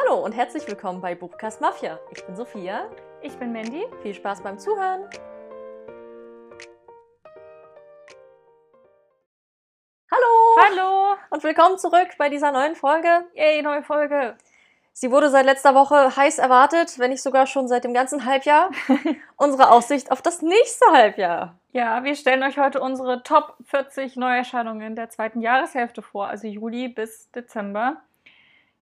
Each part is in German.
Hallo und herzlich willkommen bei Buchcast Mafia. Ich bin Sophia. Ich bin Mandy. Viel Spaß beim Zuhören. Hallo Hallo. und willkommen zurück bei dieser neuen Folge. Yay, neue Folge. Sie wurde seit letzter Woche heiß erwartet, wenn nicht sogar schon seit dem ganzen Halbjahr. Unsere Aussicht auf das nächste Halbjahr. Ja, wir stellen euch heute unsere Top 40 Neuerscheinungen der zweiten Jahreshälfte vor, also Juli bis Dezember.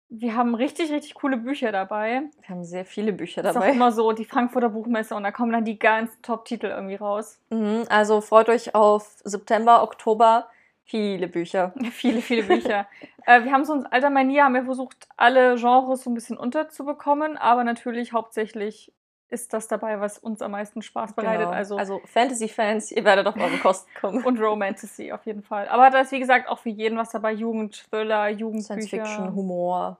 Wir haben richtig, richtig coole Bücher dabei. Wir haben sehr viele Bücher Das ist auch dabei. immer so, die Frankfurter Buchmesse und da kommen dann die ganzen Top-Titel irgendwie raus. Mhm, also freut euch auf September, Oktober. Viele Bücher. Viele, viele Bücher. äh, wir haben so in alter Manier, haben wir versucht, alle Genres so ein bisschen unterzubekommen, aber natürlich hauptsächlich ist das dabei, was uns am meisten Spaß bereitet. Genau. Also, also Fantasy-Fans, ihr werdet auf eure Kosten kommen. und Romantasy auf jeden Fall. Aber da ist, wie gesagt, auch für jeden was dabei. Jugend, Thriller, Jugendbücher, Science Fiction, Humor,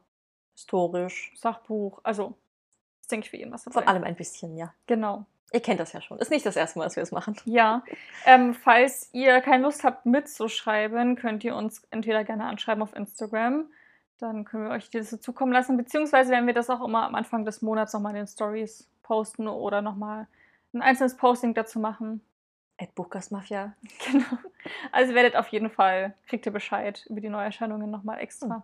historisch. Sachbuch. Also, ist, denke ich, für jeden was dabei. Von allem ein bisschen, ja. Genau. Ihr kennt das ja schon. Ist nicht das erste Mal, dass wir das machen. Ja. Ähm, falls ihr keine Lust habt mitzuschreiben, könnt ihr uns entweder gerne anschreiben auf Instagram. Dann können wir euch Liste zukommen lassen. Beziehungsweise werden wir das auch immer am Anfang des Monats nochmal in den Stories posten oder nochmal ein einzelnes Posting dazu machen. Ed Buchgas Mafia. Genau. Also werdet auf jeden Fall, kriegt ihr Bescheid über die Neuerscheinungen nochmal extra.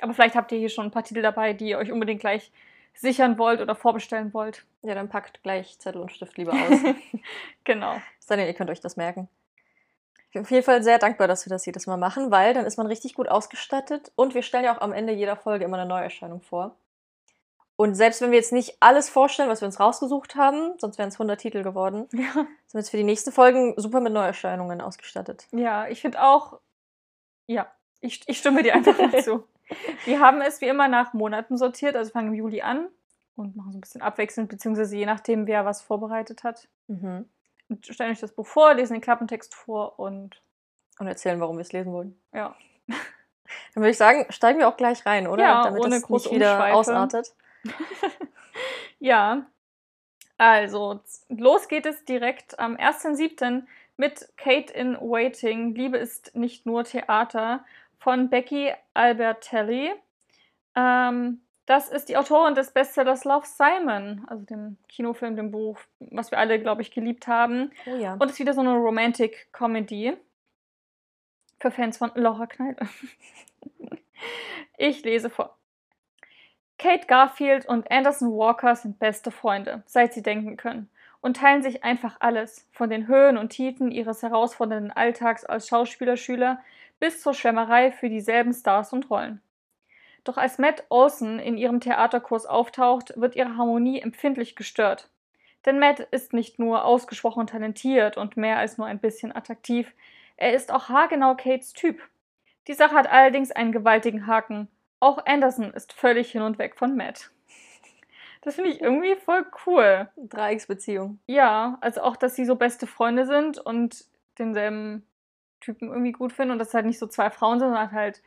Aber vielleicht habt ihr hier schon ein paar Titel dabei, die ihr euch unbedingt gleich sichern wollt oder vorbestellen wollt. Ja, dann packt gleich Zettel und Stift lieber aus. Genau. Sei denn, ihr könnt euch das merken. Ich bin auf jeden Fall sehr dankbar, dass wir das jedes Mal machen, weil dann ist man richtig gut ausgestattet und wir stellen ja auch am Ende jeder Folge immer eine Neuerscheinung vor. Und selbst wenn wir jetzt nicht alles vorstellen, was wir uns rausgesucht haben, sonst wären es 100 Titel geworden, Ja, sind wir jetzt für die nächsten Folgen super mit Neuerscheinungen ausgestattet. ja ich finde auch, ja, ich, ich stimme dir einfach zu. Wir haben es wie immer nach Monaten sortiert, also fangen im Juli an und machen so ein bisschen abwechselnd, beziehungsweise je nachdem, wer was vorbereitet hat. Mhm. Und stellen euch das Buch vor, lesen den Klappentext vor und Und erzählen, warum wir es lesen wollen. ja, Dann würde ich sagen, steigen wir auch gleich rein, oder? Ja, Damit ohne das große nicht wieder Umschweife. ausartet. Ja, also los geht es direkt am 1.7. mit Kate in Waiting. Liebe ist nicht nur Theater von Becky Albertelli. Ähm, das ist die Autorin des Bestsellers Love Simon, also dem Kinofilm, dem Buch, was wir alle, glaube ich, geliebt haben. Oh ja. Und ist wieder so eine Romantic Comedy für Fans von Laura Kneipe. ich lese vor. Kate Garfield und Anderson Walker sind beste Freunde, seit sie denken können, und teilen sich einfach alles, von den Höhen und Tiefen ihres herausfordernden Alltags als Schauspielerschüler bis zur Schwärmerei für dieselben Stars und Rollen. Doch als Matt Olson in ihrem Theaterkurs auftaucht, wird ihre Harmonie empfindlich gestört. Denn Matt ist nicht nur ausgesprochen talentiert und mehr als nur ein bisschen attraktiv, er ist auch haargenau Kates Typ. Die Sache hat allerdings einen gewaltigen Haken. Auch Anderson ist völlig hin und weg von Matt. Das finde ich irgendwie voll cool. Dreiecksbeziehung. Ja, also auch, dass sie so beste Freunde sind und denselben Typen irgendwie gut finden und dass halt nicht so zwei Frauen sind, sondern halt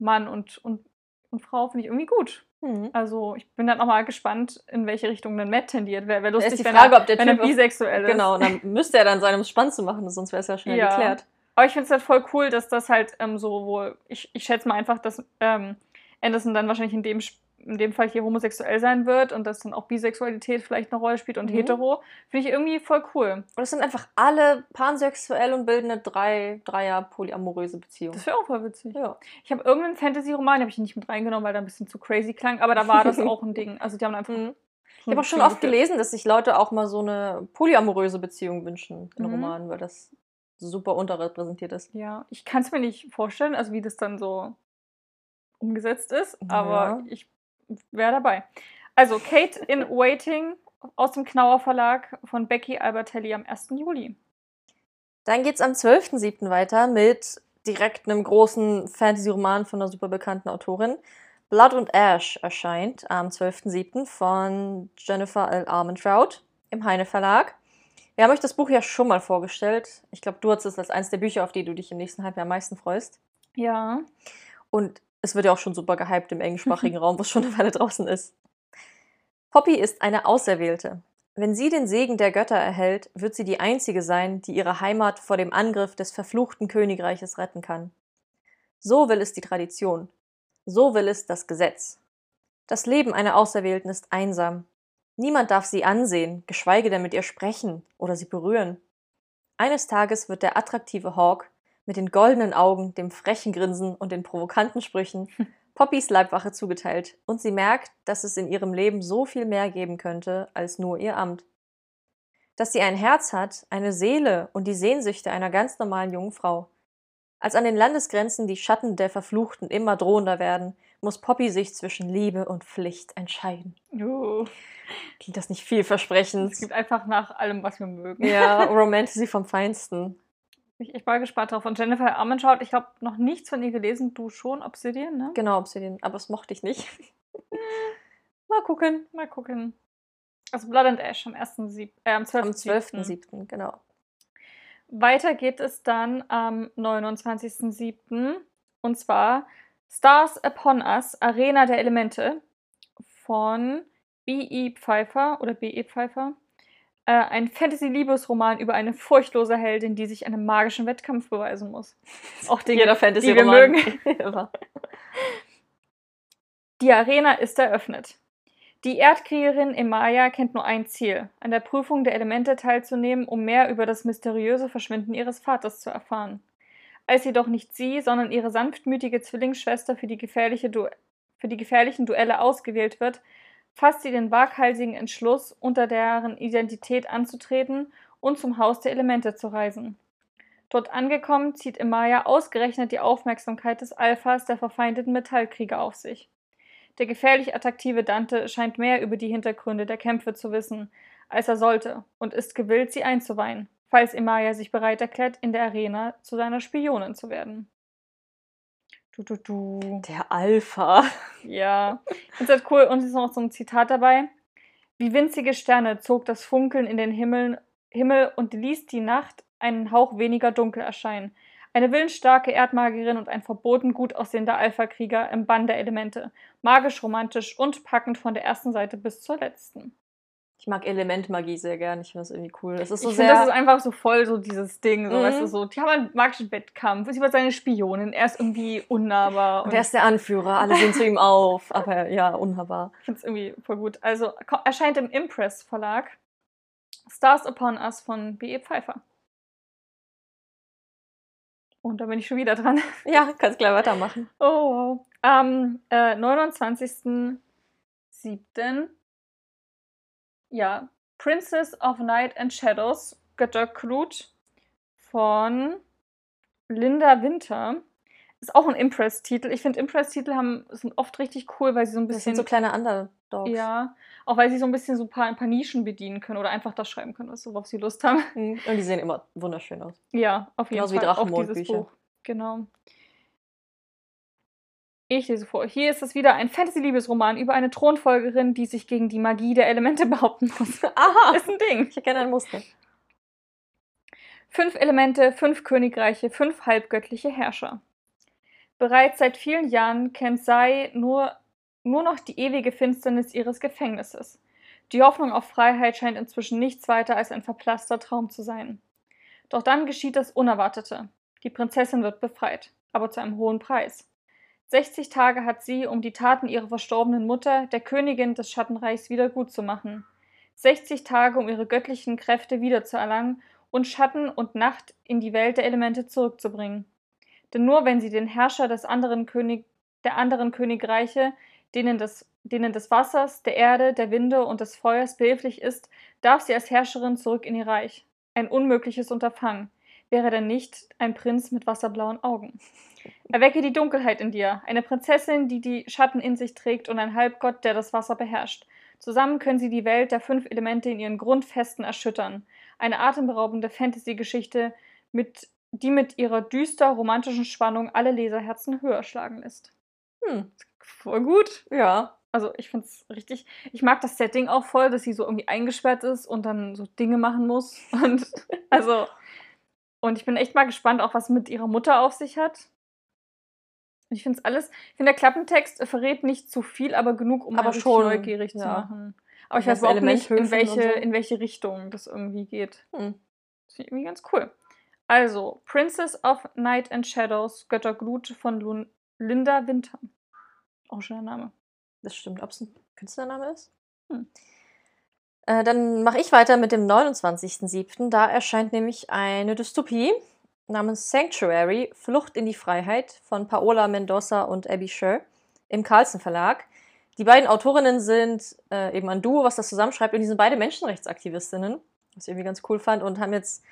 Mann und, und, und Frau finde ich irgendwie gut. Mhm. Also ich bin dann auch mal gespannt, in welche Richtung dann Matt tendiert. Wäre wär lustig, ist die wenn, Frage, er, ob der wenn er Typ bisexuell ist. Genau, und dann müsste er dann sein, um es spannend zu machen, sonst wäre es ja schnell Ja. geklärt. Aber ich finde es halt voll cool, dass das halt ähm, so wohl, ich, ich schätze mal einfach, dass ähm, Anderson dann wahrscheinlich in dem, in dem Fall hier homosexuell sein wird und dass dann auch Bisexualität vielleicht eine Rolle spielt und Mhm. hetero. Finde ich irgendwie voll cool. Und es sind einfach alle pansexuell und bilden eine drei, Dreier polyamoröse Beziehung. Das wäre auch voll witzig. Ja. Ich habe irgendeinen Fantasy-Roman, den habe ich nicht mit reingenommen, weil der ein bisschen zu crazy klang, aber da war das auch ein Ding. Also die haben einfach. Mhm. Ich habe auch schon oft gelesen, dass sich Leute auch mal so eine polyamoröse Beziehung wünschen in Mhm. Romanen, weil das super unterrepräsentiert ist. Ja, ich kann es mir nicht vorstellen, also wie das dann so umgesetzt ist, aber Ja. ich wäre dabei. Also Kate in Waiting aus dem Knauer Verlag von Becky Albertelli am 1. Juli. Dann geht's am 12.07. weiter mit direkt einem großen Fantasy-Roman von einer super bekannten Autorin. Blood and Ash erscheint am 12.07. von Jennifer L. Armentrout im Heine Verlag. Wir haben euch das Buch ja schon mal vorgestellt. Ich glaube, du hast es als eines der Bücher, auf die du dich im nächsten Halbjahr am meisten freust. Ja. Und es wird ja auch schon super gehypt im englischsprachigen Raum, was schon eine Weile draußen ist. Poppy ist eine Auserwählte. Wenn sie den Segen der Götter erhält, wird sie die einzige sein, die ihre Heimat vor dem Angriff des verfluchten Königreiches retten kann. So will es die Tradition. So will es das Gesetz. Das Leben einer Auserwählten ist einsam. Niemand darf sie ansehen, geschweige denn mit ihr sprechen oder sie berühren. Eines Tages wird der attraktive Hawk mit den goldenen Augen, dem frechen Grinsen und den provokanten Sprüchen Poppys Leibwache zugeteilt und sie merkt, dass es in ihrem Leben so viel mehr geben könnte als nur ihr Amt. Dass sie ein Herz hat, eine Seele und die Sehnsüchte einer ganz normalen jungen Frau. Als an den Landesgrenzen die Schatten der Verfluchten immer drohender werden, muss Poppy sich zwischen Liebe und Pflicht entscheiden. Uh. Klingt das nicht vielversprechend? Es gibt einfach nach allem, was wir mögen. Ja, Romantasy vom Feinsten. Ich, ich war gespannt drauf. Und Jennifer Armentrout, ich habe noch nichts von ihr gelesen. Du schon, Obsidian, ne? Genau, Obsidian. Aber das mochte ich nicht. Mal gucken. Mal gucken. Also Blood and Ash am 1.7. Äh, am 12.7. Am 12.07., genau. Weiter geht es dann am 29.07. Und zwar Stars Upon Us, Arena der Elemente von B.E. Pfeiffer oder B.E. Pfeiffer. Äh, ein Fantasy-Liebesroman über eine furchtlose Heldin, die sich einem magischen Wettkampf beweisen muss. Auch Dinge, Jeder Fantasy die wir mögen. die Arena ist eröffnet. Die Erdkriegerin Emaya kennt nur ein Ziel, an der Prüfung der Elemente teilzunehmen, um mehr über das mysteriöse Verschwinden ihres Vaters zu erfahren. Als jedoch nicht sie, sondern ihre sanftmütige Zwillingsschwester für die, gefährliche für die gefährlichen Duelle ausgewählt wird, fasst sie den waghalsigen Entschluss, unter deren Identität anzutreten und zum Haus der Elemente zu reisen. Dort angekommen, zieht Emaya ausgerechnet die Aufmerksamkeit des Alphas der verfeindeten Metallkrieger auf sich. Der gefährlich attraktive Dante scheint mehr über die Hintergründe der Kämpfe zu wissen, als er sollte, und ist gewillt, sie einzuweihen, falls Emaya sich bereit erklärt, in der Arena zu seiner Spionin zu werden. Du, du, du. Der Alpha. Ja. Das cool. Und es ist noch so ein Zitat dabei. Wie winzige Sterne zog das Funkeln in den Himmel, Himmel und ließ die Nacht einen Hauch weniger dunkel erscheinen. Eine willensstarke Erdmagierin und ein verboten gut aussehender Alpha-Krieger im Bann der Elemente. Magisch, romantisch und packend von der ersten Seite bis zur letzten. Ich mag Elementmagie sehr gern. Ich finde das irgendwie cool. Das ist so ich sehr. das ist einfach so voll so dieses Ding. So, mhm. weißt du, so, die haben einen magischen Wettkampf. Sie wird seine Spionin. Er ist irgendwie unnahbar. Und, er ist der Anführer. Alle sind zu ihm auf. Aber ja, unnahbar. Ich finde es irgendwie voll gut. Also erscheint im Impress Verlag Stars Upon Us von B.E. Pfeiffer. Und da bin ich schon wieder dran. Ja, kannst gleich weitermachen. Oh, wow. Am äh, 29.07 ja, Princess of Night and Shadows, Götterklut von Linda Winter. Ist auch ein Impress-Titel. Ich finde, Impress-Titel sind oft richtig cool, weil sie so ein bisschen. Das sind so kleine Underdogs. Ja, auch weil sie so ein bisschen so ein paar, ein paar Nischen bedienen können oder einfach das schreiben können, was, worauf sie Lust haben. Mhm. Und die sehen immer wunderschön aus. Ja, auf jeden Genauso Fall. Genauso wie Drachenmond-Bücher. Genau. Ich lese vor. Hier ist es wieder ein Fantasy-Liebesroman über eine Thronfolgerin, die sich gegen die Magie der Elemente behaupten muss. Aha! Ist ein Ding. Ich erkenne ein Muster. Fünf Elemente, fünf Königreiche, fünf halbgöttliche Herrscher. Bereits seit vielen Jahren kennt Sai nur, nur noch die ewige Finsternis ihres Gefängnisses. Die Hoffnung auf Freiheit scheint inzwischen nichts weiter als ein verblasster Traum zu sein. Doch dann geschieht das Unerwartete. Die Prinzessin wird befreit, aber zu einem hohen Preis. 60 Tage hat sie, um die Taten ihrer verstorbenen Mutter, der Königin des Schattenreichs, wiedergutzumachen. 60 Tage, um ihre göttlichen Kräfte wiederzuerlangen und Schatten und Nacht in die Welt der Elemente zurückzubringen. Denn nur wenn sie den Herrscher des anderen König, der anderen Königreiche, denen des, denen des Wassers, der Erde, der Winde und des Feuers behilflich ist, darf sie als Herrscherin zurück in ihr Reich. Ein unmögliches Unterfangen. Wäre denn nicht ein Prinz mit wasserblauen Augen? Erwecke die Dunkelheit in dir, eine Prinzessin, die die Schatten in sich trägt und ein Halbgott, der das Wasser beherrscht. Zusammen können sie die Welt der fünf Elemente in ihren Grundfesten erschüttern. Eine atemberaubende Fantasy-Geschichte, mit, die mit ihrer düster romantischen Spannung alle Leserherzen höher schlagen lässt. Hm, voll gut. Ja. Also ich finde es richtig. Ich mag das Setting auch voll, dass sie so irgendwie eingesperrt ist und dann so Dinge machen muss. Und also. Und ich bin echt mal gespannt, auch was mit ihrer Mutter auf sich hat. Ich finde es alles, ich finde der Klappentext verrät nicht zu viel, aber genug, um aber schon neugierig ja. zu machen. Aber ich weiß überhaupt nicht, in welche, so. in welche Richtung das irgendwie geht. Hm. Das finde ich irgendwie ganz cool. Also, Princess of Night and Shadows, Götterglut von Lun Linda Winter. Auch schöner Name. Das stimmt. Ob es ein Künstlername ist? Hm. Äh, dann mache ich weiter mit dem 29.07. Da erscheint nämlich eine Dystopie namens Sanctuary, Flucht in die Freiheit von Paola Mendoza und Abby Sher im Carlsen Verlag. Die beiden Autorinnen sind äh, eben ein Duo, was das zusammenschreibt, und die sind beide Menschenrechtsaktivistinnen, was ich irgendwie ganz cool fand, und haben jetzt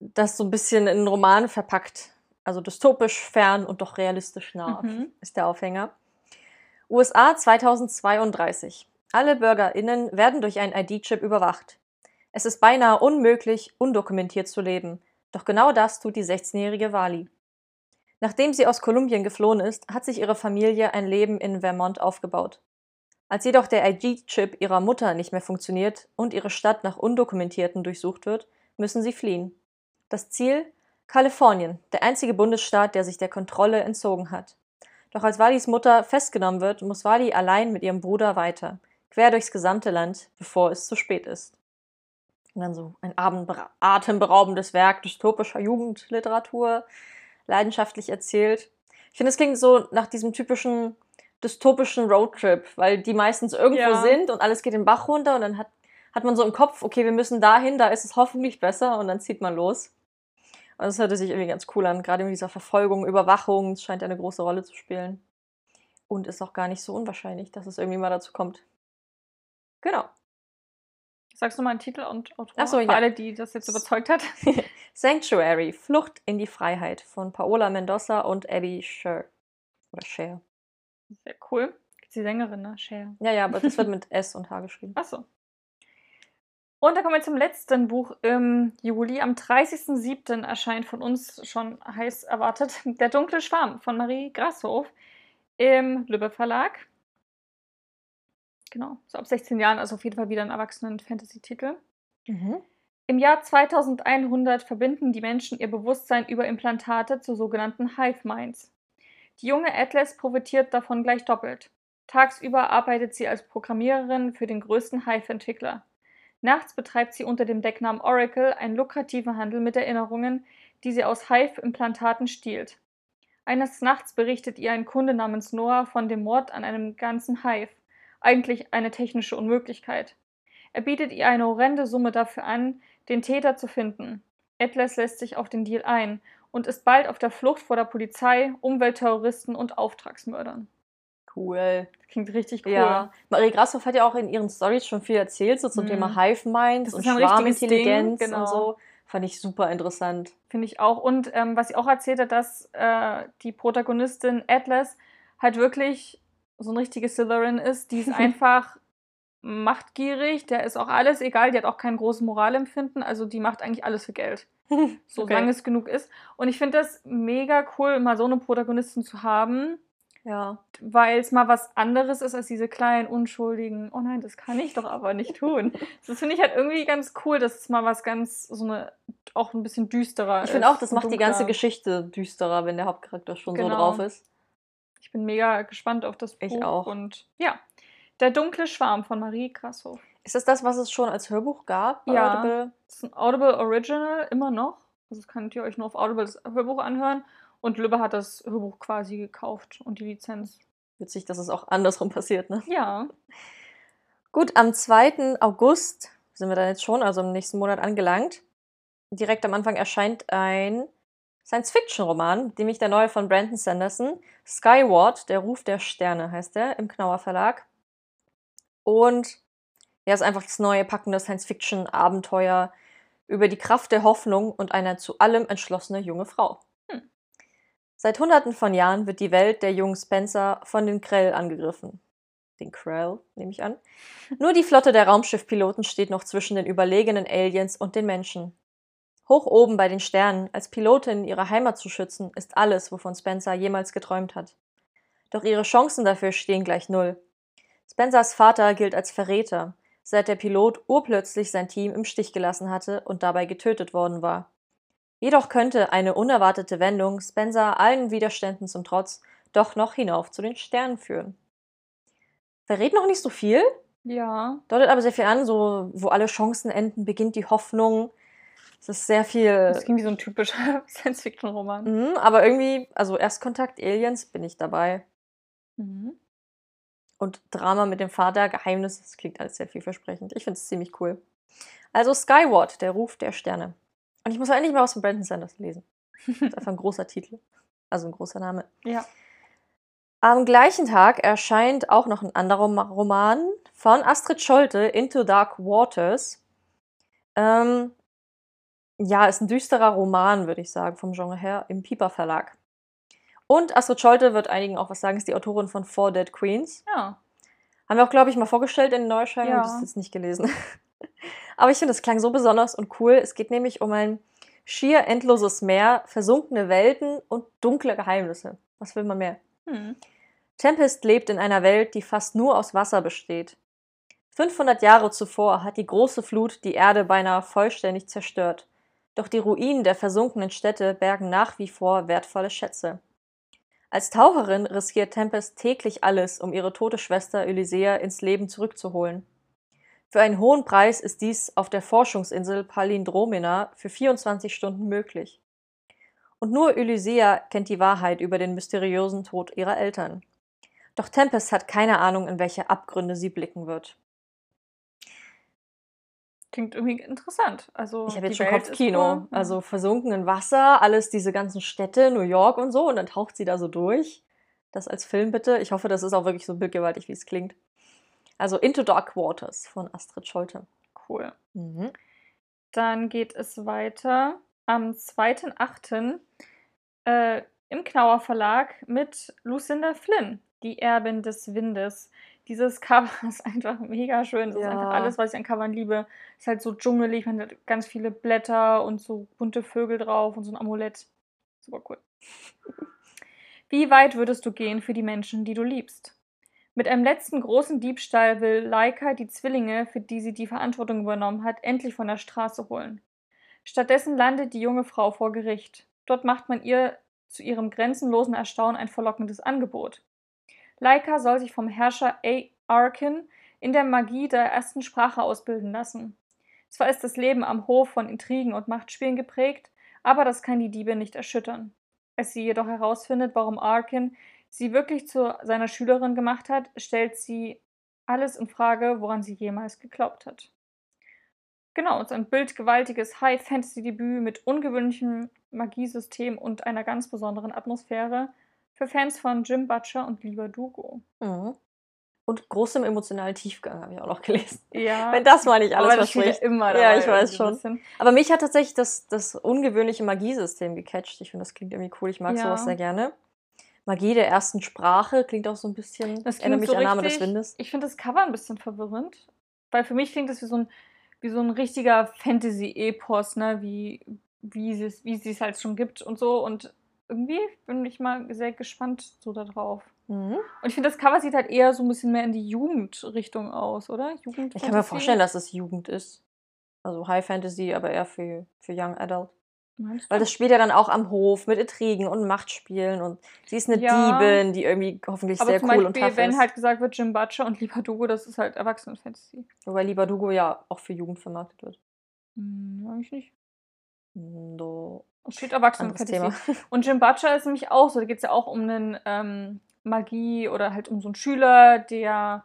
das so ein bisschen in einen Roman verpackt. Also dystopisch, fern und doch realistisch nah Mhm. ist der Aufhänger. USA 2032. Alle BürgerInnen werden durch einen ID-Chip überwacht. Es ist beinahe unmöglich, undokumentiert zu leben. Doch genau das tut die 16-jährige Wali. Nachdem sie aus Kolumbien geflohen ist, hat sich ihre Familie ein Leben in Vermont aufgebaut. Als jedoch der ID-Chip ihrer Mutter nicht mehr funktioniert und ihre Stadt nach Undokumentierten durchsucht wird, müssen sie fliehen. Das Ziel? Kalifornien, der einzige Bundesstaat, der sich der Kontrolle entzogen hat. Doch als Walis Mutter festgenommen wird, muss Wali allein mit ihrem Bruder weiter, quer durchs gesamte Land, bevor es zu spät ist. Und dann so ein atemberaubendes Werk dystopischer Jugendliteratur, leidenschaftlich erzählt. Ich finde, es klingt so nach diesem typischen dystopischen Roadtrip, weil die meistens irgendwo Ja. sind und alles geht den Bach runter und dann hat, hat man so im Kopf, okay, wir müssen dahin, da ist es hoffentlich besser und dann zieht man los. Und das hörte sich irgendwie ganz cool an, gerade mit dieser Verfolgung, Überwachung, es scheint eine große Rolle zu spielen. Und ist auch gar nicht so unwahrscheinlich, dass es irgendwie mal dazu kommt. Genau. Sagst du mal einen Titel und Autor Ach so, für ja. alle, die das jetzt überzeugt hat? Sanctuary, Flucht in die Freiheit von Paola Mendoza und Abby Sher. Oder Cher. Sehr cool. Die Sängerin, ne? Cher. Ja, ja, aber das wird mit S und H geschrieben. Achso. Und dann kommen wir zum letzten Buch im Juli. Am 30.07. erscheint von uns schon heiß erwartet Der dunkle Schwarm von Marie Grashof im Lübbe Verlag. Genau, so ab 16 Jahren, also auf jeden Fall wieder ein Erwachsenen-Fantasy-Titel. Mhm. Im Jahr 2100 verbinden die Menschen ihr Bewusstsein über Implantate zu sogenannten Hive Minds. Die junge Atlas profitiert davon gleich doppelt. Tagsüber arbeitet sie als Programmiererin für den größten Hive-Entwickler. Nachts betreibt sie unter dem Decknamen Oracle einen lukrativen Handel mit Erinnerungen, die sie aus Hive-Implantaten stiehlt. Eines Nachts berichtet ihr ein Kunde namens Noah von dem Mord an einem ganzen Hive. Eigentlich eine technische Unmöglichkeit. Er bietet ihr eine horrende Summe dafür an, den Täter zu finden. Atlas lässt sich auf den Deal ein und ist bald auf der Flucht vor der Polizei, Umweltterroristen und Auftragsmördern. Cool. Klingt richtig cool. Ja. Marie Grashoff hat ja auch in ihren Stories schon viel erzählt, so zum Mhm. Thema Hive Minds Das und Schwarmintelligenz Ding, genau. und so. Fand ich super interessant. Finde ich auch. Und ähm, was sie auch erzählt hat, dass äh, die Protagonistin Atlas halt wirklich so ein richtiges Slytherin ist. Die ist einfach machtgierig, der ist auch alles egal, die hat auch kein großes Moralempfinden, also die macht eigentlich alles für Geld. So Okay. lange es genug ist. Und ich finde das mega cool, mal so eine Protagonistin zu haben, Ja. weil es mal was anderes ist als diese kleinen, unschuldigen, oh nein, das kann ich doch aber nicht tun. Das finde ich halt irgendwie ganz cool, dass es mal was ganz, so eine, auch ein bisschen düsterer Ich ist. finde auch, das macht die ganze dunkler. Geschichte düsterer, wenn der Hauptcharakter schon so Genau. drauf ist. Ich bin mega gespannt auf das Buch. Ich auch. Und ja, Der dunkle Schwarm von Marie Grashof. Ist das das, was es schon als Hörbuch gab? Ja. Audible? Das ist ein Audible Original, immer noch. Also das könnt ihr euch nur auf Audible das Hörbuch anhören. Und Lübbe hat das Hörbuch quasi gekauft und die Lizenz. Witzig, dass es auch andersrum passiert, ne? Ja. Gut, am 2. August sind wir dann jetzt schon, also im nächsten Monat angelangt. Direkt am Anfang erscheint ein Science-Fiction-Roman, nämlich der neue von Brandon Sanderson. Skyward, der Ruf der Sterne heißt er, im Knauer Verlag. Und er ist einfach das neue packende Science-Fiction-Abenteuer über die Kraft der Hoffnung und eine zu allem entschlossene junge Frau. Hm. Seit hunderten von Jahren wird die Welt der jungen Spencer von den Krell angegriffen. Den Krell, nehme ich an. Nur die Flotte der Raumschiffpiloten steht noch zwischen den überlegenen Aliens und den Menschen. Hoch oben bei den Sternen, als Pilotin ihre Heimat zu schützen, ist alles, wovon Spencer jemals geträumt hat. Doch ihre Chancen dafür stehen gleich null. Spencers Vater gilt als Verräter, seit der Pilot urplötzlich sein Team im Stich gelassen hatte und dabei getötet worden war. Jedoch könnte eine unerwartete Wendung Spencer allen Widerständen zum Trotz doch noch hinauf zu den Sternen führen. Verrät noch nicht so viel, Ja. deutet aber sehr viel an, so wo alle Chancen enden, beginnt die Hoffnung. Es ist sehr viel. Das klingt wie so ein typischer Science-Fiction-Roman. Mhm, aber irgendwie, also Erstkontakt Aliens bin ich dabei. Mhm. und Drama mit dem Vater, Geheimnis, das klingt alles sehr vielversprechend. Ich finde es ziemlich cool. Also Skyward, der Ruf der Sterne. Und ich muss endlich mal was von Brandon Sanders lesen. Das ist einfach ein großer Titel. Also ein großer Name. Ja. Am gleichen Tag erscheint auch noch ein anderer Roman von Astrid Scholte, Into Dark Waters. Ähm, ja, ist ein düsterer Roman, würde ich sagen, vom Genre her, im Piper Verlag. Und Astrid Scholte wird einigen auch was sagen, ist die Autorin von Four Dead Queens. Ja. Haben wir auch, glaube ich, mal vorgestellt in den Neuerscheinungen. Ja. Ja. Das ist jetzt nicht gelesen. Aber ich finde, es klang so besonders und cool. Es geht nämlich um ein schier endloses Meer, versunkene Welten und dunkle Geheimnisse. Was will man mehr? Hm. Tempest lebt in einer Welt, die fast nur aus Wasser besteht. 500 Jahre zuvor hat die große Flut die Erde beinahe vollständig zerstört. Doch die Ruinen der versunkenen Städte bergen nach wie vor wertvolle Schätze. Als Taucherin riskiert Tempest täglich alles, um ihre tote Schwester Elysea ins Leben zurückzuholen. Für einen hohen Preis ist dies auf der Forschungsinsel Palindromena für 24 Stunden möglich. Und nur Elysea kennt die Wahrheit über den mysteriösen Tod ihrer Eltern. Doch Tempest hat keine Ahnung, in welche Abgründe sie blicken wird. Klingt irgendwie interessant. Also, Ich habe jetzt schon Welt Kopfkino. Also versunken in Wasser, alles diese ganzen Städte, New York und so, und dann taucht sie da so durch. Das als Film bitte. Ich hoffe, das ist auch wirklich so bildgewaltig, wie es klingt. Also Into Dark Waters von Astrid Scholte. cool. Mhm. Dann geht es weiter am 2.8. Äh, im Knauer Verlag mit Lucinda Flynn, die Erbin des Windes. Dieses Cover ist einfach mega schön. Das ist Ja. einfach alles, was ich an Covern liebe. Ist halt so dschungelig, man hat ganz viele Blätter und so bunte Vögel drauf und so ein Amulett. Super cool. Wie weit würdest du gehen für die Menschen, die du liebst? Mit einem letzten großen Diebstahl will Laika die Zwillinge, für die sie die Verantwortung übernommen hat, endlich von der Straße holen. Stattdessen landet die junge Frau vor Gericht. Dort macht man ihr zu ihrem grenzenlosen Erstaunen ein verlockendes Angebot. Laika soll sich vom Herrscher A. Arkin in der Magie der ersten Sprache ausbilden lassen. Zwar ist das Leben am Hof von Intrigen und Machtspielen geprägt, aber das kann die Diebe nicht erschüttern. Als sie jedoch herausfindet, warum Arkin sie wirklich zu seiner Schülerin gemacht hat, stellt sie alles in Frage, woran sie jemals geglaubt hat. Genau, es ein bildgewaltiges High-Fantasy-Debüt mit ungewöhnlichem Magiesystem und einer ganz besonderen Atmosphäre für Fans von Jim Butcher und Lieber Dugo. Mhm. Und großem emotionalen Tiefgang habe ich auch noch gelesen. Ja, Wenn das mal nicht alles aber ja verspricht. immer Ja, dabei ich weiß schon. Aber mich hat tatsächlich das, das ungewöhnliche Magiesystem gecatcht. Ich finde, das klingt irgendwie cool. Ich mag Ja. sowas sehr gerne. Magie der ersten Sprache klingt auch so ein bisschen. Das erinnert mich so an Name des Windes. Ich finde das Cover ein bisschen verwirrend, weil für mich klingt das wie so ein, wie so ein richtiger Fantasy-Epos, ne? wie, wie sie es wie sie es halt schon gibt und so. Und irgendwie bin ich mal sehr gespannt so da drauf. Mhm. Und ich finde, das Cover sieht halt eher so ein bisschen mehr in die Jugendrichtung aus, oder? Jugend Ich kann mir vorstellen, dass es Jugend ist. Also High Fantasy, aber eher für, für Young Adult. Meinst Weil das spielt ja dann auch am Hof mit Intrigen und Machtspielen und sie ist eine Ja. Diebin, die irgendwie hoffentlich sehr cool und Beispiel, tough wenn ist. halt gesagt wird, Jim Butcher und Lieber Dugo, das ist halt Erwachsenen-Fantasy. Wobei Lieber Dugo ja auch für Jugend vermarktet wird. Hm, eigentlich nicht. No. Es. Thema. Und Jim Butcher ist nämlich auch so, da geht es ja auch um einen ähm, Magie oder halt um so einen Schüler, der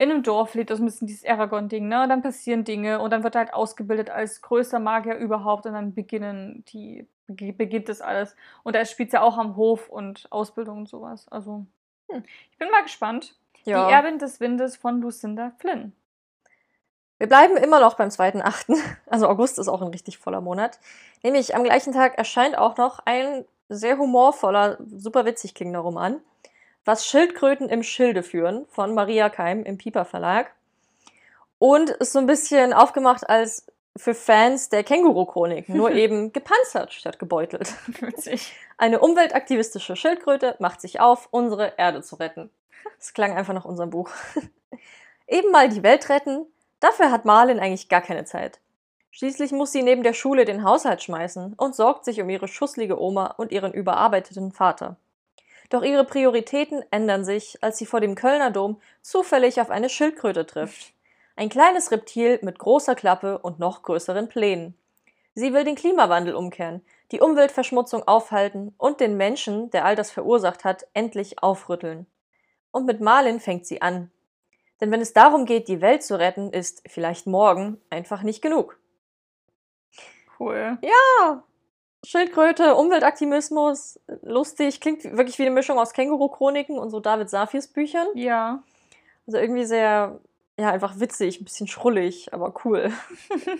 in einem Dorf lebt, das ist ein bisschen dieses Aragon-Ding, ne? Und dann passieren Dinge und dann wird er halt ausgebildet als größter Magier überhaupt und dann beginnen die, beg- beginnt das alles. Und er spielt ja auch am Hof und Ausbildung und sowas. Also, Hm. ich bin mal gespannt. Ja. Die Erbin des Windes von Lucinda Flynn. Wir bleiben immer noch beim 2.8. Also August ist auch ein richtig voller Monat. Nämlich am gleichen Tag erscheint auch noch ein sehr humorvoller, super witzig klingender Roman. Was Schildkröten im Schilde führen von Maria Keim im Piper Verlag. Und ist so ein bisschen aufgemacht als für Fans der Känguru-Chronik, nur eben gepanzert statt gebeutelt. Witzig. Eine umweltaktivistische Schildkröte macht sich auf, unsere Erde zu retten. Das klang einfach nach unserem Buch. Eben mal die Welt retten, dafür hat Marlin eigentlich gar keine Zeit. Schließlich muss sie neben der Schule den Haushalt schmeißen und sorgt sich um ihre schusslige Oma und ihren überarbeiteten Vater. Doch ihre Prioritäten ändern sich, als sie vor dem Kölner Dom zufällig auf eine Schildkröte trifft. Ein kleines Reptil mit großer Klappe und noch größeren Plänen. Sie will den Klimawandel umkehren, die Umweltverschmutzung aufhalten und den Menschen, der all das verursacht hat, endlich aufrütteln. Und mit Marlin fängt sie an. Denn wenn es darum geht, die Welt zu retten, ist vielleicht morgen einfach nicht genug. Cool. Ja, Schildkröte, Umweltaktivismus, lustig, klingt wirklich wie eine Mischung aus Känguru-Chroniken und so David Safirs Büchern. Ja. Also irgendwie sehr, ja, einfach witzig, ein bisschen schrullig, aber cool.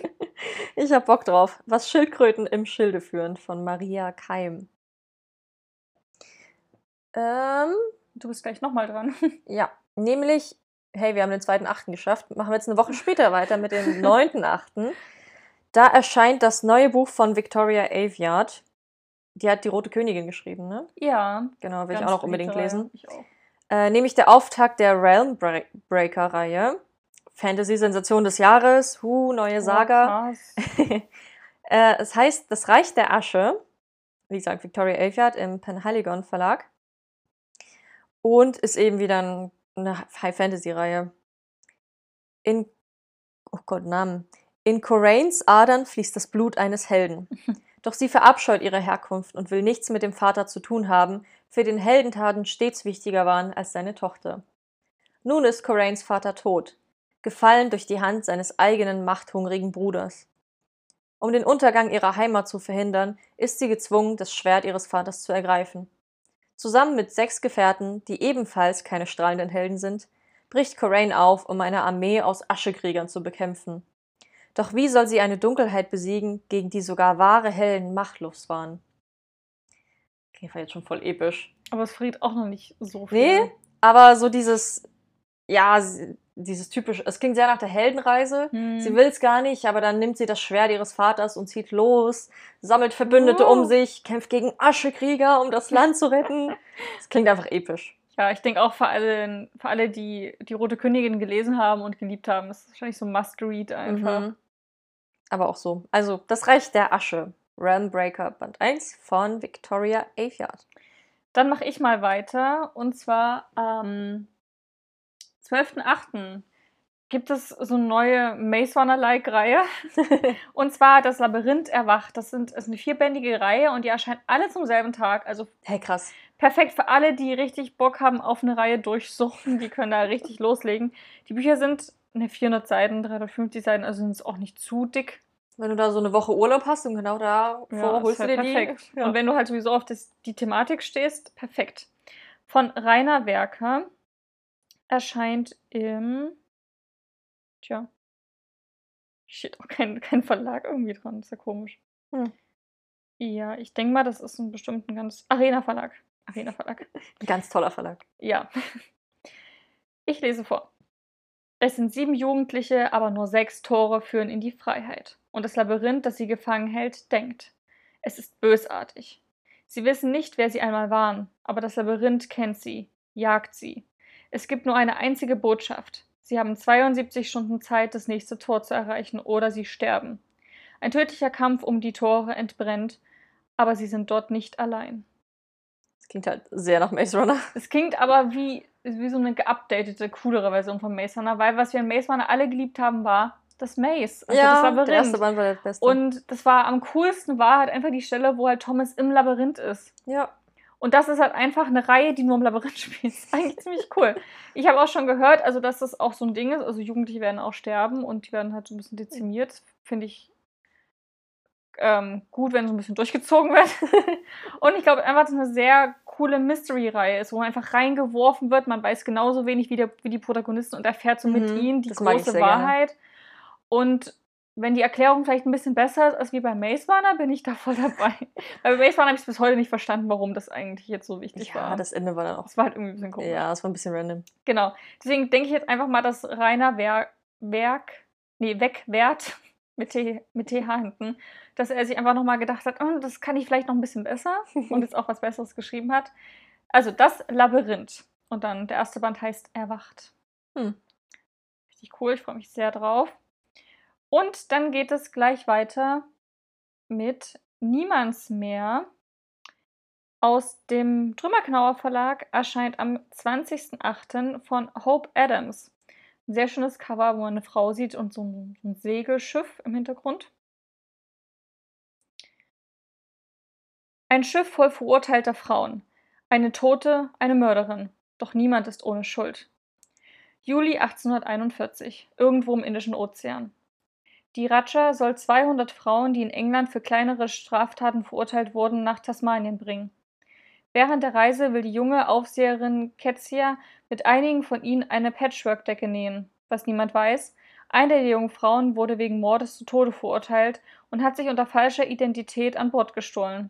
ich hab Bock drauf. Was Schildkröten im Schilde führen von Maria Keim. Ähm, Du bist gleich nochmal dran. ja, nämlich, hey, wir haben den zweiten Achten geschafft. Machen wir jetzt eine Woche später weiter mit dem neunten Achten. Da erscheint das neue Buch von Victoria Aveyard. Die hat die Rote Königin geschrieben, ne? Ja. Genau, will ich auch noch unbedingt Reihe. lesen. Ich auch. Äh, nämlich der Auftakt der Realm Break- Breaker-Reihe. Fantasy-Sensation des Jahres. Huh, neue Saga. Oh, äh, es heißt Das Reich der Asche. Wie gesagt, Victoria Aveyard im Penhaligon Verlag. Und ist eben wieder ein, eine High-Fantasy-Reihe. In, oh Gott, Namen. In Corains Adern fließt das Blut eines Helden. Doch sie verabscheut ihre Herkunft und will nichts mit dem Vater zu tun haben, für den Heldentaten stets wichtiger waren als seine Tochter. Nun ist Corains Vater tot, gefallen durch die Hand seines eigenen machthungrigen Bruders. Um den Untergang ihrer Heimat zu verhindern, ist sie gezwungen, das Schwert ihres Vaters zu ergreifen. Zusammen mit sechs Gefährten, die ebenfalls keine strahlenden Helden sind, bricht Corain auf, um eine Armee aus Aschekriegern zu bekämpfen. Doch wie soll sie eine Dunkelheit besiegen, gegen die sogar wahre Helden machtlos waren? Okay, war jetzt schon voll episch. Aber es friert auch noch nicht so viel. Nee, aber so dieses, ja, dieses typische, es klingt sehr nach der Heldenreise. Hm. Sie will es gar nicht, aber dann nimmt sie das Schwert ihres Vaters und zieht los, sammelt Verbündete Oh. um sich, kämpft gegen Aschekrieger, um das Land zu retten. Das klingt einfach episch. Ja, ich denke auch für alle, für alle, die die Rote Königin gelesen haben und geliebt haben, ist es wahrscheinlich so Must-Read einfach. Mhm. Aber auch so. Also, das Reich der Asche. Realmbreaker Band 1 von Victoria Aveyard. Dann mache ich mal weiter. Und zwar am 12.08. gibt es so eine neue Maze Runner-like-Reihe. Und zwar das Labyrinth erwacht. Das, sind, das ist eine vierbändige Reihe und die erscheint alle zum selben Tag. Also hey, krass. perfekt für alle, die richtig Bock haben auf eine Reihe durchsuchen. Die können da richtig loslegen. Die Bücher sind ne, 400 Seiten, 350 Seiten, also sind es auch nicht zu dick. Wenn du da so eine Woche Urlaub hast und genau da Ja, holst ist du halt dir perfekt. die. Ja. Und wenn du halt sowieso auf das, die Thematik stehst, perfekt. Von Rainer Werker erscheint im. Tja. Steht auch kein, kein Verlag irgendwie dran. Ist ja komisch. Hm. Ja, ich denke mal, das ist ein bestimmten ganz. Arena Verlag. Arena Verlag. Ein ganz toller Verlag. Ja. Ich lese vor. Es sind sieben Jugendliche, aber nur sechs Tore führen in die Freiheit. Und das Labyrinth, das sie gefangen hält, denkt. Es ist bösartig. Sie wissen nicht, wer sie einmal waren, aber das Labyrinth kennt sie, jagt sie. Es gibt nur eine einzige Botschaft. Sie haben 72 Stunden Zeit, das nächste Tor zu erreichen, oder sie sterben. Ein tödlicher Kampf um die Tore entbrennt, aber sie sind dort nicht allein. Das klingt halt sehr nach Maze Runner. Es klingt aber wie, wie so eine geupdatete, coolere Version von Maze Runner, weil was wir in Maze Runner alle geliebt haben, war das Maze, also das Labyrinth. der erste Band war der beste. Und das war am coolsten war halt einfach die Stelle, wo halt Thomas im Labyrinth ist. ja, Und das ist halt einfach eine Reihe, die nur im Labyrinth spielt. Das ist eigentlich ziemlich cool. Ich habe auch schon gehört, also dass das auch so ein Ding ist. Also Jugendliche werden auch sterben und die werden halt so ein bisschen dezimiert. Finde ich ähm, gut, wenn so ein bisschen durchgezogen wird. und ich glaube einfach, dass es eine sehr coole Mystery-Reihe ist, wo man einfach reingeworfen wird. Man weiß genauso wenig wie, der, wie die Protagonisten und erfährt so mit Mhm, ihnen die große sehr gerne. Wahrheit. Und wenn die Erklärung vielleicht ein bisschen besser ist als wie bei Maze Runner, bin ich da voll dabei. Bei Maze Runner habe ich bis heute nicht verstanden, warum das eigentlich jetzt so wichtig ja, war. das Ende war dann auch. Das war halt irgendwie ein bisschen komisch. Ja, das war ein bisschen random. Genau. Deswegen denke ich jetzt einfach mal, dass Rainer Werk, Werk nee, Wegwert mit, T, mit TH hinten, dass er sich einfach nochmal gedacht hat, oh, das kann ich vielleicht noch ein bisschen besser und jetzt auch was Besseres geschrieben hat. Also das Labyrinth. Und dann der erste Band heißt Erwacht. Hm. Richtig cool, ich freue mich sehr drauf. Und dann geht es gleich weiter mit Niemandsmeer aus dem Trümmerknauer Verlag erscheint am 20.08. von Hope Adams. Ein sehr schönes Cover, wo man eine Frau sieht und so ein Segelschiff im Hintergrund. Ein Schiff voll verurteilter Frauen. Eine Tote, eine Mörderin. Doch niemand ist ohne Schuld. Juli 1841, irgendwo im Indischen Ozean. Die Raja soll 200 Frauen, die in England für kleinere Straftaten verurteilt wurden, nach Tasmanien bringen. Während der Reise will die junge Aufseherin Kezia mit einigen von ihnen eine Patchwork-Decke nähen. Was niemand weiß, eine der jungen Frauen wurde wegen Mordes zu Tode verurteilt und hat sich unter falscher Identität an Bord gestohlen.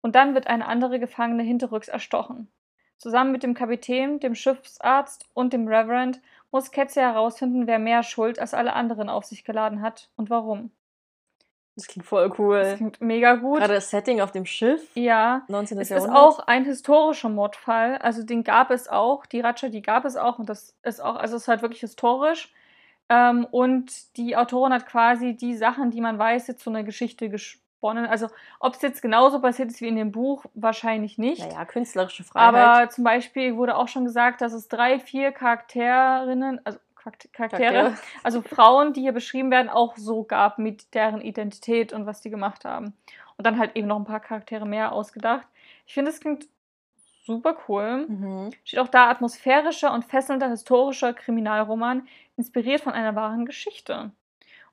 Und dann wird eine andere Gefangene hinterrücks erstochen. Zusammen mit dem Kapitän, dem Schiffsarzt und dem Reverend muss Kezia herausfinden, wer mehr Schuld als alle anderen auf sich geladen hat und warum. Das klingt voll cool. Das klingt mega gut. Gerade das Setting auf dem Schiff. Ja, 19. es ist Jahrhundert. auch ein historischer Mordfall. Also den gab es auch. Die Raja, die gab es auch. Und das ist auch, also es ist halt wirklich historisch. Ähm, und die Autorin hat quasi die Sachen, die man weiß, jetzt zu einer Geschichte gesponnen. Also ob es jetzt genauso passiert ist wie in dem Buch, wahrscheinlich nicht. Naja, künstlerische Freiheit. Aber zum Beispiel wurde auch schon gesagt, dass es drei, vier Charakterinnen, also Charakter- Charaktere, Charaktere. also Frauen, die hier beschrieben werden, auch so gab mit deren Identität und was die gemacht haben. Und dann halt eben noch ein paar Charaktere mehr ausgedacht. Ich finde, es klingt super cool. Mhm. Steht auch da atmosphärischer und fesselnder historischer Kriminalroman, inspiriert von einer wahren Geschichte.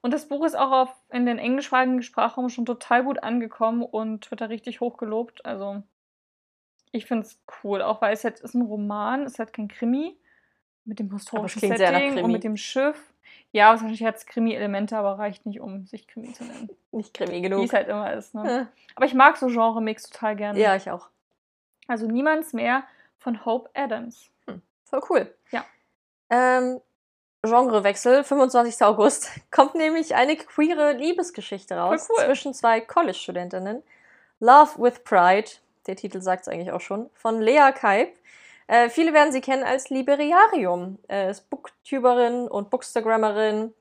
Und das Buch ist auch auf, in den englischsprachigen Sprachraum schon total gut angekommen und wird da richtig hoch gelobt. Also, ich finde es cool, auch weil es halt ist ein Roman, es halt kein Krimi mit dem historischen Setting und mit dem Schiff. Ja, wahrscheinlich hat es Krimi-Elemente, aber reicht nicht, um sich Krimi zu nennen. Nicht Krimi Wie genug. es halt immer ist. Ne? Ja. Aber ich mag so Genre-Mix total gerne. ja, ich auch. Also niemands mehr von Hope Adams. Voll cool. Ja. Ähm, Genrewechsel, 25. August, kommt nämlich eine queere Liebesgeschichte raus cool. zwischen zwei College-Studentinnen. Love with Pride, der Titel sagt es eigentlich auch schon, von Lea Kaib. Äh, viele werden sie kennen als Liberiarium. Äh, ist Booktuberin und Bookstagrammerin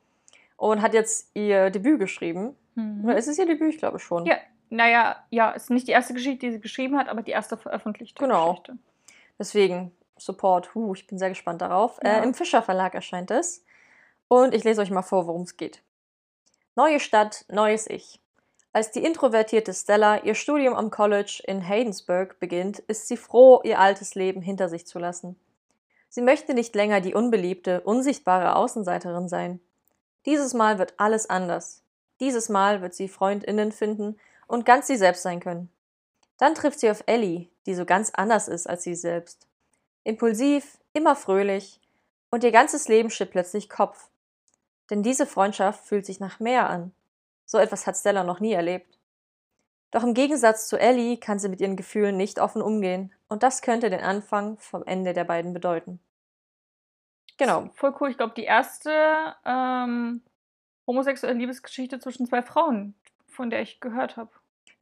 und hat jetzt ihr Debüt geschrieben. Mhm. Oder ist es ihr Debüt? Ich glaube schon. Ja, naja, ja, ist nicht die erste Geschichte, die sie geschrieben hat, aber die erste veröffentlichte Genau. Geschichte. Deswegen Support. Huh, ich bin sehr gespannt darauf. Ja. Äh, Im Fischer Verlag erscheint es. Und ich lese euch mal vor, worum es geht. Neue Stadt, neues Ich. Als die introvertierte Stella ihr Studium am College in Haydensburg beginnt, ist sie froh, ihr altes Leben hinter sich zu lassen. Sie möchte nicht länger die unbeliebte, unsichtbare Außenseiterin sein. Dieses Mal wird alles anders. Dieses Mal wird sie Freundinnen finden und ganz sie selbst sein können. Dann trifft sie auf Ellie, die so ganz anders ist als sie selbst. Impulsiv, immer fröhlich und ihr ganzes Leben steht plötzlich Kopf. Denn diese Freundschaft fühlt sich nach mehr an. So etwas hat Stella noch nie erlebt. Doch im Gegensatz zu Ellie kann sie mit ihren Gefühlen nicht offen umgehen und das könnte den Anfang vom Ende der beiden bedeuten. Genau. Voll cool. Ich glaube, die erste ähm, homosexuelle Liebesgeschichte zwischen zwei Frauen, von der ich gehört habe.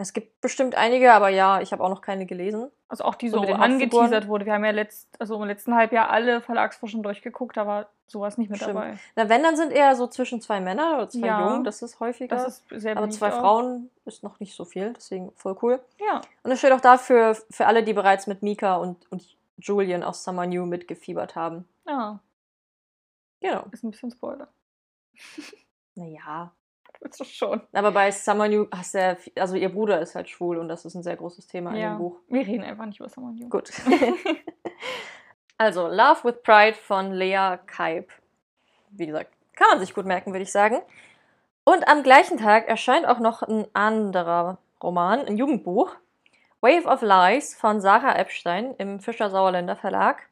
Es gibt bestimmt einige, aber ja, ich habe auch noch keine gelesen. Also auch die So so angeteasert wurde. Wir haben ja letzt, also im letzten Halbjahr alle Verlagsforschung durchgeguckt, da war sowas nicht mit Stimmt. dabei. Na, wenn, dann sind eher so zwischen zwei Männern oder zwei Ja. Jungen, das ist häufiger. Das ist sehr aber zwei auch. Frauen ist noch nicht so viel, deswegen voll cool. Ja. Und es steht auch dafür, für alle, die bereits mit Mika und, und Julian aus Summer New mitgefiebert haben. ja, Genau. ist ein bisschen Spoiler. Naja. Das schon. Aber bei Summer New hast du ja, also ihr Bruder ist halt schwul und das ist ein sehr großes Thema in Ja. dem Buch. Wir reden einfach nicht über Summer New. Gut. also, Love with Pride von Lea Kaib. Wie gesagt, kann man sich gut merken, würde ich sagen. Und am gleichen Tag erscheint auch noch ein anderer Roman, ein Jugendbuch. Wave of Lies von Sarah Epstein im Fischer Sauerländer Verlag.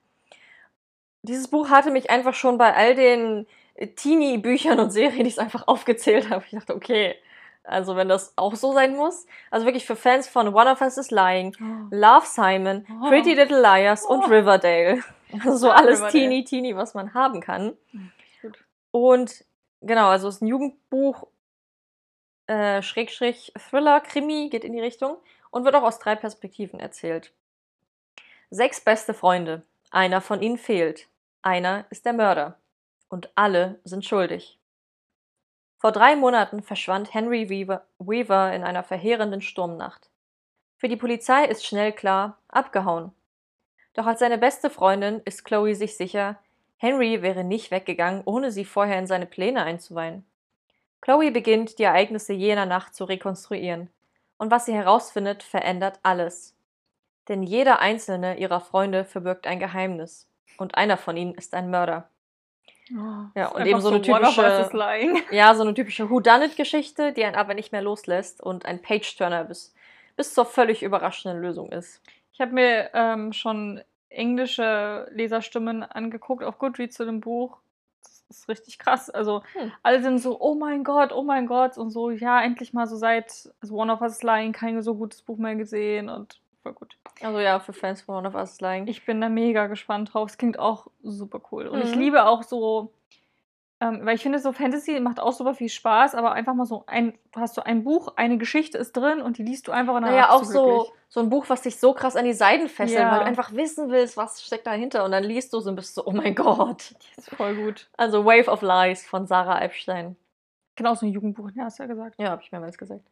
Dieses Buch hatte mich einfach schon bei all den Teenie-Büchern und Serien, die ich einfach aufgezählt habe. Ich dachte, okay, also wenn das auch so sein muss. Also wirklich für Fans von One of Us is Lying, Oh. Love Simon, Oh. Pretty Little Liars und Oh. Riverdale. Also so alles teeny, teeny, was man haben kann. Gut. Und genau, also es ist ein Jugendbuch, äh, Schrägstrich Thriller, Krimi, geht in die Richtung und wird auch aus drei Perspektiven erzählt. Sechs beste Freunde. Einer von ihnen fehlt. Einer ist der Mörder. Und alle sind schuldig. Vor drei Monaten verschwand Henry Weaver, in einer verheerenden Sturmnacht. Für die Polizei ist schnell klar, abgehauen. Doch als seine beste Freundin ist Chloe sich sicher, Henry wäre nicht weggegangen, ohne sie vorher in seine Pläne einzuweihen. Chloe beginnt, die Ereignisse jener Nacht zu rekonstruieren. Und was sie herausfindet, verändert alles. Denn jeder einzelne ihrer Freunde verbirgt ein Geheimnis. Und einer von ihnen ist ein Mörder. Oh, Ja, und eben so eine typische-. Ja, so eine typische Whodunit-Geschichte, die einen aber nicht mehr loslässt und ein Page-Turner bis, bis zur völlig überraschenden Lösung ist. Ich habe mir ähm, schon englische Leserstimmen angeguckt auf Goodreads zu dem Buch. Das ist richtig krass. Also Hm. alle sind so, oh mein Gott, oh mein Gott und so, ja, endlich mal so seit also One of Us Lying kein so gutes Buch mehr gesehen und voll gut. Also ja, für Fans von One of Us Lying. Ich bin da mega gespannt drauf. Es klingt auch super cool. Und ich Mhm. liebe auch so, ähm, weil ich finde, so Fantasy macht auch super viel Spaß, aber einfach mal so ein, du hast so ein Buch, eine Geschichte ist drin und die liest du einfach und dann Naja, auch so, so ein Buch, was dich so krass an die Seiten fesselt, Ja. weil du einfach wissen willst, was steckt dahinter. Und dann liest du es und bist so, oh mein Gott. Das ist voll gut. Also Wave of Lies von Sarah Epstein. Genau, so ein Jugendbuch, ja, hast du ja gesagt. Ja, habe ich mehrmals gesagt.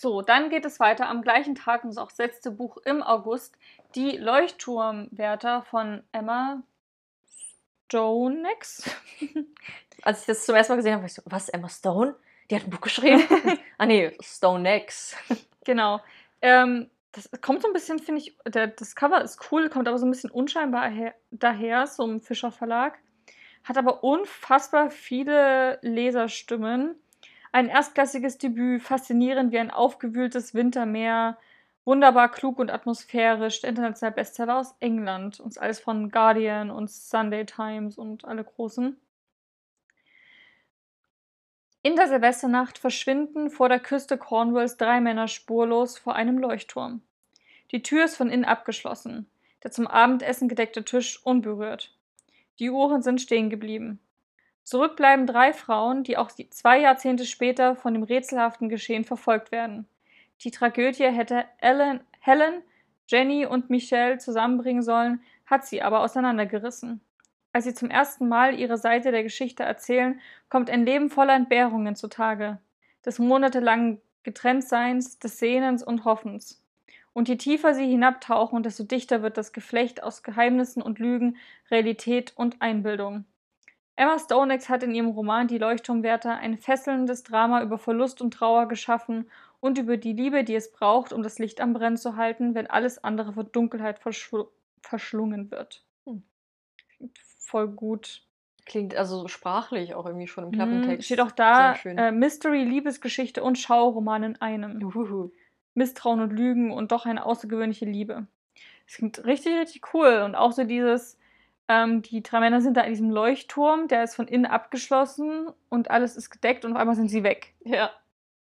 So, dann geht es weiter am gleichen Tag und das auch das letzte Buch im August, die Leuchtturmwärter von Emma Stonex. Als ich das zum ersten Mal gesehen habe, war ich so, was, Emma Stone? Die hat ein Buch geschrieben? ah nee, Stone X. genau. Ähm, das kommt so ein bisschen, finde ich, der, das Cover ist cool, kommt aber so ein bisschen unscheinbar her, daher, so im Fischer Verlag. Hat aber unfassbar viele Leserstimmen. Ein erstklassiges Debüt, faszinierend wie ein aufgewühltes Wintermeer, wunderbar klug und atmosphärisch, der internationale Bestseller aus England. Und alles von Guardian und Sunday Times und alle großen. In der Silvesternacht verschwinden vor der Küste Cornwalls drei Männer spurlos vor einem Leuchtturm. Die Tür ist von innen abgeschlossen, der zum Abendessen gedeckte Tisch unberührt. Die Uhren sind stehen geblieben. Zurück bleiben drei Frauen, die auch zwei Jahrzehnte später von dem rätselhaften Geschehen verfolgt werden. Die Tragödie hätte Ellen, Helen, Jenny und Michelle zusammenbringen sollen, hat sie aber auseinandergerissen. Als sie zum ersten Mal ihre Seite der Geschichte erzählen, kommt ein Leben voller Entbehrungen zutage, des monatelangen Getrenntseins, des Sehnens und Hoffens. Und je tiefer sie hinabtauchen, desto dichter wird das Geflecht aus Geheimnissen und Lügen, Realität und Einbildung. Emma Stonex hat in ihrem Roman Die Leuchtturmwärter ein fesselndes Drama über Verlust und Trauer geschaffen und über die Liebe, die es braucht, um das Licht am Brennen zu halten, wenn alles andere von Dunkelheit verschlu verschlungen wird. Hm. Voll gut. Klingt also sprachlich auch irgendwie schon im Klappentext. Steht auch da äh, Mystery, Liebesgeschichte und Schauroman in einem. Uhuhu. Misstrauen und Lügen und doch eine außergewöhnliche Liebe. Es klingt richtig, richtig cool. Und auch so dieses, ähm, die drei Männer sind da in diesem Leuchtturm, der ist von innen abgeschlossen und alles ist gedeckt und auf einmal sind sie weg. Ja.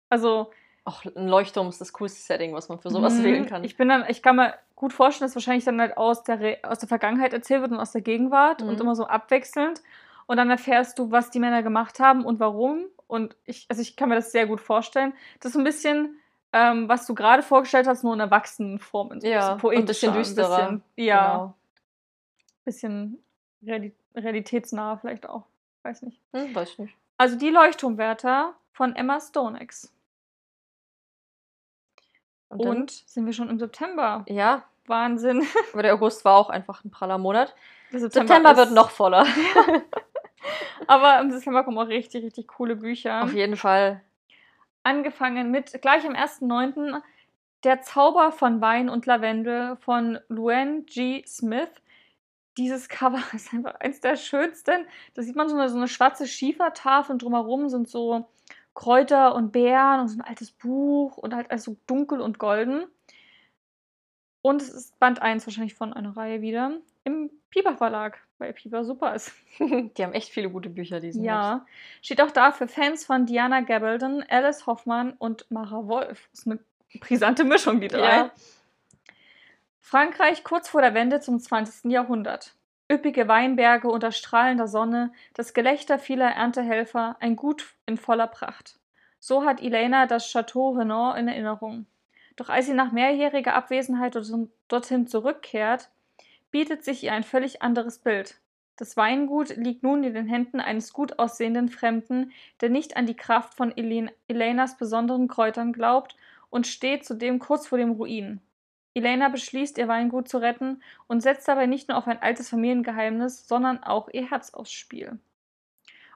Also, Auch ein Leuchtturm ist das coolste Setting, was man für sowas mh, wählen kann. Ich bin dann, ich kann mir gut vorstellen, dass wahrscheinlich dann halt aus der, Re aus der Vergangenheit erzählt wird und aus der Gegenwart und Mhm. immer so abwechselnd. Und dann erfährst du, was die Männer gemacht haben und warum. Und ich, also ich kann mir das sehr gut vorstellen. Das ist so ein bisschen, ähm, was du gerade vorgestellt hast, nur in Erwachsenenform. so ein Ja, bisschen und ein bisschen düsterer. bisschen- ja, Genau. Bisschen reali realitätsnah vielleicht auch. Weiß nicht. Hm, weiß ich nicht. Also die Leuchtturmwärter von Emma Stonex. Und, Und sind wir schon im September. ja, Wahnsinn. aber der August war auch einfach ein praller Monat. Der September, ist- wird noch voller. Aber im September kommen auch richtig, richtig coole Bücher. Auf jeden Fall. Angefangen mit gleich am 1.9. Der Zauber von Wein und Lavendel von Luann G. Smith. Dieses Cover ist einfach eins der schönsten. Da sieht man so eine, so eine schwarze Schiefertafel und drumherum sind so Kräuter und Beeren und so ein altes Buch und halt alles so dunkel und golden. Und es ist Band 1 wahrscheinlich von einer Reihe wieder im Piper Verlag, weil Piper super ist. Die haben echt viele gute Bücher, diesen Herbst. Ja, steht auch da für Fans von Diana Gabaldon, Alice Hoffmann und Mara Wolf. Das ist eine brisante Mischung, die drei. Ja. Frankreich kurz vor der Wende zum 20. Jahrhundert. Üppige Weinberge unter strahlender Sonne, das Gelächter vieler Erntehelfer, ein Gut in voller Pracht. So hat Elena das Chateau Renan in Erinnerung. Doch als sie nach mehrjähriger Abwesenheit dorthin- zurückkehrt, bietet sich ihr ein völlig anderes Bild. Das Weingut liegt nun in den Händen eines gut aussehenden Fremden, der nicht an die Kraft von Elen Elenas besonderen Kräutern glaubt und steht zudem kurz vor dem Ruin. Elena beschließt, ihr Weingut zu retten und setzt dabei nicht nur auf ein altes Familiengeheimnis, sondern auch ihr Herz aufs Spiel.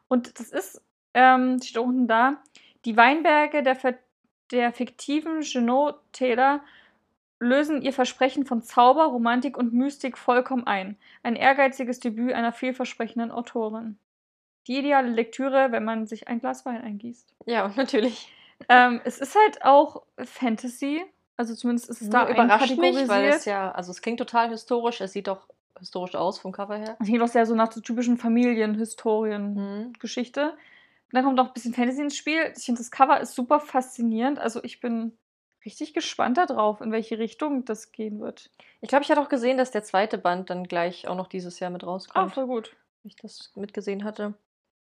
Und das ist, ähm, steht unten da, die Weinberge der, der fiktiven Genot-Täler lösen ihr Versprechen von Zauber, Romantik und Mystik vollkommen ein. Ein ehrgeiziges Debüt einer vielversprechenden Autorin. Die ideale Lektüre, wenn man sich ein Glas Wein eingießt. Ja, natürlich. Ähm, es ist halt auch Fantasy. Also zumindest ist es da überrascht mich, weil es ja, also es klingt total historisch, es sieht doch historisch aus vom Cover her. Es klingt auch sehr so nach so typischen Familienhistorien. Mhm. Dann kommt auch ein bisschen Fantasy ins Spiel. Ich finde, das Cover ist super faszinierend. Also ich bin richtig gespannt darauf, in welche Richtung das gehen wird. Ich glaube, ich hatte auch gesehen, dass der zweite Band dann gleich auch noch dieses Jahr mit Ah, rauskommt. voll gut. wie ich das mitgesehen hatte.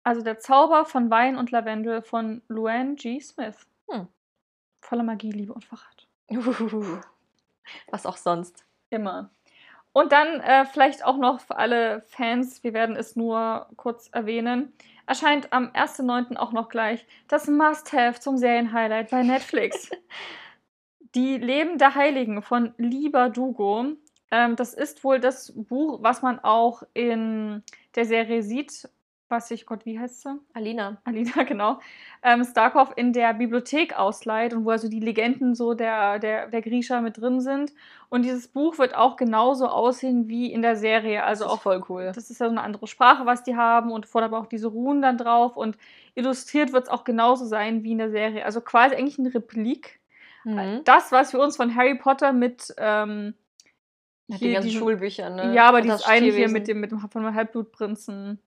Also der Zauber von Wein und Lavendel von Luann G. Smith. Hm. Voller Magie, Liebe und Verrat. Was auch sonst. Immer. Und dann äh, vielleicht auch noch für alle Fans, wir werden es nur kurz erwähnen, erscheint am 1.9. auch noch gleich das Must-Have zum Serienhighlight bei Netflix. Die Leben der Heiligen von Lieber Dugo. Ähm, das ist wohl das Buch, was man auch in der Serie sieht. Was ich, Gott, wie heißt sie? Alina. Alina, genau, ähm, Starkov in der Bibliothek ausleiht und wo also die Legenden so der, der, der Griecher mit drin sind. Und dieses Buch wird auch genauso aussehen wie in der Serie. Also auch, voll cool. das ist ja so eine andere Sprache, was die haben und vorne aber auch diese Runen dann drauf. Und illustriert wird es auch genauso sein wie in der Serie. Also quasi eigentlich eine Replik. Mhm. Das, was wir uns von Harry Potter mit ähm, Ja, die ganzen diesen- Schulbücher, ne? Ja, aber dieses das eine hier mit dem, mit dem von dem Halbblutprinzen.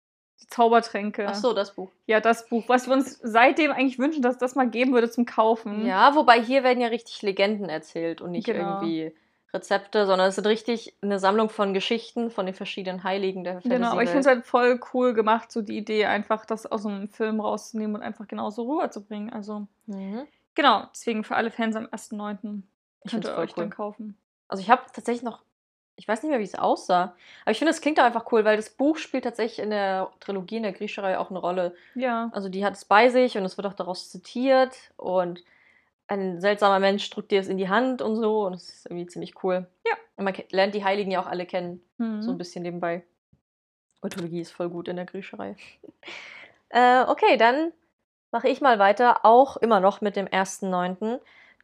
Die Zaubertränke. Ach so, das Buch. Ja, das Buch, was wir uns seitdem eigentlich wünschen, dass das mal geben würde zum Kaufen. Ja, wobei hier werden ja richtig Legenden erzählt und nicht Genau. irgendwie Rezepte, sondern es sind richtig eine Sammlung von Geschichten von den verschiedenen Heiligen der Genau, aber ich finde es halt voll cool gemacht, so die Idee, einfach das aus einem Film rauszunehmen und einfach genauso rüberzubringen. Also, Mhm. genau, deswegen für alle Fans am 1.9. Ich könnt ihr euch cool. dann kaufen. Also ich habe tatsächlich noch, ich weiß nicht mehr, wie es aussah, aber ich finde, es klingt auch einfach cool, weil das Buch spielt tatsächlich in der Trilogie, in der Griecherei auch eine Rolle. Ja. Also die hat es bei sich und es wird auch daraus zitiert und ein seltsamer Mensch drückt dir es in die Hand und so und es ist irgendwie ziemlich cool. Ja. Und man lernt die Heiligen ja auch alle kennen, Mhm. so ein bisschen nebenbei. Mythologie ist voll gut in der Griecherei. äh, okay, dann mache ich mal weiter, auch immer noch mit dem 1.9.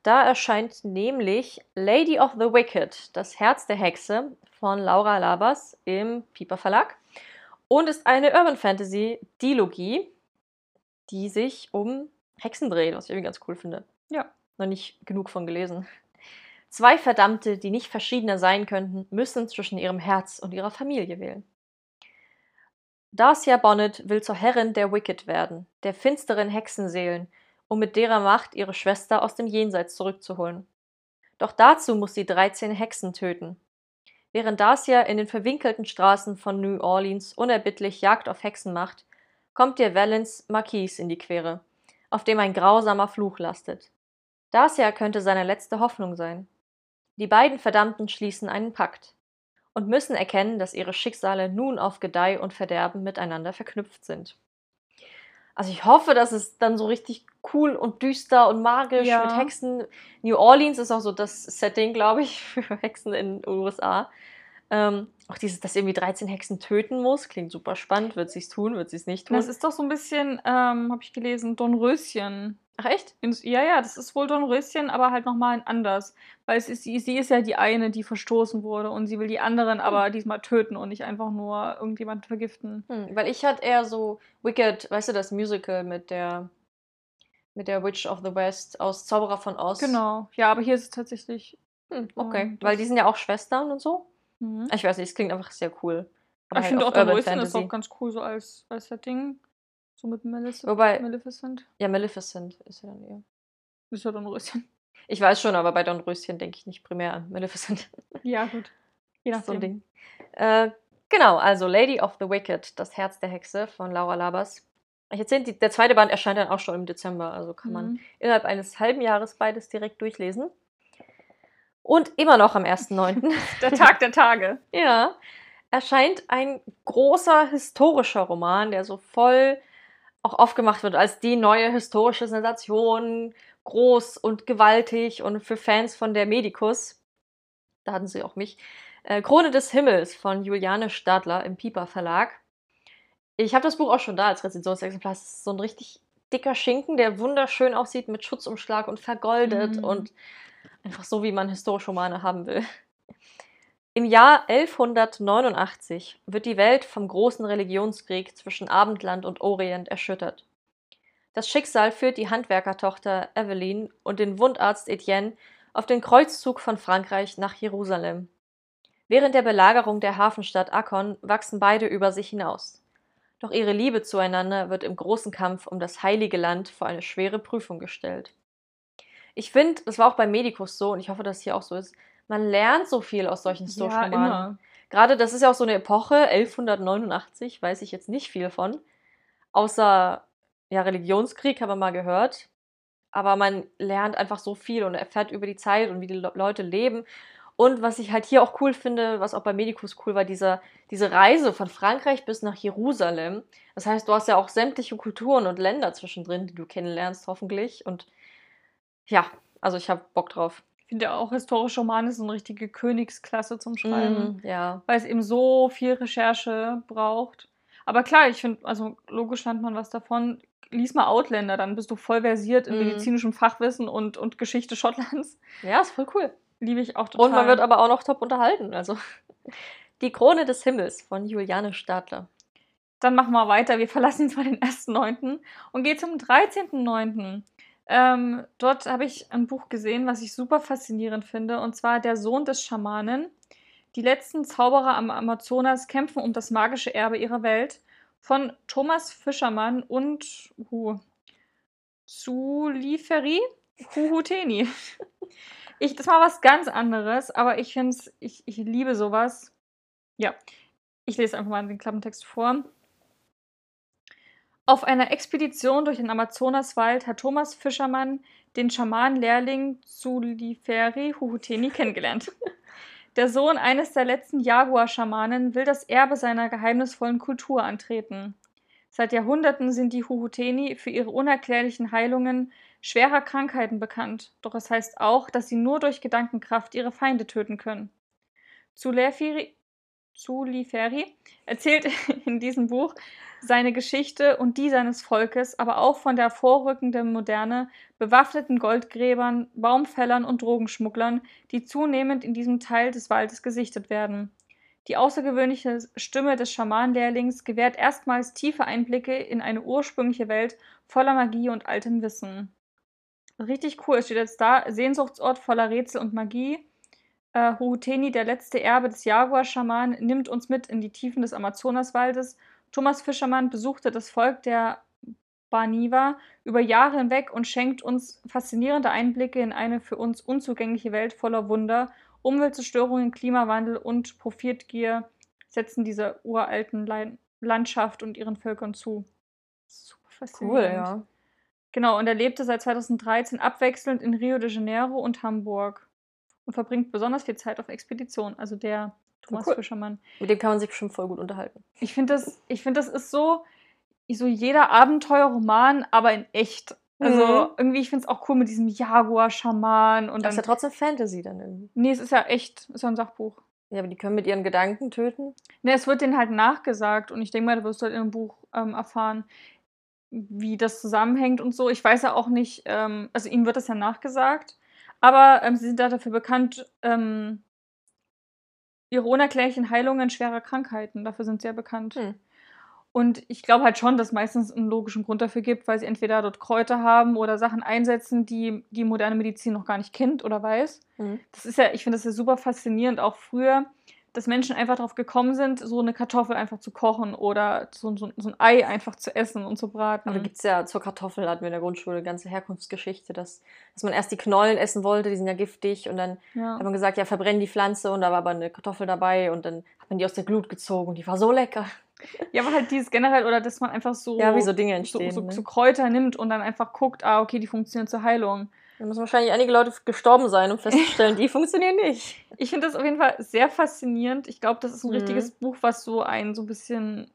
Da erscheint nämlich Lady of the Wicked, das Herz der Hexe von Laura Labas im Piper Verlag und ist eine Urban Fantasy Dilogie, die sich um Hexen dreht, was ich irgendwie ganz cool finde. Ja. Noch nicht genug von gelesen. Zwei Verdammte, die nicht verschiedener sein könnten, müssen zwischen ihrem Herz und ihrer Familie wählen. Darcia Bonnet will zur Herrin der Wicked werden, der finsteren Hexenseelen, um mit derer Macht ihre Schwester aus dem Jenseits zurückzuholen. Doch dazu muss sie 13 Hexen töten. Während Darcia in den verwinkelten Straßen von New Orleans unerbittlich Jagd auf Hexen macht, kommt ihr Valence Marquis in die Quere, auf dem ein grausamer Fluch lastet. Darcia könnte seine letzte Hoffnung sein. Die beiden Verdammten schließen einen Pakt und müssen erkennen, dass ihre Schicksale nun auf Gedeih und Verderben miteinander verknüpft sind. Also ich hoffe, dass es dann so richtig cool und düster und magisch Ja. mit Hexen. New Orleans ist auch so das Setting, glaube ich, für Hexen in den USA. Ähm, auch dieses, dass irgendwie 13 Hexen töten muss, klingt super spannend. Wird sie es tun, wird sie es nicht tun? Das ist doch so ein bisschen, ähm, habe ich gelesen, Dornröschen. Ach echt? Ins- Ja, ja, das ist wohl Dornröschen, aber halt nochmal anders. Weil es ist, sie, sie ist ja die eine, die verstoßen wurde und sie will die anderen aber diesmal töten und nicht einfach nur irgendjemanden vergiften. Hm, weil ich hatte eher so Wicked, weißt du, das Musical mit der mit der Witch of the West aus Zauberer von Oz. Genau. Ja, aber hier ist es tatsächlich. Hm, okay, Ähm, weil das- die sind ja auch Schwestern und so. Mhm. Ich weiß nicht, es klingt einfach sehr cool. Aber ich halt finde auch Urban ist Fantasy. auch ganz cool so als, als Setting. So mit Malefic Wobei- Maleficent. Ja, Maleficent ist ja dann eher. Ist ja Dornröschen. Ich weiß schon, aber bei Dornröschen denke ich nicht primär an Maleficent. Ja, gut. Je ist so ein nachdem. Ding. Äh, genau, also Lady of the Wicked, das Herz der Hexe von Laura Labas. Ich erzähle, die- der zweite Band erscheint dann auch schon im Dezember, also kann man Mhm. innerhalb eines halben Jahres beides direkt durchlesen. Und immer noch am 1.9. Der Tag der Tage. ja, erscheint ein großer historischer Roman, der so voll auch aufgemacht wird als die neue historische Sensation, groß und gewaltig und für Fans von der Medikus, da hatten sie auch mich, äh, Krone des Himmels von Juliane Stadler im Piper Verlag. Ich habe das Buch auch schon da als Rezensionsexemplar. Es ist so ein richtig dicker Schinken, der wunderschön aussieht mit Schutzumschlag und vergoldet Mhm. und Einfach so, wie man historische Romane haben will. Im Jahr 1189 wird die Welt vom großen Religionskrieg zwischen Abendland und Orient erschüttert. Das Schicksal führt die Handwerkertochter Evelyn und den Wundarzt Etienne auf den Kreuzzug von Frankreich nach Jerusalem. Während der Belagerung der Hafenstadt Akkon wachsen beide über sich hinaus. Doch ihre Liebe zueinander wird im großen Kampf um das heilige Land vor eine schwere Prüfung gestellt. Ich finde, das war auch bei Medikus so und ich hoffe, dass es hier auch so ist. Man lernt so viel aus solchen Ja, immer. Gerade das ist ja auch so eine Epoche, 1189, weiß ich jetzt nicht viel von. Außer, ja, Religionskrieg haben wir mal gehört. Aber man lernt einfach so viel und erfährt über die Zeit und wie die Le Leute leben. Und was ich halt hier auch cool finde, was auch bei Medikus cool war, dieser, diese Reise von Frankreich bis nach Jerusalem. Das heißt, du hast ja auch sämtliche Kulturen und Länder zwischendrin, die du kennenlernst, hoffentlich. Und ja, also ich habe Bock drauf. Ich finde auch, historische Romane sind eine richtige Königsklasse zum Schreiben, Mhm, ja. weil es eben so viel Recherche braucht. Aber klar, ich finde, also logisch lernt man was davon. Lies mal Outlander, dann bist du voll versiert in Mhm. medizinischem Fachwissen und, und Geschichte Schottlands. Ja, ist voll cool. Liebe ich auch total. Und man wird aber auch noch top unterhalten. Also Die Krone des Himmels von Juliane Stadler. Dann machen wir weiter. Wir verlassen jetzt mal den 1.9. und gehen zum 13.9. Ähm, dort habe ich ein Buch gesehen, was ich super faszinierend finde, und zwar Der Sohn des Schamanen. Die letzten Zauberer am Amazonas kämpfen um das magische Erbe ihrer Welt von Thomas Fischermann und uh, Zuliferi Huhuteni. Ich, das war was ganz anderes, aber ich finde es, ich, ich liebe sowas. Ja, ich lese einfach mal den Klappentext vor. Auf einer Expedition durch den Amazonaswald hat Thomas Fischermann den Schaman-Lehrling Zuliferi Huhuteni kennengelernt. Der Sohn eines der letzten Jaguar-Schamanen will das Erbe seiner geheimnisvollen Kultur antreten. Seit Jahrhunderten sind die Huhuteni für ihre unerklärlichen Heilungen schwerer Krankheiten bekannt, doch es heißt auch, dass sie nur durch Gedankenkraft ihre Feinde töten können. Zuleferi, Zuliferi erzählt in diesem Buch seine Geschichte und die seines Volkes, aber auch von der vorrückenden Moderne, bewaffneten Goldgräbern, Baumfällern und Drogenschmugglern, die zunehmend in diesem Teil des Waldes gesichtet werden. Die außergewöhnliche Stimme des Schamanlehrlings gewährt erstmals tiefe Einblicke in eine ursprüngliche Welt voller Magie und altem Wissen. Richtig cool, es steht jetzt da, Sehnsuchtsort voller Rätsel und Magie. Äh, Huhuteni, der letzte Erbe des Jaguar-Schaman, nimmt uns mit in die Tiefen des Amazonaswaldes. Thomas Fischermann besuchte das Volk der Baniwa über Jahre hinweg und schenkt uns faszinierende Einblicke in eine für uns unzugängliche Welt voller Wunder. Umweltzerstörungen, Klimawandel und Profitgier setzen dieser uralten Lein- Landschaft und ihren Völkern zu. Super Cool, faszinierend. ja. Genau, und er lebte seit 2013 abwechselnd in Rio de Janeiro und Hamburg und verbringt besonders viel Zeit auf Expedition. Also der Thomas Cool. Fischermann. Mit dem kann man sich bestimmt voll gut unterhalten. Ich finde das, ich finde das ist so, so jeder Abenteuerroman, aber in echt. Also Mhm. irgendwie, ich finde es auch cool mit diesem Jaguar-Schaman und Das ist ja trotzdem Fantasy dann irgendwie. Nee, es ist ja echt, ist ja ein Sachbuch. Ja, aber die können mit ihren Gedanken töten. Ne, es wird denen halt nachgesagt und ich denke mal, du wirst halt in dem Buch ähm, erfahren, wie das zusammenhängt und so. Ich weiß ja auch nicht, ähm, also ihm wird das ja nachgesagt, aber ähm, sie sind da dafür bekannt, ähm, ihre unerklärlichen Heilungen schwerer Krankheiten, dafür sind sie ja bekannt. Hm. Und ich glaube halt schon, dass es meistens einen logischen Grund dafür gibt, weil sie entweder dort Kräuter haben oder Sachen einsetzen, die die moderne Medizin noch gar nicht kennt oder weiß. Mhm. Das ist ja, ich finde das ja super faszinierend, auch früher, dass Menschen einfach darauf gekommen sind, so eine Kartoffel einfach zu kochen oder so, so, so ein Ei einfach zu essen und zu braten. Aber gibt es ja zur Kartoffel, hatten wir in der Grundschule, eine ganze Herkunftsgeschichte, dass, dass man erst die Knollen essen wollte, die sind ja giftig. Und dann ja. hat man gesagt, ja, verbrennen die Pflanze. Und da war aber eine Kartoffel dabei. Und dann hat man die aus der Glut gezogen. Und die war so lecker. ja, aber halt dieses generell, oder dass man einfach so, Ja, wie so Dinge so, entstehen. so, ne? so Kräuter nimmt und dann einfach guckt, ah, okay, die funktionieren zur Heilung. Da müssen wahrscheinlich einige Leute gestorben sein, um festzustellen, die funktionieren nicht. Ich finde das auf jeden Fall sehr faszinierend. Ich glaube, das ist ein Mhm. richtiges Buch, was so einen so ein bisschen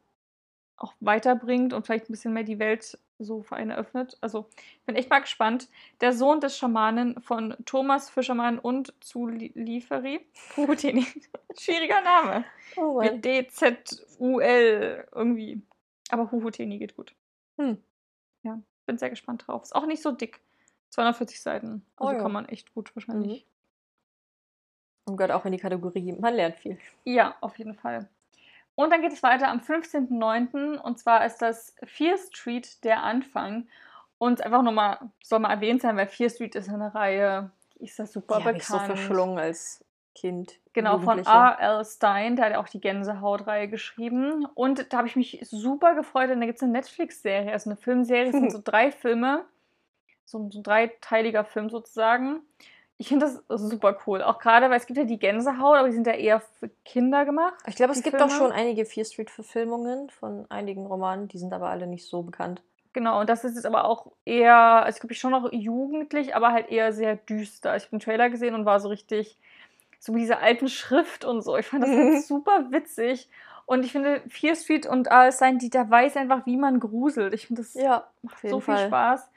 auch weiterbringt und vielleicht ein bisschen mehr die Welt so für einen eröffnet. Also, ich bin echt mal gespannt. Der Sohn des Schamanen von Thomas Fischermann und Zuliferi Puhutini. Schwieriger Name. Oh Mit D-Z-U-L irgendwie. Aber Huhuteni geht gut. Hm. Ja, bin sehr gespannt drauf. Ist auch nicht so dick. 240 Seiten. Also Oh ja. kann man echt gut wahrscheinlich Und gehört auch in die Kategorie, man lernt viel. Ja, auf jeden Fall. Und dann geht es weiter am 15.09. Und zwar ist das Fear Street der Anfang. Und einfach nochmal, soll mal erwähnt sein, weil Fear Street ist eine Reihe, die ist das super Die bekannt. ich so verschlungen als Kind. Genau, von. R.L. Stein, der hat auch die Gänsehaut-Reihe geschrieben. Und da habe ich mich super gefreut, denn da gibt es eine Netflix-Serie, also eine Filmserie, es sind so drei Filme, so ein, so ein dreiteiliger Film sozusagen. Ich finde das super cool, auch gerade, weil es gibt ja die Gänsehaut, aber die sind ja eher für Kinder gemacht. Ich glaube, es gibt Filme. doch schon einige Fear Street-Verfilmungen von einigen Romanen, die sind aber alle nicht so bekannt. Genau, und das ist jetzt aber auch eher, also glaube ich schon noch jugendlich, aber halt eher sehr düster. Ich habe den Trailer gesehen und war so richtig, so mit dieser alten Schrift und so. Ich fand das halt super witzig. Und ich finde, Fear Street und alles sein, die der weiß einfach, wie man gruselt. Ich finde das Ja, macht so viel Spaß.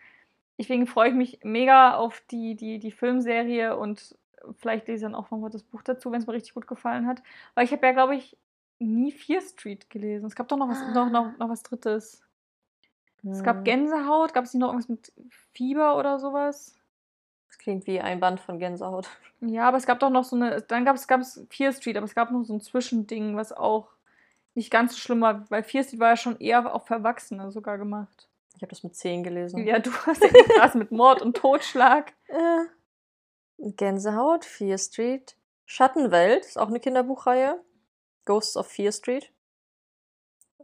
Deswegen freue ich mich mega auf die, die, die Filmserie und vielleicht lese ich dann auch nochmal das Buch dazu, wenn es mir richtig gut gefallen hat. Weil ich habe ja, glaube ich, nie Fear Street gelesen. Es gab doch noch was, noch, noch, noch was Drittes. Es gab Hm, Gänsehaut, gab es nicht noch irgendwas mit Fieber oder sowas? Das klingt wie ein Band von Gänsehaut. Ja, aber es gab doch noch so eine, dann gab es Fear Street, aber es gab noch so ein Zwischending, was auch nicht ganz so schlimm war, weil Fear Street war ja schon eher auch für Erwachsene sogar gemacht. Ich habe das mit 10 gelesen. Ja, du hast ja krass mit Mord und Totschlag. Äh, Gänsehaut, Fear Street. Schattenwelt ist auch eine Kinderbuchreihe. Ghosts of Fear Street.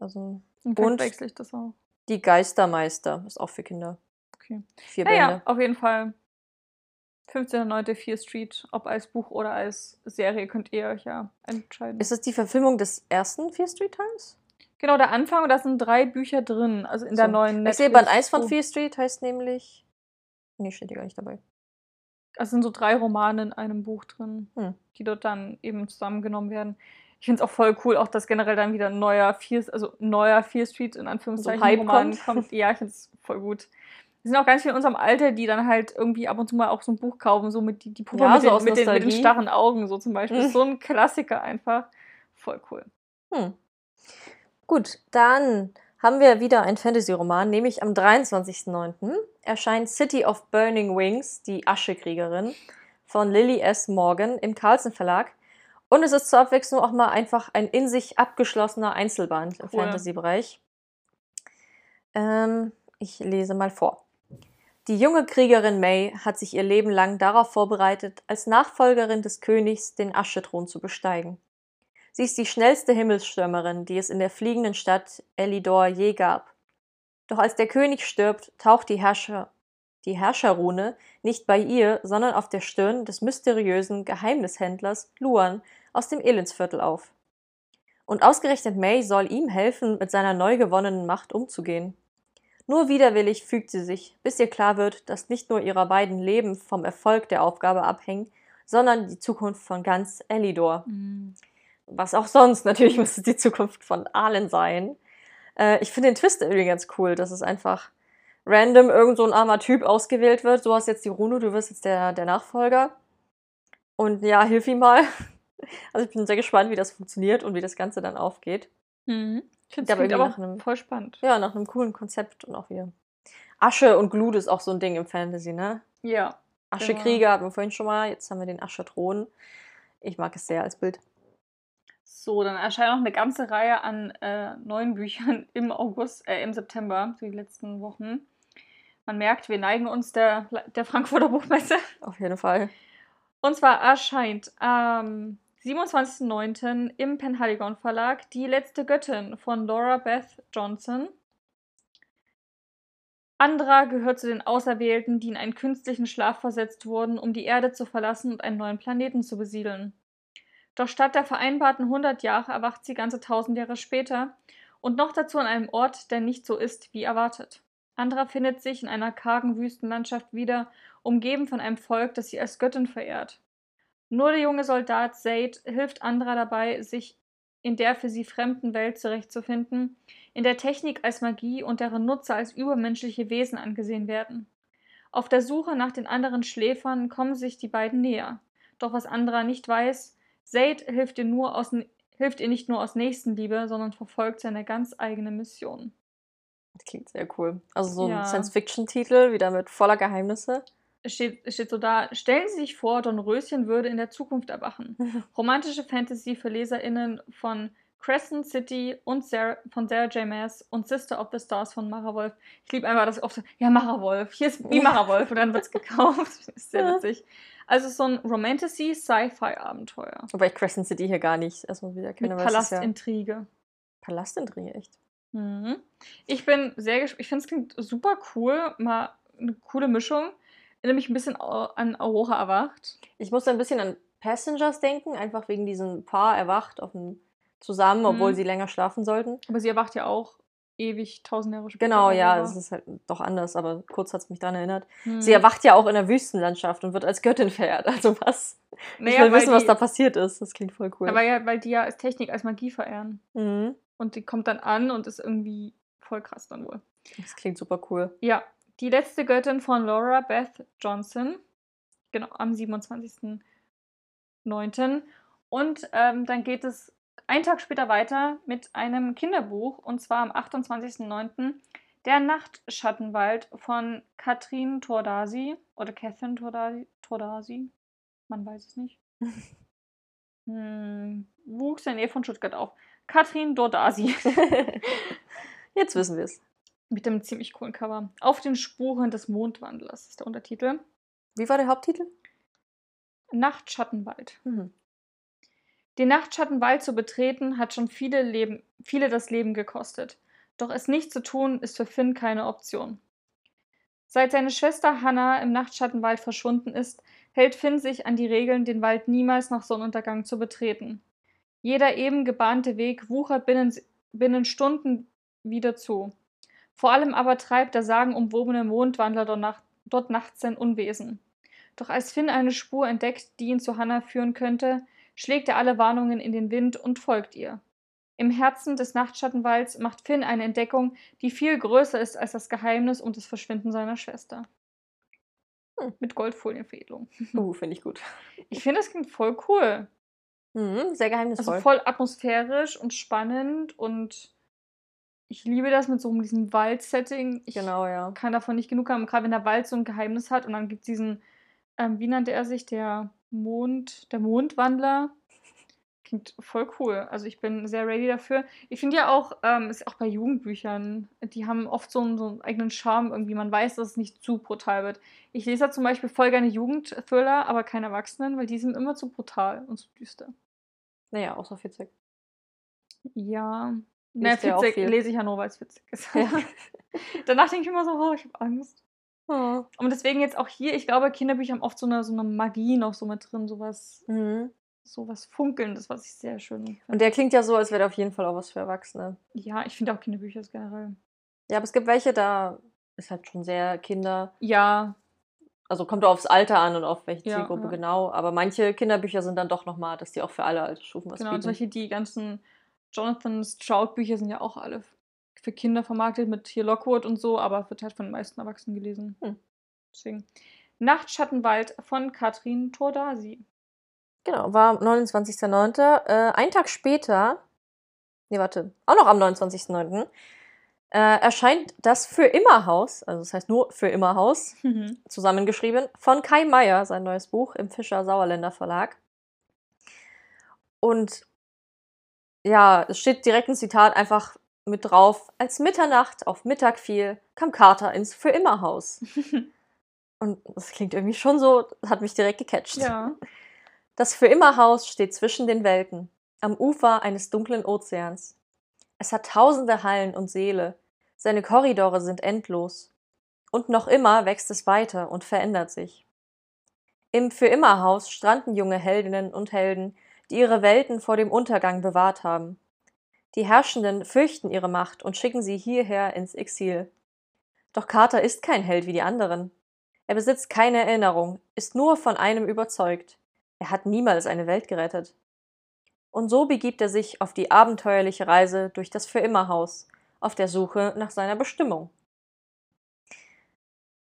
Also Und wechsle ich das auch. die Geistermeister ist auch für Kinder. Okay. Vier Naja, Bände. auf jeden Fall. 15.09. Fear Street, ob als Buch oder als Serie, könnt ihr euch ja entscheiden. Ist das die Verfilmung des ersten Fear Street Teils? Genau, der Anfang und da sind drei Bücher drin, also in der So. neuen Ich sehe Band Netflix- 1 von. Fear Street heißt nämlich. Nee, steht hier gar nicht dabei. Es sind so drei Romane in einem Buch drin, Hm. die dort dann eben zusammengenommen werden. Ich finde es auch voll cool, auch dass generell dann wieder ein neuer Fear, also neuer Fear Street in Anführungszeichen Hype Roman kommt. kommt. Ja, ich finde es voll gut. Es sind auch ganz viele in unserem Alter, die dann halt irgendwie ab und zu mal auch so ein Buch kaufen, so mit die, die Puppe Ja, mit, so den, mit, den, mit den starren Augen, so zum Beispiel. Mhm. So ein Klassiker einfach. Voll cool. Hm. Gut, dann haben wir wieder einen Fantasy-Roman, nämlich am 23.09. erscheint City of Burning Wings, die Aschekriegerin, von Lily S. Morgan im Carlsen Verlag. Und es ist zur Abwechslung auch mal einfach ein in sich abgeschlossener Einzelband im. Fantasy-Bereich. Ähm, ich lese mal vor. Die junge Kriegerin May hat sich ihr Leben lang darauf vorbereitet, als Nachfolgerin des Königs den Aschethron zu besteigen. Sie ist die schnellste Himmelsstürmerin, die es in der fliegenden Stadt Elidor je gab. Doch als der König stirbt, taucht die Herrscher, die Herrscherrune nicht bei ihr, sondern auf der Stirn des mysteriösen Geheimnishändlers Luan aus dem Elendsviertel auf. Und ausgerechnet May soll ihm helfen, mit seiner neu gewonnenen Macht umzugehen. Nur widerwillig fügt sie sich, bis ihr klar wird, dass nicht nur ihrer beiden Leben vom Erfolg der Aufgabe abhängen, sondern die Zukunft von ganz Elidor was auch sonst. Natürlich muss es die Zukunft von Arlen sein. Äh, ich finde den Twist irgendwie ganz cool, dass es einfach random irgend so ein armer Typ ausgewählt wird. Du hast jetzt die Rune, du wirst jetzt der, der Nachfolger. Und ja, hilf ihm mal. Also ich bin sehr gespannt, wie das funktioniert und wie das Ganze dann aufgeht. Mhm. Ich finde es aber nach einem- voll spannend. Ja, nach einem coolen Konzept und auch wieder. Asche und Glut ist auch so ein Ding im Fantasy, ne? Ja. Aschekrieger hatten wir vorhin schon mal, jetzt haben wir den Aschethron. Ich mag es sehr als Bild. So, dann erscheint noch eine ganze Reihe an äh, neuen Büchern im August, äh, im September, so die letzten Wochen. Man merkt, wir neigen uns der, der Frankfurter Buchmesse. Auf jeden Fall. Und zwar erscheint am 27.09. im Penhaligon Verlag Die letzte Göttin von Laura Beth Johnson. Andra gehört zu den Auserwählten, die in einen künstlichen Schlaf versetzt wurden, um die Erde zu verlassen und einen neuen Planeten zu besiedeln. Doch statt der vereinbarten 100 Jahre erwacht sie ganze 1000 Jahre später und noch dazu an einem Ort, der nicht so ist, wie erwartet. Andra findet sich in einer kargen Wüstenlandschaft wieder, umgeben von einem Volk, das sie als Göttin verehrt. Nur der junge Soldat Zaid hilft Andra dabei, sich in der für sie fremden Welt zurechtzufinden, in der Technik als Magie und deren Nutzer als übermenschliche Wesen angesehen werden. Auf der Suche nach den anderen Schläfern kommen sich die beiden näher. Doch was Andra nicht weiß, Zaid hilft ihr, nur aus, hilft ihr nicht nur aus Nächstenliebe, sondern verfolgt seine ganz eigene Mission. Das klingt sehr cool. Also so ein Ja. Science-Fiction-Titel, wieder mit voller Geheimnisse. es steht, steht so da, stellen Sie sich vor, Dornröschen würde in der Zukunft erwachen. Romantische Fantasy für LeserInnen von Crescent City und Sarah, von Sarah J. Maas und Sister of the Stars von Mara Wolf. Ich liebe einfach, dass oft so, ja, Mara Wolf, hier ist wie Mara Wolf und dann wird es gekauft. Ist sehr witzig. Also so ein Romantasy Sci-Fi-Abenteuer. Wobei ich Crescent City hier gar nicht erstmal wieder kenne. Mit ist ja Palastintrige. Palastintrige, echt. Mhm. Ich bin sehr gespannt. Ich finde, es klingt super cool. Mal eine coole Mischung. Erinnert mich ein bisschen an Aurora erwacht. Ich musste ein bisschen an Passengers denken, einfach wegen diesem Paar erwacht auf dem, zusammen, obwohl Mhm. sie länger schlafen sollten. Aber sie erwacht ja auch ewig, tausend Jahre später. Genau, ja, es ist halt doch anders, aber kurz hat es mich daran erinnert. Mhm. Sie erwacht ja auch in der Wüstenlandschaft und wird als Göttin verehrt. Also was? ich Naja, will weil wissen, was die- da passiert ist. Das klingt voll cool. Weil, ja, weil die ja als Technik, als Magie verehren. mhm. Und die kommt dann an und ist irgendwie voll krass dann wohl. Das klingt super cool. Ja, die letzte Göttin von Laura Beth Johnson. Genau, am 27.09. Und ähm, dann geht es einen Tag später weiter mit einem Kinderbuch. Und zwar am 28.09. Der Nachtschattenwald von Katrin Tordasi. Oder Catherine Tordasi. Tordasi. Man weiß es nicht. hm, wuchs in der Nähe von Stuttgart auf. Katrin Dordasi. Jetzt wissen wir es. Mit dem ziemlich coolen Cover. Auf den Spuren des Mondwandlers ist der Untertitel. Wie war der Haupttitel? Nachtschattenwald. Mhm. Den Nachtschattenwald zu betreten, hat schon viele, Leben, viele das Leben gekostet. Doch es nicht zu tun, ist für Finn keine Option. Seit seine Schwester Hannah im Nachtschattenwald verschwunden ist, hält Finn sich an die Regeln, den Wald niemals nach Sonnenuntergang zu betreten. Jeder eben gebahnte Weg wuchert binnen, binnen Stunden wieder zu. Vor allem aber treibt der sagenumwobene Mondwandler dort, nach, dort nachts sein Unwesen. Doch als Finn eine Spur entdeckt, die ihn zu Hannah führen könnte, schlägt er alle Warnungen in den Wind und folgt ihr. Im Herzen des Nachtschattenwalds macht Finn eine Entdeckung, die viel größer ist als das Geheimnis um das Verschwinden seiner Schwester. Hm. Mit Goldfolienveredelung. Uh, finde ich gut. Ich finde, das klingt voll cool. Mhm, sehr geheimnisvoll. Also voll atmosphärisch und spannend und ich liebe das mit so einem diesem Wald-Setting. Ich genau, ja. kann davon nicht genug haben, gerade wenn der Wald so ein Geheimnis hat und dann gibt es diesen, ähm, wie nannte er sich, der Mond, der Mondwandler. Klingt voll cool. Also ich bin sehr ready dafür. Ich finde ja auch, ähm, ist auch bei Jugendbüchern, die haben oft so einen, so einen eigenen Charme irgendwie. Man weiß, dass es nicht zu brutal wird. Ich lese ja zum Beispiel voll gerne Jugendthriller, aber keine Erwachsenen, weil die sind immer zu brutal und zu düster. Naja, außer 40. Ja. Liest Na, ja auch witzig viel. lese ich ja nur, weil es witzig ist. Ja. Danach denke ich immer so, oh, ich habe Angst. Oh. Und deswegen jetzt auch hier, ich glaube, Kinderbücher haben oft so eine, so eine Magie noch so mit drin, sowas, Mhm. sowas Funkelndes, was ich sehr schön finde. Und der klingt ja so, als wäre der auf jeden Fall auch was für Erwachsene. Ja, ich finde auch Kinderbücher generell. Ja, aber es gibt welche, da ist halt schon sehr Kinder. Ja, Also kommt aufs Alter an und auf welche Ja, Zielgruppe ja. genau. Aber manche Kinderbücher sind dann doch nochmal, dass die auch für alle Altersstufen was genau. bieten. Solche, die ganzen Jonathan Stroud-Bücher sind ja auch alle für Kinder vermarktet mit hier Lockwood und so, aber wird halt von den meisten Erwachsenen gelesen. Hm. Deswegen. Nachtschattenwald von Katrin Tordasi. Genau, war am 29.09. Äh, ein Tag später, nee, warte, auch noch am 29.09. Äh, erscheint das Für immer Haus, also das heißt nur Für immer Haus, zusammengeschrieben, von Kai Meier, sein neues Buch im Fischer Sauerländer Verlag. Und ja, es steht direkt ein Zitat einfach mit drauf: Als Mitternacht auf Mittag fiel, kam Carter ins Für immer Haus. Und das klingt irgendwie schon so, hat mich direkt gecatcht. ja. Das Für immer Haus steht zwischen den Welten, am Ufer eines dunklen Ozeans. Es hat tausende Hallen und Seele, seine Korridore sind endlos. Und noch immer wächst es weiter und verändert sich. Im Für immer Haus stranden junge Heldinnen und Helden, die ihre Welten vor dem Untergang bewahrt haben. Die Herrschenden fürchten ihre Macht und schicken sie hierher ins Exil. Doch Carter ist kein Held wie die anderen. Er besitzt keine Erinnerung, ist nur von einem überzeugt. Er hat niemals eine Welt gerettet. Und so begibt er sich auf die abenteuerliche Reise durch das Für-immer-Haus, auf der Suche nach seiner Bestimmung.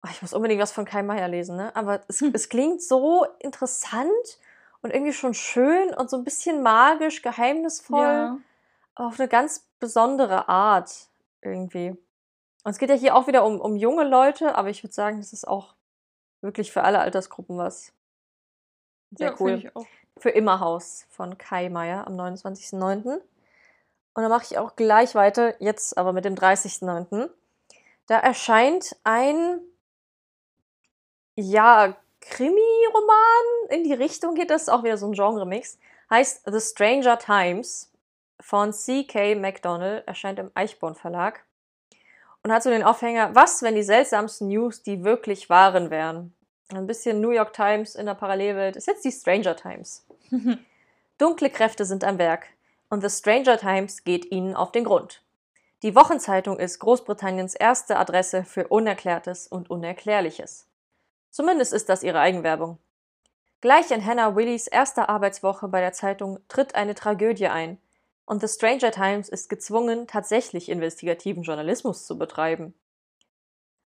Oh, ich muss unbedingt was von Kai Meier lesen, ne? Aber es, Hm. es klingt so interessant und irgendwie schon schön und so ein bisschen magisch, geheimnisvoll, ja. Auf eine ganz besondere Art irgendwie. Und es geht ja hier auch wieder um, um junge Leute, aber ich würde sagen, das ist auch Wirklich für alle Altersgruppen was. Sehr ja, cool. Für Immerhaus von Kai Meier am 29.09. Und dann mache ich auch gleich weiter, jetzt aber mit dem 30.09. Da erscheint ein, ja, Krimi-Roman. In die Richtung geht das, auch wieder so ein Genre-Mix. Heißt The Stranger Times von C.K. McDonald, erscheint im Eichborn Verlag. Und hat so den Aufhänger, was, wenn die seltsamsten News die wirklich wahren wären? Ein bisschen New York Times in der Parallelwelt ist jetzt die Stranger Times. Dunkle Kräfte sind am Werk und The Stranger Times geht ihnen auf den Grund. Die Wochenzeitung ist Großbritanniens erste Adresse für Unerklärtes und Unerklärliches. Zumindest ist das ihre Eigenwerbung. Gleich in Hannah Willys erster Arbeitswoche bei der Zeitung tritt eine Tragödie ein und The Stranger Times ist gezwungen, tatsächlich investigativen Journalismus zu betreiben.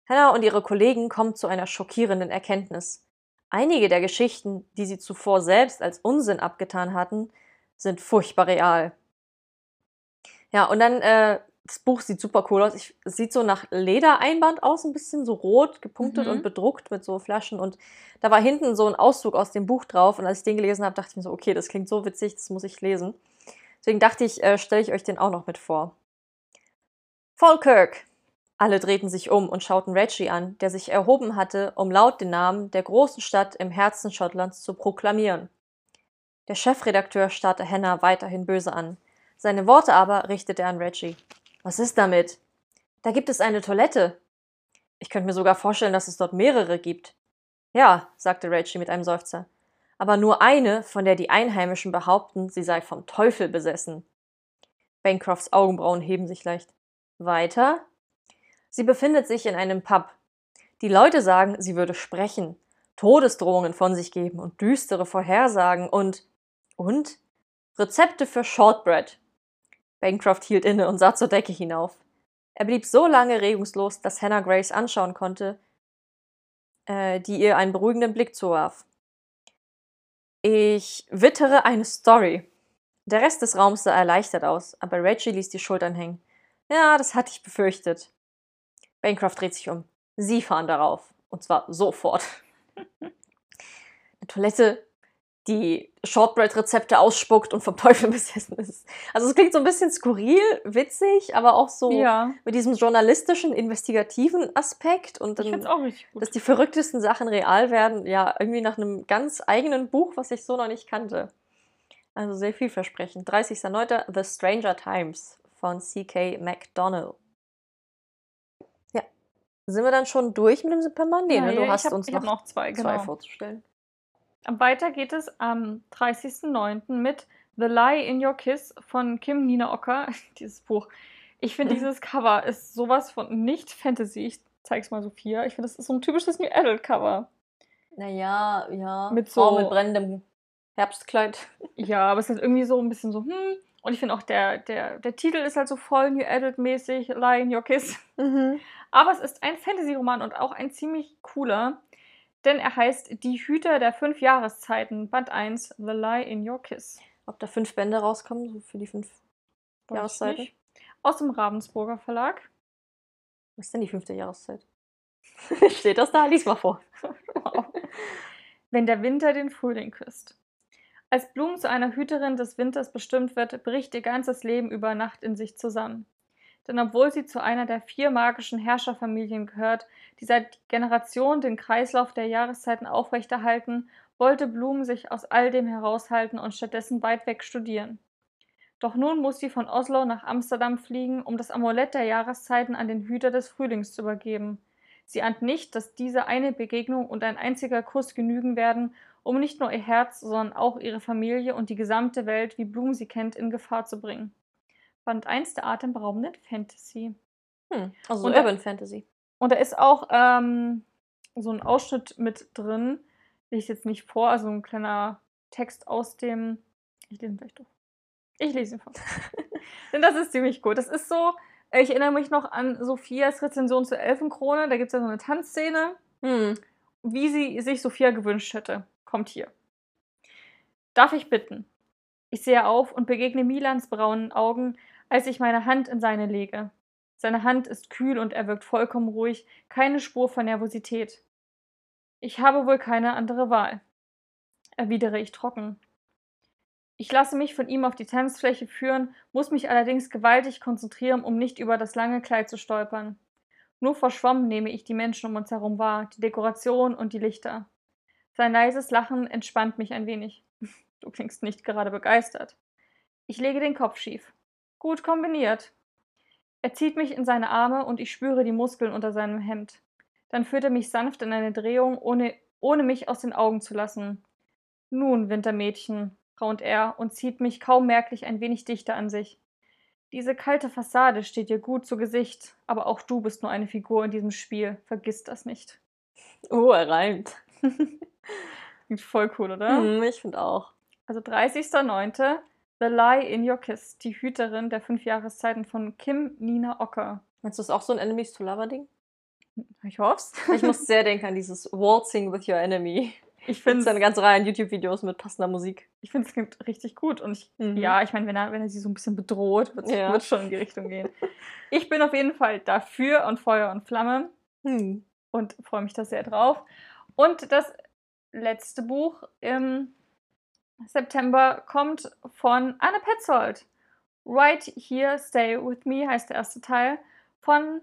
Hannah und ihre Kollegen kommen zu einer schockierenden Erkenntnis. Einige der Geschichten, die sie zuvor selbst als Unsinn abgetan hatten, sind furchtbar real. Ja, und dann, äh, das Buch sieht super cool aus. Ich, es sieht so nach Ledereinband aus, ein bisschen so rot, gepunktet Mhm. und bedruckt mit so Flaschen. Und da war hinten so ein Auszug aus dem Buch drauf. Und als ich den gelesen habe, dachte ich mir so, okay, das klingt so witzig, das muss ich lesen. Deswegen dachte ich, äh, stelle ich euch den auch noch mit vor. Falkirk. Alle drehten sich um und schauten Reggie an, der sich erhoben hatte, um laut den Namen der großen Stadt im Herzen Schottlands zu proklamieren. Der Chefredakteur starrte Hannah weiterhin böse an. Seine Worte aber richtete er an Reggie. Was ist damit? Da gibt es eine Toilette. Ich könnte mir sogar vorstellen, dass es dort mehrere gibt. Ja, sagte Reggie mit einem Seufzer. Aber nur eine, von der die Einheimischen behaupten, sie sei vom Teufel besessen. Bancrofts Augenbrauen heben sich leicht. Weiter? Sie befindet sich in einem Pub. Die Leute sagen, sie würde sprechen, Todesdrohungen von sich geben und düstere Vorhersagen und und Rezepte für Shortbread. Bancroft hielt inne und sah zur Decke hinauf. Er blieb so lange regungslos, dass Hannah Grace anschauen konnte, äh, die ihr einen beruhigenden Blick zuwarf. Ich wittere eine Story. Der Rest des Raums sah erleichtert aus, aber Reggie ließ die Schultern hängen. Ja, das hatte ich befürchtet. Bancroft dreht sich um. Sie fahren darauf. Und zwar sofort. Eine Toilette, die Shortbread-Rezepte ausspuckt und vom Teufel besessen ist. Also es klingt so ein bisschen skurril, witzig, aber auch so Ja, mit diesem journalistischen, investigativen Aspekt und dann, dass die verrücktesten Sachen real werden, ja, irgendwie nach einem ganz eigenen Buch, was ich so noch nicht kannte. Also sehr vielversprechend. 30.09. The Stranger Times von C.K. McDonald. Ja. Sind wir dann schon durch mit dem Superman? Nee, ne? Ja, du ich hast hab, uns noch, noch zwei, zwei genau. vorzustellen. Weiter geht es am 30.09. mit The Lie in Your Kiss von Kim Nina Ocker. Dieses Buch. Ich finde, dieses Cover ist sowas von nicht Fantasy. Ich zeig's mal Sophia. Ich finde, das ist so ein typisches New Adult Cover. Naja, ja. Mit so- mit brennendem Herbstkleid. Ja, aber es ist halt irgendwie so ein bisschen so, hm. Und ich finde auch, der, der, der Titel ist halt so voll New Adult-mäßig, Lie in Your Kiss. Mhm. Aber es ist ein Fantasy-Roman und auch ein ziemlich cooler, denn er heißt Die Hüter der fünf Jahreszeiten, Band 1, The Lie in Your Kiss. Ob da fünf Bände rauskommen, so für die fünf Weiß Jahreszeiten? Aus dem Ravensburger Verlag. Was ist denn die fünfte Jahreszeit? Steht das da? Lies mal vor. Wow. Wenn der Winter den Frühling küsst. Als Bloom zu einer Hüterin des Winters bestimmt wird, bricht ihr ganzes Leben über Nacht in sich zusammen. Denn obwohl sie zu einer der vier magischen Herrscherfamilien gehört, die seit Generationen den Kreislauf der Jahreszeiten aufrechterhalten, wollte Bloom sich aus all dem heraushalten und stattdessen weit weg studieren. Doch nun muss sie von Oslo nach Amsterdam fliegen, um das Amulett der Jahreszeiten an den Hüter des Frühlings zu übergeben. Sie ahnt nicht, dass diese eine Begegnung und ein einziger Kuss genügen werden, um nicht nur ihr Herz, sondern auch ihre Familie und die gesamte Welt, wie Bloom sie kennt, in Gefahr zu bringen. Band 1 der atemberaubenden Fantasy. Hm, also so Und da- Urban Fantasy. Und da ist auch ähm, so ein Ausschnitt mit drin. Ich jetzt nicht vor, also ein kleiner Text aus dem. Ich lese ihn vielleicht doch. Ich lese ihn vor. Denn das ist ziemlich gut. Das ist so, ich erinnere mich noch an Sophias Rezension zur Elfenkrone. Da gibt es ja so eine Tanzszene, Hm. wie sie sich Sophia gewünscht hätte. Kommt hier. Darf ich bitten? Ich sehe auf und begegne Milans braunen Augen, als ich meine Hand in seine lege. Seine Hand ist kühl und er wirkt vollkommen ruhig, keine Spur von Nervosität. Ich habe wohl keine andere Wahl, erwidere ich trocken. Ich lasse mich von ihm auf die Tanzfläche führen, muss mich allerdings gewaltig konzentrieren, um nicht über das lange Kleid zu stolpern. Nur verschwommen nehme ich die Menschen um uns herum wahr, die Dekoration und die Lichter. Sein leises Lachen entspannt mich ein wenig. Du klingst nicht gerade begeistert. Ich lege den Kopf schief. Gut kombiniert. Er zieht mich in seine Arme und ich spüre die Muskeln unter seinem Hemd. Dann führt er mich sanft in eine Drehung, ohne, ohne mich aus den Augen zu lassen. Nun, Wintermädchen, raunt er und zieht mich kaum merklich ein wenig dichter an sich. Diese kalte Fassade steht dir gut zu Gesicht, aber auch du bist nur eine Figur in diesem Spiel. Vergiss das nicht. Oh, er reimt. Klingt voll cool, oder? Hm, ich finde auch. Also 30.09. The Lie in Your Kiss, die Hüterin der fünf Jahreszeiten von Kim Nina Ocker. Meinst du das auch so ein Enemies to Lover Ding? Ich hoff's. Ich muss sehr denken an dieses Waltzing with Your Enemy. Ich Finde ganze Reihe an YouTube-Videos mit passender Musik. ich finde es klingt richtig gut und ich, Mhm. ja, ich meine, wenn er, wenn er sie so ein bisschen bedroht, wird es Ja. schon in die Richtung gehen. Ich bin auf jeden Fall dafür und Feuer und Flamme Hm. und freue mich da sehr drauf. Und das letzte Buch im September kommt von Anne Petzold. Right Here, Stay With Me heißt der erste Teil von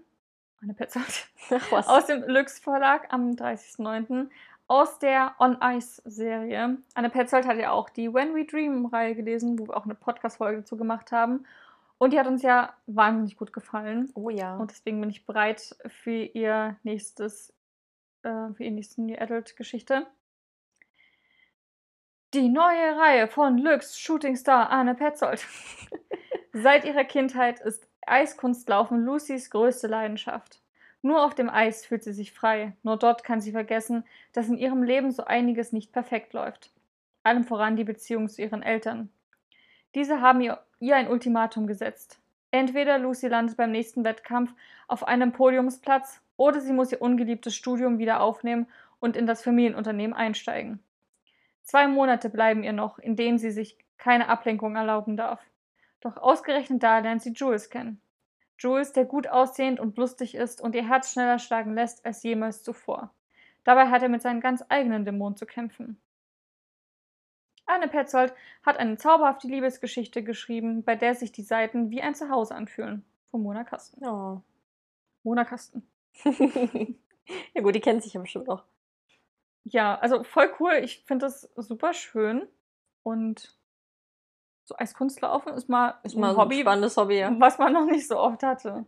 Anne Petzold. Ach was. Aus dem Lux Verlag am 30.09. aus der On Ice Serie. Anne Petzold hat ja auch die When We Dream Reihe gelesen, wo wir auch eine Podcast-Folge dazu gemacht haben. Und die hat uns ja wahnsinnig gut gefallen. oh ja. Und deswegen bin ich bereit für ihr nächstes, äh, für ihr nächsten New Adult Geschichte. Die neue Reihe von Lux Shooting Star Anne Petzold. Seit ihrer Kindheit ist Eiskunstlaufen Lucys größte Leidenschaft. Nur auf dem Eis fühlt sie sich frei. Nur dort kann sie vergessen, dass in ihrem Leben so einiges nicht perfekt läuft. Allem voran die Beziehung zu ihren Eltern. Diese haben ihr, ihr ein Ultimatum gesetzt. Entweder Lucy landet beim nächsten Wettkampf auf einem Podiumsplatz oder sie muss ihr ungeliebtes Studium wieder aufnehmen und in das Familienunternehmen einsteigen. Zwei Monate bleiben ihr noch, in denen sie sich keine Ablenkung erlauben darf. Doch ausgerechnet da lernt sie Jules kennen. Jules, der gut aussehend und lustig ist und ihr Herz schneller schlagen lässt als jemals zuvor. Dabei hat er mit seinen ganz eigenen Dämonen zu kämpfen. Anne Petzold hat eine zauberhafte Liebesgeschichte geschrieben, bei der sich die Seiten wie ein Zuhause anfühlen. Von Mona Kasten. Oh. Mona Kasten. ja gut, die kennt sich ja bestimmt auch. Ja, also voll cool. Ich finde das super schön. Und so Eiskunstlaufen ist mal, Ist mal ein Hobby, spannendes Hobby, ja. was man noch nicht so oft hatte.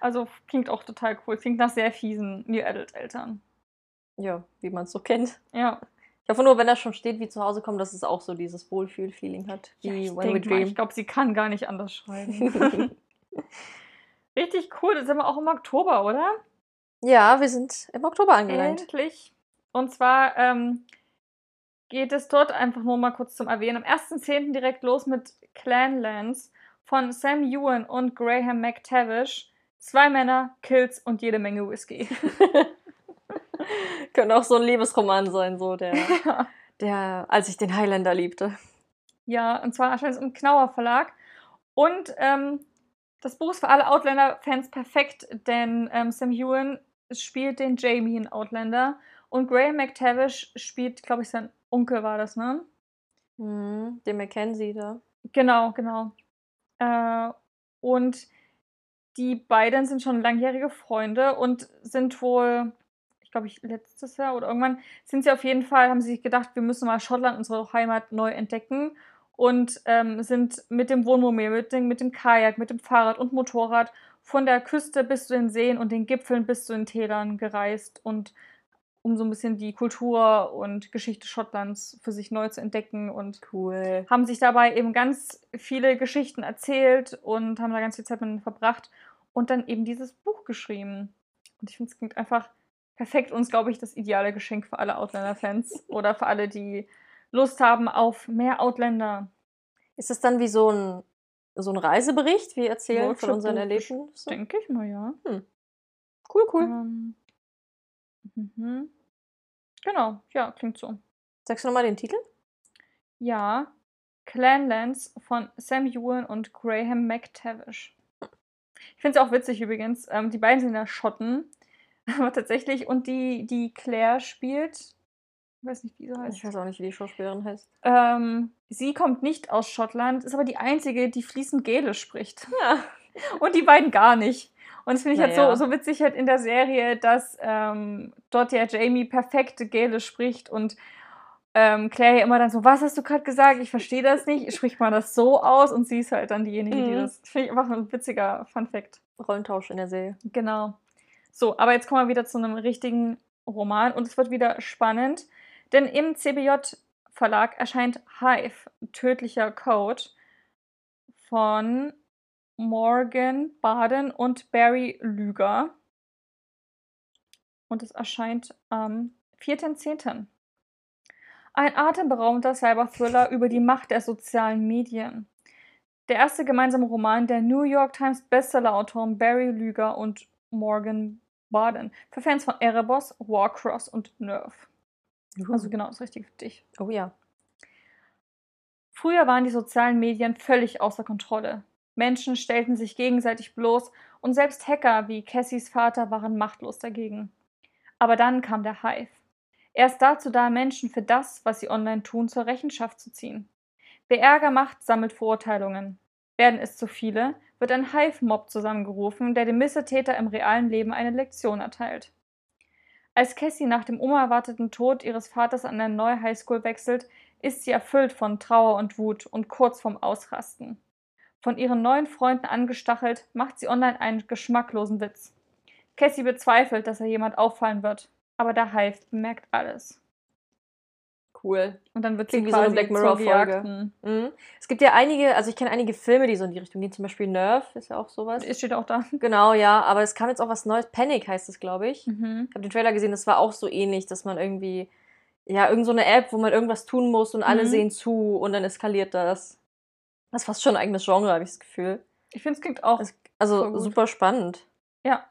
Also klingt auch total cool. Klingt nach sehr fiesen New Adult Eltern. Ja, wie man es so kennt. Ja, Ich hoffe nur, wenn da schon steht, wie zu Hause kommen, dass es auch so dieses Wohlfühl-Feeling hat, wie ja ich, When We mal, ich glaube, sie kann gar nicht anders schreiben. Richtig cool. Das sind wir auch im Oktober, oder? ja, wir sind im Oktober angelangt. Endlich. Und zwar ähm, geht es dort einfach nur mal kurz zum Erwähnen. Am 1.10. direkt los mit Clanlands von Sam Ewan und Graham McTavish. Zwei Männer, Kills und jede Menge Whisky. Könnte auch so ein Liebesroman sein, so der, der, als ich den Highlander liebte. ja, und zwar erscheint es im Knauer Verlag. Und ähm, das Buch ist für alle Outlander-Fans perfekt, denn ähm, Sam Ewan spielt den Jamie in Outlander und Graham McTavish spielt, glaube ich, sein Onkel war das, ne? Mhm, den Mackenzie da. Genau, genau. Äh, und die beiden sind schon langjährige Freunde und sind wohl, ich glaube, ich letztes Jahr oder irgendwann sind sie auf jeden Fall, haben sie sich gedacht, wir müssen mal Schottland, unsere Heimat, neu entdecken und ähm, sind mit dem Wohnmobil, mit dem, mit dem Kajak, mit dem Fahrrad und Motorrad von der Küste bis zu den Seen und den Gipfeln bis zu den Tälern gereist und um so ein bisschen die Kultur und Geschichte Schottlands für sich neu zu entdecken und Cool. haben sich dabei eben ganz viele Geschichten erzählt und haben da ganz viel Zeit mit verbracht und dann eben dieses Buch geschrieben. Und ich finde, es klingt einfach perfekt und ist, glaube ich, das ideale Geschenk für alle Outlander-Fans oder für alle, die Lust haben auf mehr Outlander. Ist es dann wie so ein, so ein Reisebericht? Wir erzählen von unseren Erlebnissen? Denke ich mal, ja. Cool, cool. Ähm, mhm. Genau, ja, klingt so. Sagst du nochmal den Titel? Ja, Clanlands von Sam Ewan und Graham McTavish. Ich finde es auch witzig übrigens. Ähm, die beiden sind ja Schotten. Aber tatsächlich, und die, die Claire spielt, ich weiß nicht, wie sie heißt. Ich weiß auch nicht, wie die Schauspielerin heißt. Ähm, sie kommt nicht aus Schottland, ist aber die einzige, die fließend Gälisch spricht. Ja. Und die beiden gar nicht. Und das finde ich halt Naja. so, so witzig halt in der Serie, dass ähm, dort ja Jamie perfekte Gälisch spricht und ähm, Claire ja immer dann so, was hast du gerade gesagt? Ich verstehe das nicht. Spricht man das so aus? Und sie ist halt dann diejenige, die Mhm. das. Finde ich einfach ein witziger Fun-Fact. Rollentausch in der Serie. Genau. So, aber jetzt kommen wir wieder zu einem richtigen Roman und es wird wieder spannend, denn im CBJ-Verlag erscheint Hive, tödlicher Code von Morgan Baden und Barry Lüger. Und es erscheint am 4.10. Ein atemberaubender Cyber-Thriller über die Macht der sozialen Medien. Der erste gemeinsame Roman der New York Times Bestseller-Autoren Barry Lüger und Morgan Baden. Für Fans von Erebos, Warcross und Nerve. Also genau, das Richtige für dich. Oh ja. Früher waren die sozialen Medien völlig außer Kontrolle. Menschen stellten sich gegenseitig bloß und selbst Hacker wie Cassies Vater waren machtlos dagegen. Aber dann kam der Hive. Er ist dazu da, Menschen für das, was sie online tun, zur Rechenschaft zu ziehen. Wer Ärger macht, sammelt Verurteilungen. Werden es zu viele, wird ein Hive-Mob zusammengerufen, der dem Missetäter im realen Leben eine Lektion erteilt. Als Cassie nach dem unerwarteten Tod ihres Vaters an eine neue Highschool wechselt, ist sie erfüllt von Trauer und Wut und kurz vorm Ausrasten. Von ihren neuen Freunden angestachelt, macht sie online einen geschmacklosen Witz. Cassie bezweifelt, dass er jemand auffallen wird, aber der Hive bemerkt alles. Cool. Und dann wird Klingt sie wie so eine quasi Black zur Mirror-Folge. Gejagten. Mhm. Es gibt ja einige, also ich kenne einige Filme, die so in die Richtung gehen. Zum Beispiel Nerve ist ja auch sowas. Es steht auch da. Genau, ja. Aber es kam jetzt auch was Neues. Panic heißt es, glaube ich. Mhm. Ich habe den Trailer gesehen, das war auch so ähnlich, dass man irgendwie, ja, irgend so eine App, wo man irgendwas tun muss und alle Mhm. sehen zu und dann eskaliert das. Das ist fast schon ein eigenes Genre, habe ich das Gefühl. Ich finde, es klingt auch. Es, Voll also super spannend, ja,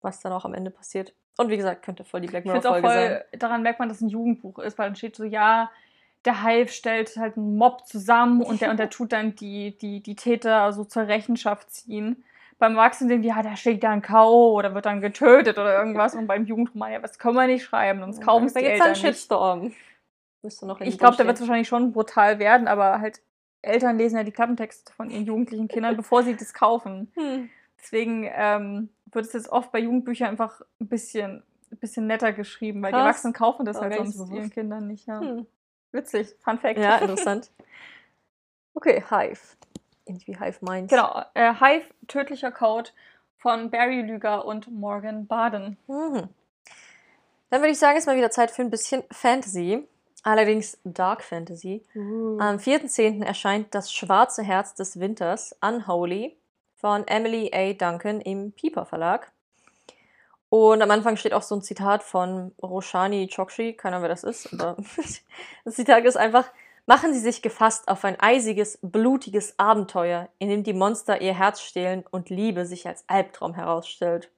was dann auch am Ende passiert. Und wie gesagt, könnte voll die Black ich finde es auch Mirror-Folge sein. voll. Daran merkt man, dass es ein Jugendbuch ist, weil dann steht so, ja, der Hive stellt halt einen Mob zusammen und der, und der tut dann die, die, die Täter so zur Rechenschaft ziehen. Beim Erwachsenen denken die, ja, da steht dann K.O. oder wird dann getötet oder irgendwas. Und beim Jugendroman, ja, das können wir nicht schreiben, sonst kaufen es da die Eltern nicht. Shitstorm. Müsste noch Ich glaube, da wird es wahrscheinlich schon brutal werden, aber halt Eltern lesen ja die Klappentexte von ihren jugendlichen Kindern, bevor sie das kaufen. Hm. Deswegen ähm, wird es jetzt oft bei Jugendbüchern einfach ein bisschen, ein bisschen netter geschrieben, weil die Krass. Erwachsenen kaufen das War halt sonst so ihren bewusst. Kindern nicht. Ja. Hm. Witzig, Fun Fact. Ja, interessant. Okay, Hive. Ähnlich wie Hive Minds. genau, äh, Hive, tödlicher Code von Barry Lüger und Morgan Baden. Mhm. Dann würde ich sagen, ist mal wieder Zeit für ein bisschen Fantasy. Allerdings Dark Fantasy. Am 4.10. erscheint Das schwarze Herz des Winters, Unholy, von Emily A. Duncan im Piper Verlag. Und am Anfang steht auch so ein Zitat von Roshani Chokshi, keine Ahnung, wer das ist, aber das Zitat ist einfach, machen Sie sich gefasst auf ein eisiges, blutiges Abenteuer, in dem die Monster ihr Herz stehlen und Liebe sich als Albtraum herausstellt.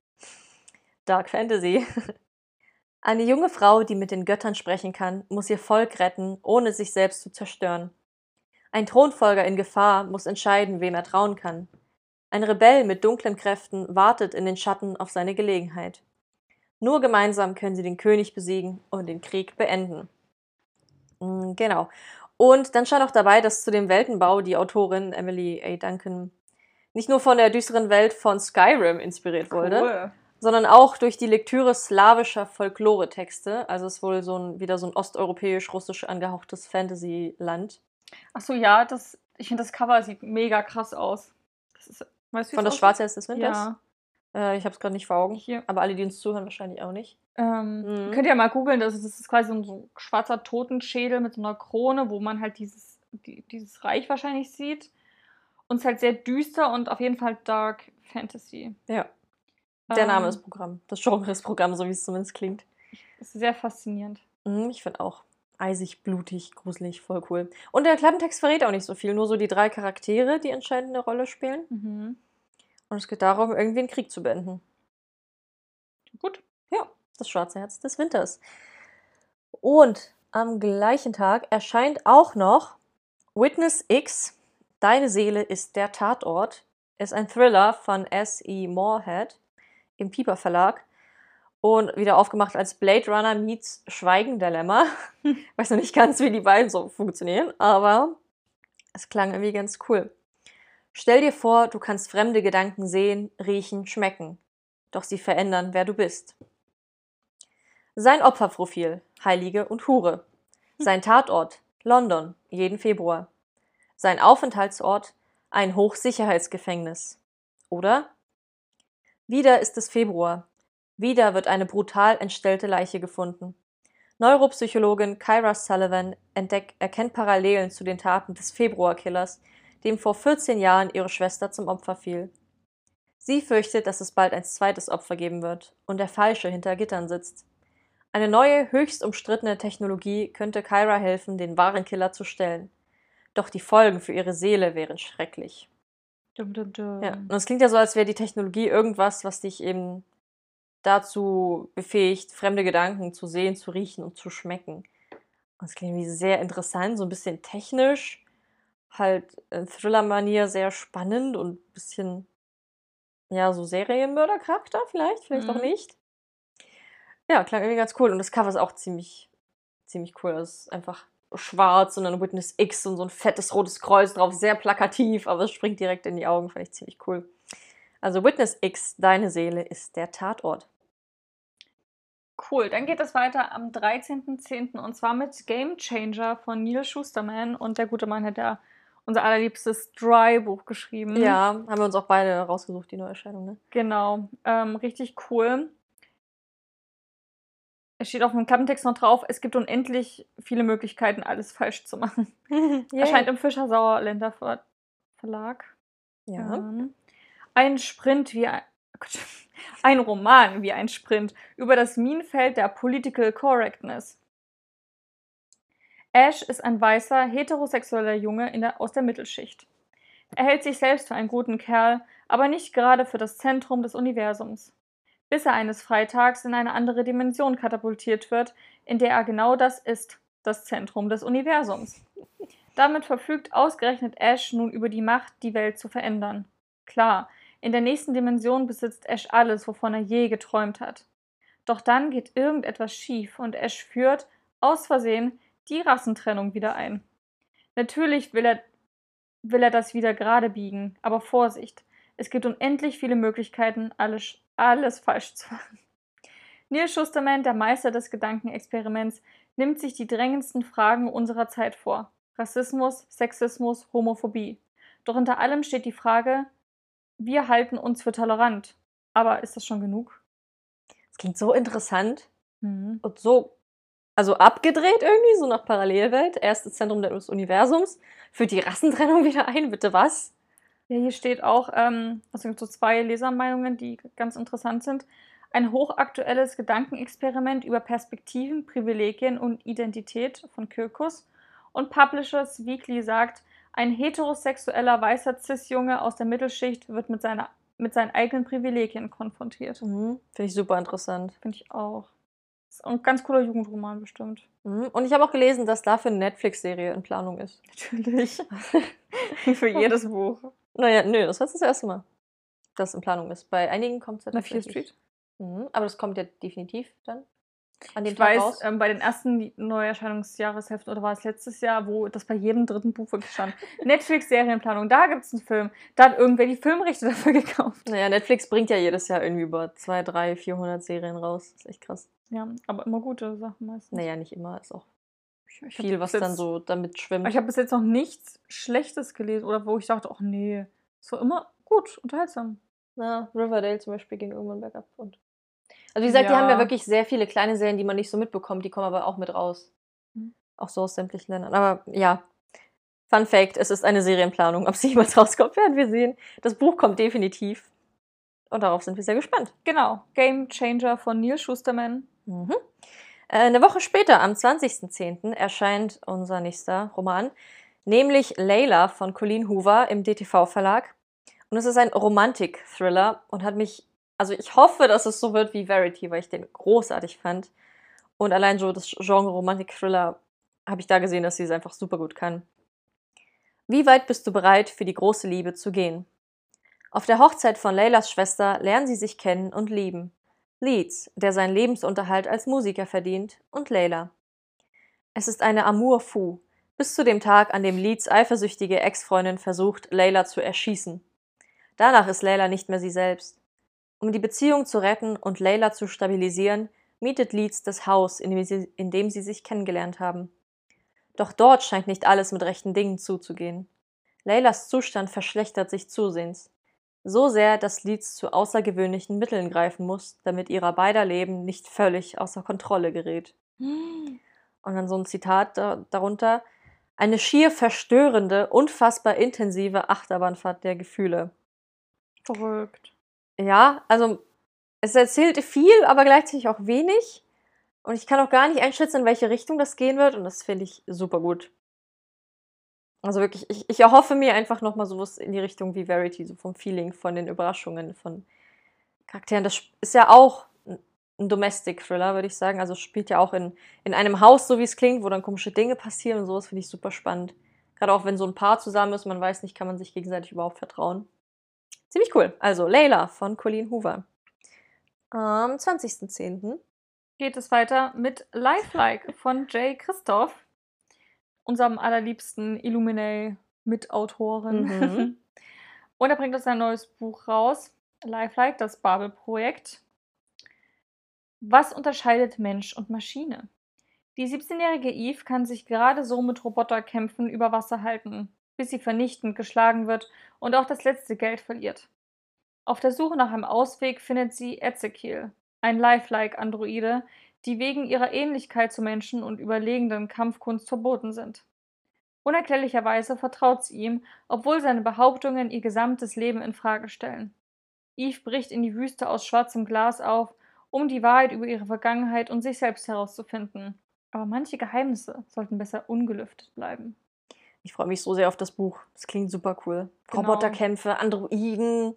Dark Fantasy. Eine junge Frau, die mit den Göttern sprechen kann, muss ihr Volk retten, ohne sich selbst zu zerstören. Ein Thronfolger in Gefahr muss entscheiden, wem er trauen kann. Ein Rebell mit dunklen Kräften wartet in den Schatten auf seine Gelegenheit. Nur gemeinsam können sie den König besiegen und den Krieg beenden. Mm, Genau. Und dann stand auch dabei, dass zu dem Weltenbau die Autorin Emily A. Duncan nicht nur von der düsteren Welt von Skyrim inspiriert wurde. Sondern auch durch die Lektüre slawischer Folklore-Texte. Also es ist wohl so ein, wieder so ein osteuropäisch-russisch angehauchtes Fantasy-Land. Achso, ja, das, ich finde das Cover sieht mega krass aus. Das ist, weißt Von das? Schwarze Herz des Winters. Ja. Äh, ich habe es gerade nicht vor Augen. Hier. Aber alle, die uns zuhören, wahrscheinlich auch nicht. Ähm, Mhm. Könnt ihr mal googeln, das ist, das ist quasi so ein, so ein schwarzer Totenschädel mit so einer Krone, wo man halt dieses, die, dieses Reich wahrscheinlich sieht. Und es ist halt sehr düster und auf jeden Fall Dark Fantasy. Ja. Der Name Ähm, ist Programm. Das Genre ist Programm, so wie es zumindest klingt. Ist sehr faszinierend. Mhm, ich finde auch eisig, blutig, gruselig, voll cool. Und der Klappentext verrät auch nicht so viel, nur so die drei Charaktere, die entscheidende Rolle spielen. Mhm. Und es geht darum, irgendwie einen Krieg zu beenden. Gut. Ja, das schwarze Herz des Winters. Und am gleichen Tag erscheint auch noch Witness X, Deine Seele ist der Tatort. Ist ein Thriller von S.E. Moorhead im Piper Verlag. Und wieder aufgemacht als Blade Runner meets Schweigen der Lämmer. Weiß noch nicht ganz, wie die beiden so funktionieren, aber es klang irgendwie ganz cool. Stell dir vor, du kannst fremde Gedanken sehen, riechen, schmecken. Doch sie verändern, wer du bist. Sein Opferprofil, Heilige und Hure. Sein Tatort, London, jeden Februar. Sein Aufenthaltsort, ein Hochsicherheitsgefängnis. Oder? Wieder ist es Februar. Wieder wird eine brutal entstellte Leiche gefunden. Neuropsychologin Kyra Sullivan entdeckt, erkennt Parallelen zu den Taten des Februarkillers, dem vor 14 Jahren ihre Schwester zum Opfer fiel. Sie fürchtet, dass es bald ein zweites Opfer geben wird und der Falsche hinter Gittern sitzt. Eine neue, höchst umstrittene Technologie könnte Kyra helfen, den wahren Killer zu stellen. Doch die Folgen für ihre Seele wären schrecklich. Dum, dum, dum. Ja, und es klingt ja so, als wäre die Technologie irgendwas, was dich eben dazu befähigt, fremde Gedanken zu sehen, zu riechen und zu schmecken. Und es klingt irgendwie sehr interessant, so ein bisschen technisch, halt in Thriller-Manier sehr spannend und ein bisschen, ja, so Serienmörder-Charakter vielleicht, vielleicht auch Mhm. nicht. Ja, klang irgendwie ganz cool. Und das Cover ist auch ziemlich, ziemlich cool. Es ist einfach schwarz und dann Witness X und so ein fettes rotes Kreuz drauf. Sehr plakativ, aber es springt direkt in die Augen. Fand ich ziemlich cool. Also Witness X, deine Seele ist der Tatort. Cool, dann geht es weiter am 13.10. und zwar mit Game Changer von Neil Schusterman. Und der gute Mann hat ja unser allerliebstes Dry-Buch geschrieben. Ja, haben wir uns auch beide rausgesucht, die Neuerscheinung, ne? Genau, ähm, richtig cool. Es steht auf dem Klappentext noch drauf, es gibt unendlich viele Möglichkeiten, alles falsch zu machen. Erscheint im Fischer-Sauerländer Ver Verlag. Ja. Ähm, ein Sprint wie ein, Gott, ein Roman wie ein Sprint über das Minenfeld der Political Correctness. Ash ist ein weißer, heterosexueller Junge der, aus der Mittelschicht. Er hält sich selbst für einen guten Kerl, aber nicht gerade für das Zentrum des Universums. Bis er eines Freitags in eine andere Dimension katapultiert wird, in der er genau das ist, das Zentrum des Universums. Damit verfügt ausgerechnet Ash nun über die Macht, die Welt zu verändern. Klar, in der nächsten Dimension besitzt Ash alles, wovon er je geträumt hat. Doch dann geht irgendetwas schief und Ash führt, aus Versehen, die Rassentrennung wieder ein. Natürlich will er, will er das wieder gerade biegen, aber Vorsicht, es gibt unendlich viele Möglichkeiten, alles, alles falsch zu machen. Neil Schusterman, der Meister des Gedankenexperiments, nimmt sich die drängendsten Fragen unserer Zeit vor. Rassismus, Sexismus, Homophobie. Doch unter allem steht die Frage, wir halten uns für tolerant. Aber ist das schon genug? Das klingt so interessant Mhm. und so, also abgedreht irgendwie, so nach Parallelwelt. Erstes Zentrum des Universums. Führt die Rassentrennung wieder ein, bitte was? Ja, hier steht auch, ähm, also gibt so zwei Lesermeinungen, die ganz interessant sind. Ein hochaktuelles Gedankenexperiment über Perspektiven, Privilegien und Identität von Kirkus. Und Publishers Weekly sagt, ein heterosexueller weißer Cis-Junge aus der Mittelschicht wird mit, seiner, mit seinen eigenen Privilegien konfrontiert. Mhm. Finde ich super interessant. Finde ich auch. Ist ein ganz cooler Jugendroman bestimmt. Mhm. Und ich habe auch gelesen, dass dafür eine Netflix-Serie in Planung ist. Natürlich. Für jedes Buch. Naja, nö, das war jetzt das erste Mal, dass in Planung ist. Bei einigen kommt es ja Na, Fear. Street. Mhm. Aber das kommt ja definitiv dann an dem Ich Tag weiß, ähm, bei den ersten Neuerscheinungsjahresheften oder war es letztes Jahr, wo das bei jedem dritten Buch wirklich stand. Netflix-Serienplanung, da gibt es einen Film. Da hat irgendwer die Filmrechte dafür gekauft. Naja, Netflix bringt ja jedes Jahr irgendwie über 2, 3, 400 Serien raus. Das ist echt krass. Ja, aber immer gute Sachen meistens. Naja, nicht immer, ist auch ich, viel, was dann so damit schwimmt. Ich habe bis jetzt noch nichts Schlechtes gelesen oder wo ich dachte, ach nee, es war immer gut, unterhaltsam. Na, Riverdale zum Beispiel ging irgendwann bergab. Und also wie gesagt, die Ja. haben ja wirklich sehr viele kleine Serien, die man nicht so mitbekommt, die kommen aber auch mit raus. Mhm. Auch so aus sämtlichen Ländern. Aber ja, Fun Fact, es ist eine Serienplanung. Ob sie jemals rauskommt, werden wir sehen. Das Buch kommt definitiv. Und darauf sind wir sehr gespannt. Genau, Game Changer von Neil Schusterman. Mhm. Äh, eine Woche später, am 20.10., erscheint unser nächster Roman, nämlich Layla von Colleen Hoover im DTV-Verlag. Und es ist ein Romantik-Thriller und hat mich, also ich hoffe, dass es so wird wie Verity, weil ich den großartig fand. Und allein so das Genre Romantik-Thriller habe ich da gesehen, dass sie es einfach super gut kann. Wie weit bist du bereit, für die große Liebe zu gehen? Auf der Hochzeit von Leylas Schwester lernen sie sich kennen und lieben. Leeds, der seinen Lebensunterhalt als Musiker verdient, und Layla. Es ist eine Amour fou, bis zu dem Tag, an dem Leeds eifersüchtige Ex-Freundin versucht, Layla zu erschießen. Danach ist Layla nicht mehr sie selbst. Um die Beziehung zu retten und Layla zu stabilisieren, mietet Leeds das Haus, in dem, sie, in dem sie sich kennengelernt haben. Doch dort scheint nicht alles mit rechten Dingen zuzugehen. Laylas Zustand verschlechtert sich zusehends. So sehr, dass Leeds zu außergewöhnlichen Mitteln greifen muss, damit ihrer beider Leben nicht völlig außer Kontrolle gerät. Und dann so ein Zitat da, darunter. Eine schier verstörende, unfassbar intensive Achterbahnfahrt der Gefühle. Verrückt. Ja, also es erzählt viel, aber gleichzeitig auch wenig. Und ich kann auch gar nicht einschätzen, in welche Richtung das gehen wird. Und das finde ich super gut. Also wirklich, ich, ich erhoffe mir einfach nochmal sowas in die Richtung wie Verity, so vom Feeling, von den Überraschungen, von Charakteren. Das ist ja auch ein Domestic-Thriller, würde ich sagen. Also spielt ja auch in, in einem Haus, so wie es klingt, wo dann komische Dinge passieren und sowas finde ich super spannend. Gerade auch wenn so ein Paar zusammen ist, man weiß nicht, kann man sich gegenseitig überhaupt vertrauen. Ziemlich cool. Also Layla von Colleen Hoover. Am 20.10. geht es weiter mit Lifelike von Jay Christoph, unserem allerliebsten Illuminae-Mitautoren. Mhm. Und er bringt uns ein neues Buch raus, Lifelike, das Babel-Projekt. Was unterscheidet Mensch und Maschine? Die 17-jährige Eve kann sich gerade so mit Roboterkämpfen über Wasser halten, bis sie vernichtend geschlagen wird und auch das letzte Geld verliert. Auf der Suche nach einem Ausweg findet sie Ezekiel, ein Lifelike-Androide, die wegen ihrer Ähnlichkeit zu Menschen und überlegenden Kampfkunst verboten sind. Unerklärlicherweise vertraut sie ihm, obwohl seine Behauptungen ihr gesamtes Leben in Frage stellen. Eve bricht in die Wüste aus schwarzem Glas auf, um die Wahrheit über ihre Vergangenheit und sich selbst herauszufinden. Aber manche Geheimnisse sollten besser ungelüftet bleiben. Ich freue mich so sehr auf das Buch. Das klingt super cool. Genau. Roboterkämpfe, Androiden.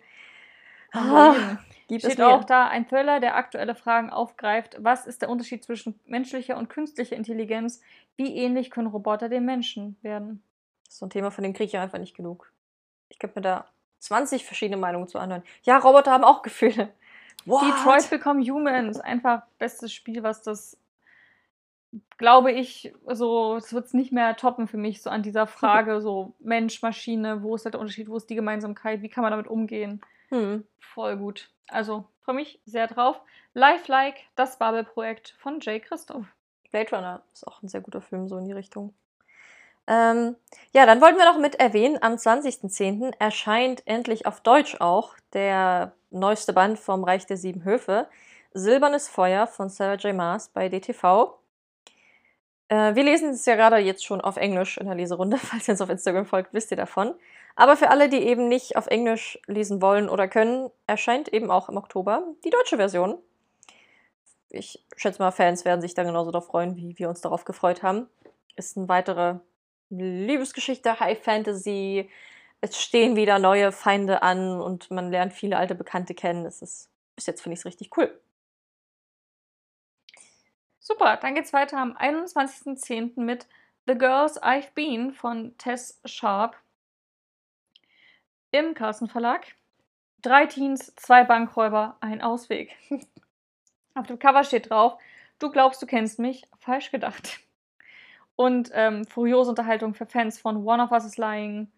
Androiden. Gibt Steht auch da ein Thriller, der aktuelle Fragen aufgreift. Was ist der Unterschied zwischen menschlicher und künstlicher Intelligenz? Wie ähnlich können Roboter dem Menschen werden? Das ist so ein Thema, von dem kriege ich einfach nicht genug. Ich könnte mir da 20 verschiedene Meinungen zu anhören. Ja, Roboter haben auch Gefühle. What? Detroit Become Human ist einfach bestes Spiel, was das, glaube ich, so, es wird es nicht mehr toppen für mich, so an dieser Frage, so Mensch, Maschine, wo ist halt der Unterschied, wo ist die Gemeinsamkeit, wie kann man damit umgehen? Hm. Voll gut. Also, freue mich sehr drauf. Lifelike, das Babel-Projekt von Jay Christoph. Blade Runner ist auch ein sehr guter Film, so in die Richtung. Ähm, ja, dann wollten wir noch mit erwähnen, am 20.10. erscheint endlich auf Deutsch auch der neueste Band vom Reich der Sieben Höfe, Silbernes Feuer von Sarah J. Maas bei DTV. Äh, wir lesen es ja gerade jetzt schon auf Englisch in der Leserunde, falls ihr uns auf Instagram folgt, wisst ihr davon. Aber für alle, die eben nicht auf Englisch lesen wollen oder können, erscheint eben auch im Oktober die deutsche Version. Ich schätze mal, Fans werden sich da genauso darauf freuen, wie wir uns darauf gefreut haben. Ist eine weitere Liebesgeschichte, High Fantasy. Es stehen wieder neue Feinde an und man lernt viele alte Bekannte kennen. Es ist, bis jetzt finde ich es richtig cool. Super, dann geht's weiter am 21.10. mit The Girls I've Been von Tess Sharp im Carlsen Verlag. Drei Teens, zwei Bankräuber, ein Ausweg. Auf dem Cover steht drauf, du glaubst, du kennst mich, falsch gedacht. Und ähm, furiose Unterhaltung für Fans von One of Us is Lying.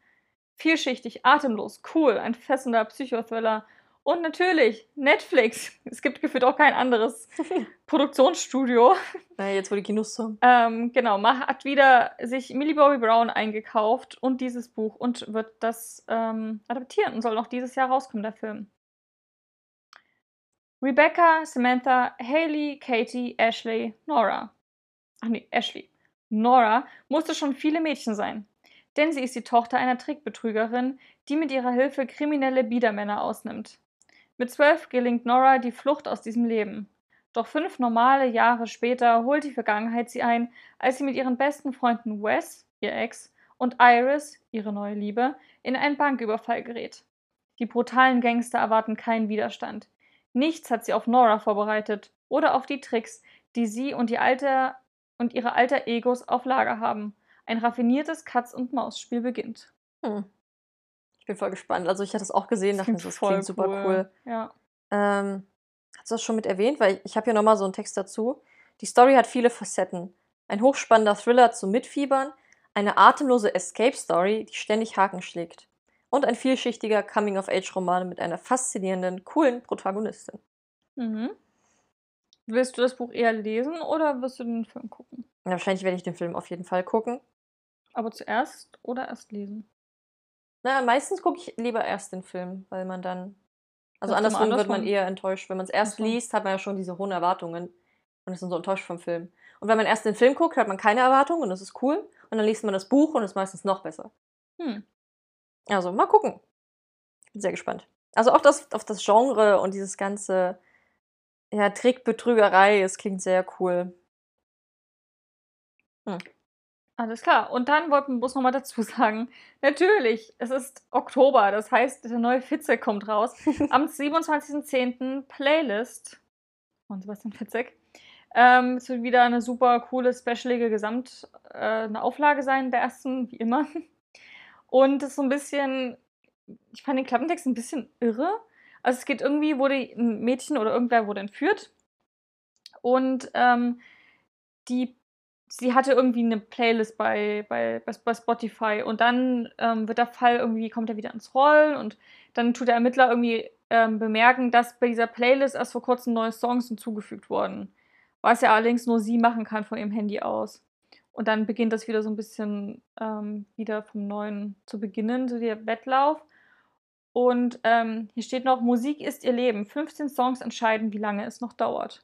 Vielschichtig, atemlos, cool, ein fesselnder Psychothriller. Und natürlich Netflix. Es gibt gefühlt auch kein anderes Produktionsstudio. Na, jetzt, wo die Kinos zu haben. Ähm, genau, hat wieder sich Millie Bobby Brown eingekauft und dieses Buch und wird das ähm, adaptieren und soll noch dieses Jahr rauskommen, der Film. Rebecca, Samantha, Haley, Katie, Ashley, Nora. Ach nee, Ashley. Nora musste schon viele Mädchen sein, denn sie ist die Tochter einer Trickbetrügerin, die mit ihrer Hilfe kriminelle Biedermänner ausnimmt. Mit zwölf gelingt Nora die Flucht aus diesem Leben. Doch fünf normale Jahre später holt die Vergangenheit sie ein, als sie mit ihren besten Freunden Wes, ihr Ex, und Iris, ihre neue Liebe, in einen Banküberfall gerät. Die brutalen Gangster erwarten keinen Widerstand. Nichts hat sie auf Nora vorbereitet oder auf die Tricks, die sie und, die alte, und ihre alter Egos auf Lager haben. Ein raffiniertes Katz-und-Maus-Spiel beginnt. Hm. Ich bin voll gespannt. Also ich hatte es auch gesehen, dachte mir, das voll klingt super cool. Ja. Ähm, Hast du das schon mit erwähnt? Weil ich habe hier nochmal so einen Text dazu. Die Story hat viele Facetten. Ein hochspannender Thriller zum Mitfiebern, eine atemlose Escape-Story, die ständig Haken schlägt. Und ein vielschichtiger Coming-of-Age-Roman mit einer faszinierenden, coolen Protagonistin. Mhm. Willst du das Buch eher lesen oder wirst du den Film gucken? Ja, wahrscheinlich werde ich den Film auf jeden Fall gucken. Aber zuerst oder erst lesen? Na, meistens gucke ich lieber erst den Film, weil man dann. Also zum andersrum wird man eher enttäuscht. Wenn man es erst liest, hat man ja schon diese hohen Erwartungen und ist dann so enttäuscht vom Film. Und wenn man erst den Film guckt, hat man keine Erwartungen und das ist cool. Und dann liest man das Buch und ist meistens noch besser. Hm. Also mal gucken. Ich bin sehr gespannt. Also auch das auf das Genre und dieses ganze ja, Trickbetrügerei, es klingt sehr cool. Alles klar. Und dann wollten wir muss noch mal dazu sagen, natürlich, es ist Oktober, das heißt, der neue Fitzek kommt raus. Am 27.10. Playlist von Sebastian Fitzek. Ähm, es wird wieder eine super coole, specialige Gesamt, äh, eine Auflage sein, der ersten, wie immer. Und es ist so ein bisschen, ich fand den Klappentext ein bisschen irre. Also es geht irgendwie, wurde ein Mädchen oder irgendwer wurde entführt. Und ähm, die sie hatte irgendwie eine Playlist bei, bei, bei, Spotify und dann ähm, wird der Fall irgendwie, kommt er wieder ins Rollen und dann tut der Ermittler irgendwie ähm, bemerken, dass bei dieser Playlist erst vor kurzem neue Songs hinzugefügt wurden. Was ja allerdings nur sie machen kann von ihrem Handy aus. Und dann beginnt das wieder so ein bisschen ähm, wieder vom Neuen zu beginnen, so der Wettlauf. Und ähm, hier steht noch, Musik ist ihr Leben. 15 Songs entscheiden, wie lange es noch dauert.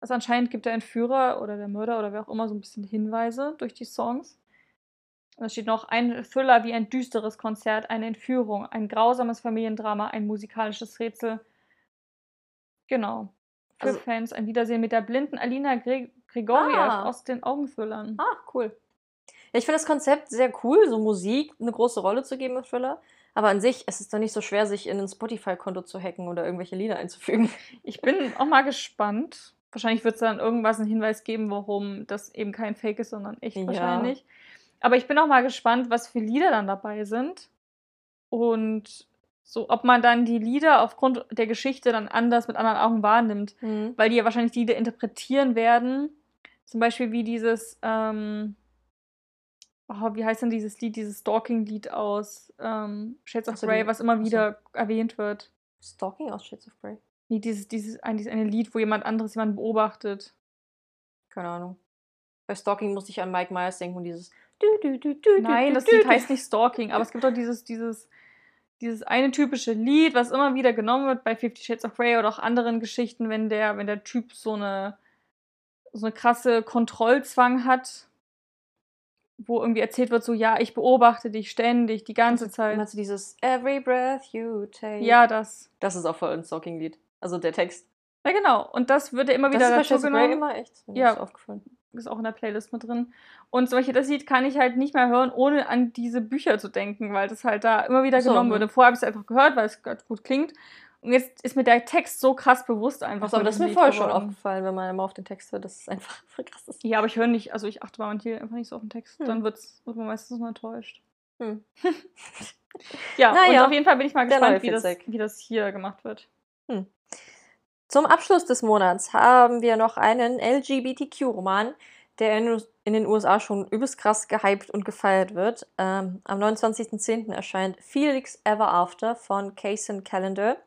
Also anscheinend gibt der Entführer oder der Mörder oder wer auch immer so ein bisschen Hinweise durch die Songs. Und da steht noch ein Thriller wie ein düsteres Konzert, eine Entführung, ein grausames Familiendrama, ein musikalisches Rätsel. Genau. Für Also- Fans ein Wiedersehen mit der blinden Alina Gre Grigoriev Ah. aus den Augenthrillern. Ah, cool. Ja, ich finde das Konzept sehr cool, so Musik eine große Rolle zu geben im Thriller. Aber an sich, es ist doch nicht so schwer, sich in ein Spotify-Konto zu hacken oder irgendwelche Lieder einzufügen. Ich bin auch mal gespannt. Wahrscheinlich wird es dann irgendwas einen Hinweis geben, warum das eben kein Fake ist, sondern echt Ja. wahrscheinlich. Aber ich bin auch mal gespannt, was für Lieder dann dabei sind. Und so, ob man dann die Lieder aufgrund der Geschichte dann anders mit anderen Augen wahrnimmt. Weil die ja wahrscheinlich die Lieder interpretieren werden. Zum Beispiel wie dieses, ähm, oh, wie heißt denn dieses Lied, dieses Stalking-Lied aus ähm, Shades of Grey, was immer ach so. wieder erwähnt wird. Stalking aus Shades of Grey? Nee, dieses, dieses, ein, dieses eine Lied, wo jemand anderes jemanden beobachtet. Keine Ahnung. Bei Stalking musste ich an Mike Myers denken und dieses. Du, du, du, du, Nein, du, das du, Lied du. heißt nicht Stalking, aber es gibt doch dieses, dieses, dieses eine typische Lied, was immer wieder genommen wird bei Fifty Shades of Grey oder auch anderen Geschichten, wenn der, wenn der Typ so eine, so eine krasse Kontrollzwang hat, wo irgendwie erzählt wird, so, ja, ich beobachte dich ständig, die ganze Zeit. Meinst du dieses Every breath you take? Ja, das. Das ist auch voll ein Stalking-Lied. Also der Text. Ja, genau. Und das wird ja immer Das wieder ist bei dazu genommen. immer echt. Ja. ist aufgefallen. ist auch in der Playlist mit drin. Und solche, das Lied kann ich halt nicht mehr hören, ohne an diese Bücher zu denken, weil das halt da immer wieder so, genommen mhm. wurde. Vorher habe ich es einfach gehört, weil es gut klingt. Und jetzt ist mir der Text so krass bewusst einfach. Achso, aber das ist mir vorher schon aufgefallen, wenn man immer auf den Text hört, dass es einfach voll krass ist. Ja, aber ich höre nicht, also ich achte bei manchen einfach nicht so auf den Text. Hm. Dann wird's, wird man meistens nur enttäuscht. Hm. Ja, Na und auf jeden Fall bin ich mal gespannt, wie das, wie das hier gemacht wird. Zum Abschluss des Monats haben wir noch einen LGBTQ-Roman, der in, den USA schon übelst krass gehypt und gefeiert wird. Ähm, am 29.10. erscheint Felix Ever After von Kaysen Calendar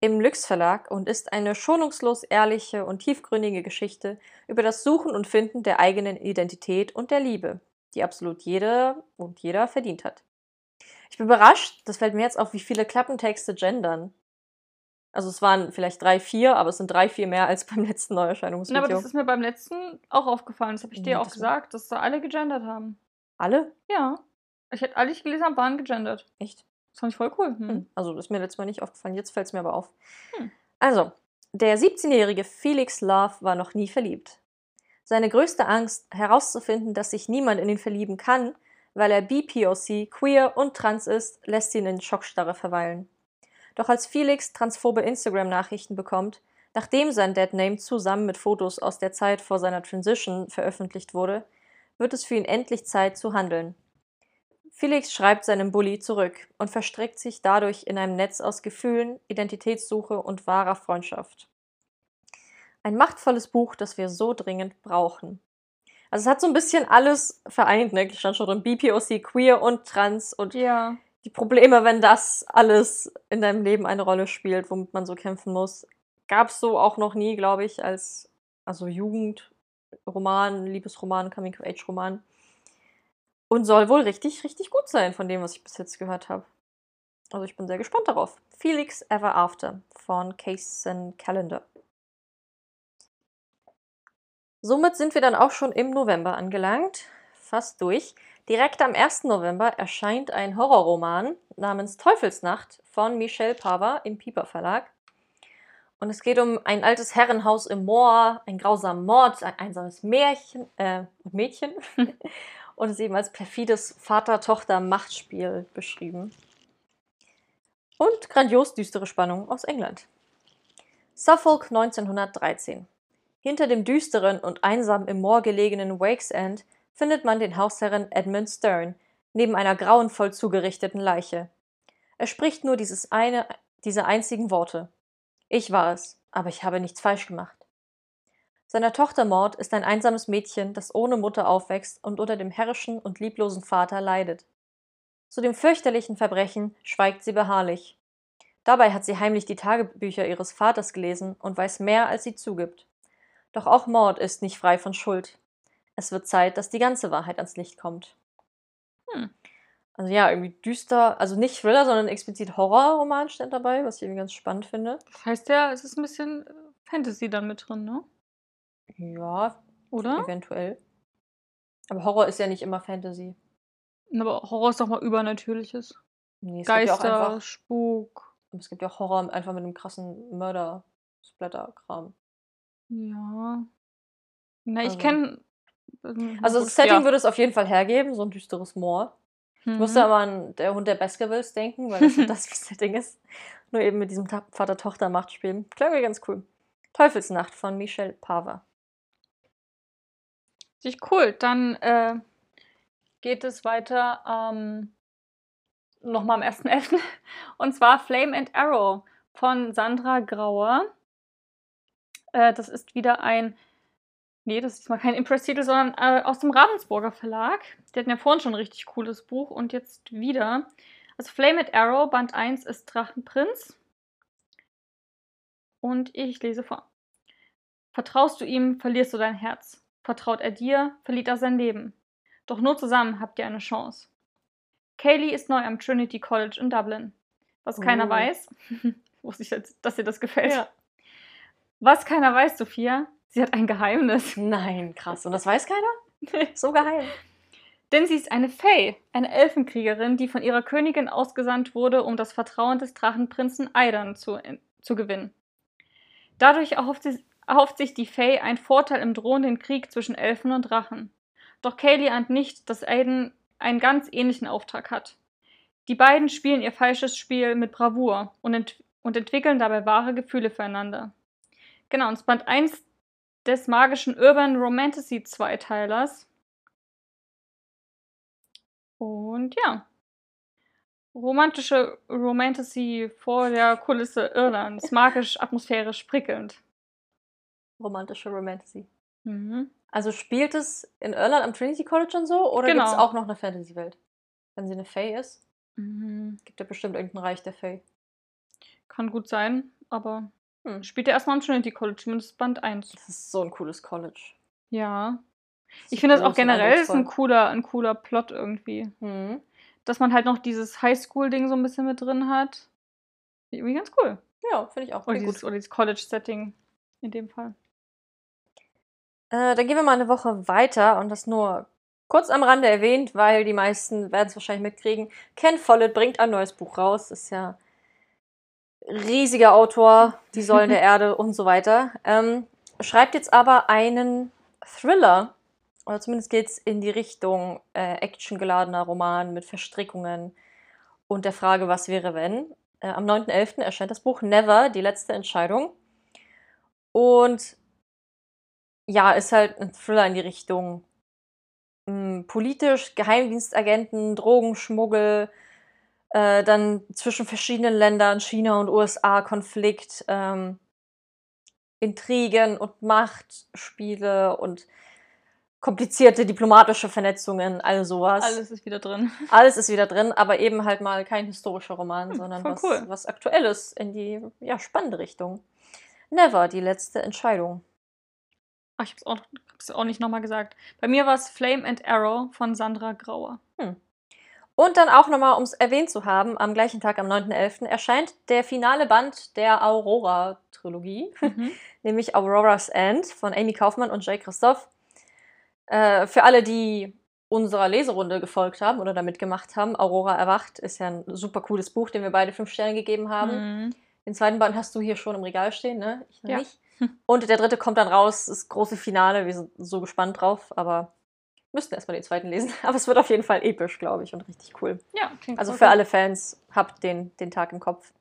im Lüx Verlag und ist eine schonungslos ehrliche und tiefgründige Geschichte über das Suchen und Finden der eigenen Identität und der Liebe, die absolut jede und jeder verdient hat. Ich bin überrascht, das fällt mir jetzt auf, wie viele Klappentexte gendern. Also es waren vielleicht drei, vier, aber es sind drei, vier mehr als beim letzten Na, aber Neuerscheinungsvideo. das ist mir beim letzten auch aufgefallen. Das habe ich dir Ja, auch gesagt, dass da alle gegendert haben. Alle? Ja. Ich hätte alle, die ich gelesen habe, waren gegendert. Echt? Das fand ich voll cool. Hm. Hm. Also das ist mir letztes Mal nicht aufgefallen, jetzt fällt es mir aber auf. Hm. Also, der 17-jährige Felix Love war noch nie verliebt. Seine größte Angst, herauszufinden, dass sich niemand in ihn verlieben kann, weil er BPOC, queer und trans ist, lässt ihn in Schockstarre verweilen. Doch als Felix transphobe Instagram-Nachrichten bekommt, nachdem sein Deadname zusammen mit Fotos aus der Zeit vor seiner Transition veröffentlicht wurde, wird es für ihn endlich Zeit zu handeln. Felix schreibt seinem Bully zurück und verstrickt sich dadurch in einem Netz aus Gefühlen, Identitätssuche und wahrer Freundschaft. Ein machtvolles Buch, das wir so dringend brauchen. Also es hat so ein bisschen alles vereint, ne? Stand schon drin, BPOC, queer und trans und Ja. Die Probleme, wenn das alles in deinem Leben eine Rolle spielt, womit man so kämpfen muss, gab es so auch noch nie, glaube ich, als also Jugendroman, Liebesroman, Coming-of-Age-Roman. Und soll wohl richtig, richtig gut sein, von dem, was ich bis jetzt gehört habe. Also ich bin sehr gespannt darauf. Felix Ever After von Cason Calendar. Somit sind wir dann auch schon im November angelangt, fast durch. Direkt am 1. November erscheint ein Horrorroman namens Teufelsnacht von Michelle Pava im Piper Verlag. Und es geht um ein altes Herrenhaus im Moor, einen grausamen Mord, ein einsames Märchen, äh, Mädchen und ist eben als perfides Vater-Tochter-Machtspiel beschrieben. Und grandios düstere Spannung aus England. Suffolk 1913. Hinter dem düsteren und einsam im Moor gelegenen Wakes End findet man den Hausherren Edmund Stern neben einer grauenvoll zugerichteten Leiche. Er spricht nur dieses eine, diese einzigen Worte. Ich war es, aber ich habe nichts falsch gemacht. Seiner Tochter Maud ist ein einsames Mädchen, das ohne Mutter aufwächst und unter dem herrischen und lieblosen Vater leidet. Zu dem fürchterlichen Verbrechen schweigt sie beharrlich. Dabei hat sie heimlich die Tagebücher ihres Vaters gelesen und weiß mehr, als sie zugibt. Doch auch Maud ist nicht frei von Schuld. Es wird Zeit, dass die ganze Wahrheit ans Licht kommt. Hm. Also ja, irgendwie düster, also nicht Thriller, sondern explizit Horrorroman steht dabei, was ich irgendwie ganz spannend finde. Das heißt ja, es ist ein bisschen äh, Fantasy dann mit drin, ne? Ja, Oder? eventuell. Aber Horror ist ja nicht immer Fantasy. Aber Horror ist doch mal Übernatürliches. Nee, es gibt ja auch Geister, einfach, Spuk. es gibt ja auch Horror einfach mit einem krassen Mörder-Splatter-Kram. Ja. Na, ich Also- kenne. Also das Setting würde es auf jeden Fall hergeben, so ein düsteres Moor. Ich Mhm. musste aber an der Hund der Baskervilles denken, weil das das Setting ist. Nur eben mit diesem Vater-Tochter-Machtspiel. Klang mir ganz cool. Teufelsnacht von Michelle Pava. Sich cool. Dann äh, geht es weiter ähm, nochmal am 1.11. Und zwar Flame and Arrow von Sandra Grauer. Äh, das ist wieder ein, nee, das ist diesmal kein Impress-Titel, sondern äh, aus dem Ravensburger Verlag. Die hatten ja vorhin schon ein richtig cooles Buch und jetzt wieder. Also Flame and Arrow, Band 1 ist Drachenprinz. Und ich lese vor. Vertraust du ihm, verlierst du dein Herz. Vertraut er dir, verliert er sein Leben. Doch nur zusammen habt ihr eine Chance. Kaylee ist neu am Trinity College in Dublin. Was keiner Oh. weiß, wusste ich jetzt, dass dir das gefällt. Was keiner weiß, Sophia, sie hat ein Geheimnis. Nein, krass. Und das weiß keiner? So geheim. Denn sie ist eine Fae, eine Elfenkriegerin, die von ihrer Königin ausgesandt wurde, um das Vertrauen des Drachenprinzen Aidan zu, zu gewinnen. Dadurch erhofft, sie, erhofft sich die Fae einen Vorteil im drohenden Krieg zwischen Elfen und Drachen. Doch Kaylee ahnt nicht, dass Aidan einen ganz ähnlichen Auftrag hat. Die beiden spielen ihr falsches Spiel mit Bravour und, ent und entwickeln dabei wahre Gefühle füreinander. Genau, und Band 1 des magischen Urban Romantasy Zweiteilers. Und ja. Romantische Romantasy vor der Kulisse Irlands. Magisch, atmosphärisch, prickelnd. Romantische Romantasy. Mhm. Also spielt es in Irland am Trinity College und so? Oder gibt es Genau. auch noch eine Fantasy-Welt? Wenn sie eine Fae ist, Mhm. gibt ja bestimmt irgendein Reich der Fae. Kann gut sein, aber Hm. spielt er erstmal am Trinity College, zumindest Band 1. Das ist so ein cooles College. Ja. Das Ich finde das auch generell ist ein cooler, ein cooler Plot irgendwie. Mhm. Dass man halt noch dieses Highschool-Ding so ein bisschen mit drin hat. Irgendwie ganz cool. Ja, finde ich auch. Oder dieses, dieses College-Setting in dem Fall. Äh, dann gehen wir mal eine Woche weiter und das nur kurz am Rande erwähnt, weil die meisten werden es wahrscheinlich mitkriegen. Ken Follett bringt ein neues Buch raus. Ist ja riesiger Autor, Die Säulen der Erde und so weiter. Ähm, schreibt jetzt aber einen Thriller, oder zumindest geht es in die Richtung äh, actiongeladener Roman mit Verstrickungen und der Frage, was wäre wenn. Äh, am 9.11. erscheint das Buch Never, die letzte Entscheidung. Und ja, ist halt ein Thriller in die Richtung mh, politisch, Geheimdienstagenten, Drogenschmuggel, äh, dann zwischen verschiedenen Ländern, China und USA Konflikt. Ähm, Intrigen und Machtspiele und komplizierte diplomatische Vernetzungen, all sowas. Alles ist wieder drin. Alles ist wieder drin, aber eben halt mal kein historischer Roman, sondern voll was, cool. was Aktuelles in die ja, spannende Richtung. Never, die letzte Entscheidung. Ach, ich hab's auch, hab's auch nicht nochmal gesagt. Bei mir war es Flame and Arrow von Sandra Grauer. Und dann auch nochmal, um es erwähnt zu haben, am gleichen Tag, am 9.11., erscheint der finale Band der Aurora-Trilogie, Mhm. nämlich Aurora's End von Amy Kaufmann und Jay Christoph. Äh, für alle, die unserer Leserunde gefolgt haben oder da mitgemacht haben, Aurora erwacht ist ja ein super cooles Buch, dem wir beide fünf Sterne gegeben haben. Mhm. Den zweiten Band hast du hier schon im Regal stehen, ne? Ich noch Ja. nicht. Und der dritte kommt dann raus, das große Finale. Wir sind so gespannt drauf, aber müssten erstmal den zweiten lesen. Aber es wird auf jeden Fall episch, glaube ich, und richtig cool. Ja, klingt Also voll für alle Fans, habt den, den Tag im Kopf.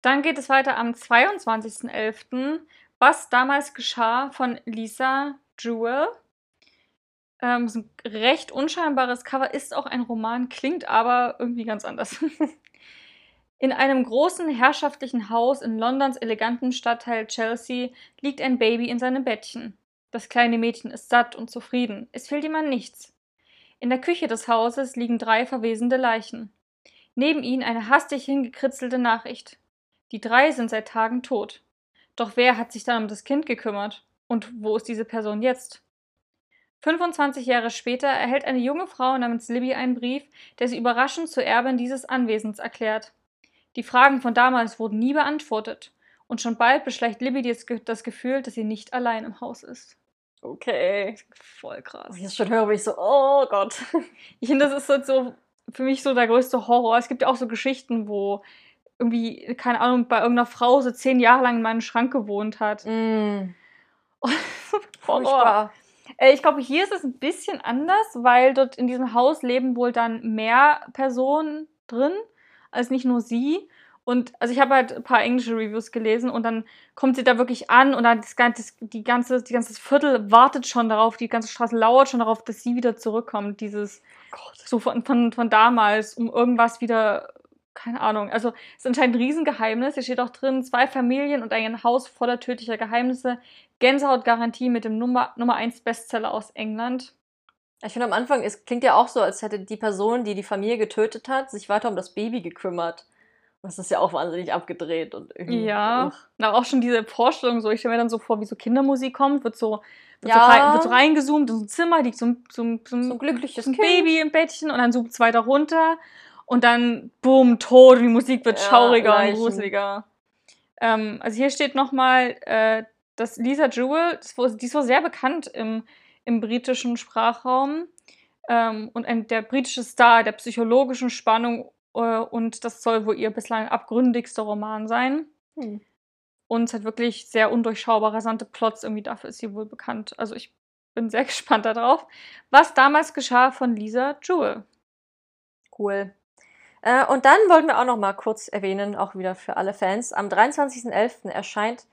Dann geht es weiter am 22.11., was damals geschah von Lisa Jewell. Ähm, ist ein recht unscheinbares Cover, ist auch ein Roman, klingt aber irgendwie ganz anders. In einem großen herrschaftlichen Haus in Londons eleganten Stadtteil Chelsea liegt ein Baby in seinem Bettchen. Das kleine Mädchen ist satt und zufrieden. Es fehlt ihm an nichts. In der Küche des Hauses liegen drei verwesende Leichen. Neben ihnen eine hastig hingekritzelte Nachricht. Die drei sind seit Tagen tot. Doch wer hat sich dann um das Kind gekümmert? Und wo ist diese Person jetzt? 25 Jahre später erhält eine junge Frau namens Libby einen Brief, der sie überraschend zur Erbin dieses Anwesens erklärt. Die Fragen von damals wurden nie beantwortet. Und schon bald beschleicht Libby das Ge- das Gefühl, dass sie nicht allein im Haus ist. Okay. Voll krass. Wenn ich das schon höre, bin ich so, oh Gott. Ich finde, das ist halt so für mich so der größte Horror. Es gibt ja auch so Geschichten, wo irgendwie, keine Ahnung, bei irgendeiner Frau so zehn Jahre lang in meinem Schrank gewohnt hat. Mm, Horror. Äh, Ich glaube, hier ist es ein bisschen anders, weil dort in diesem Haus leben wohl dann mehr Personen drin, als nicht nur sie. Und also ich habe halt ein paar englische Reviews gelesen und dann kommt sie da wirklich an und dann das ganze, die ganze, die ganze Viertel wartet schon darauf, die ganze Straße lauert schon darauf, dass sie wieder zurückkommt. Dieses so von, von, von damals, um irgendwas wieder, keine Ahnung. Also es ist anscheinend ein Riesengeheimnis. Hier steht auch drin, zwei Familien und ein Haus voller tödlicher Geheimnisse. Gänsehautgarantie mit dem Nummer, Nummer 1 Bestseller aus England. Ich finde am Anfang, es klingt ja auch so, als hätte die Person, die die Familie getötet hat, sich weiter um das Baby gekümmert. Das ist ja auch wahnsinnig abgedreht und irgendwie. Ja. Na, auch schon diese Vorstellung, so ich stelle mir dann so vor, wie so Kindermusik kommt, wird so, wird, Ja. so, rein, wird so reingezoomt in so ein Zimmer, liegt so ein, so ein, so ein, So ein glückliches ein. Baby im Bettchen und dann zoomt es weiter runter und dann boom, tot und die Musik wird Ja, schauriger Leichen. und gruseliger. Ähm, also hier steht nochmal, äh, dass Lisa Jewell, die ist wohl sehr bekannt im, im britischen Sprachraum ähm, und ein, der britische Star der psychologischen Spannung und das soll wohl ihr bislang abgründigster Roman sein. Hm. Und es hat wirklich sehr undurchschaubar rasante Plots, irgendwie dafür ist sie wohl bekannt. Also ich bin sehr gespannt darauf. Was damals geschah von Lisa Jewell. Cool. Äh, und dann wollten wir auch noch mal kurz erwähnen, auch wieder für alle Fans, am 23.11. erscheint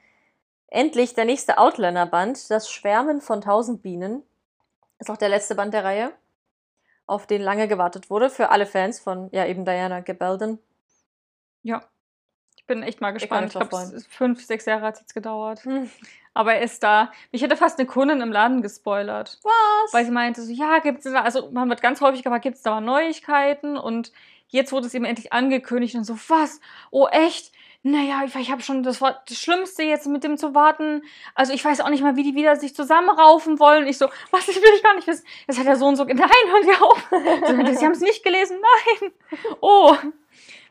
endlich der nächste Outlander-Band, das Schwärmen von tausend Bienen. Ist auch der letzte Band der Reihe, auf den lange gewartet wurde, für alle Fans von, ja, eben Diana Gebelden. Ja. Ich bin echt mal gespannt. mich Ich glaube, fünf, sechs Jahre hat es jetzt gedauert. Hm. Aber er ist da. Mich hätte fast eine Kundin im Laden gespoilert. Was? Weil sie meinte so, ja, gibt es also man wird ganz häufig gefragt, gibt es da mal Neuigkeiten? Und jetzt wurde es eben endlich angekündigt und so, was? Oh, echt? Naja, ich, ich habe schon, das war das Schlimmste jetzt mit dem zu warten. Also ich weiß auch nicht mal, wie die wieder sich zusammenraufen wollen. Ich so, was, ich will ich gar nicht wissen. Das hat der so und so, nein, hör dir auf. So, sie haben es nicht gelesen, nein. Oh,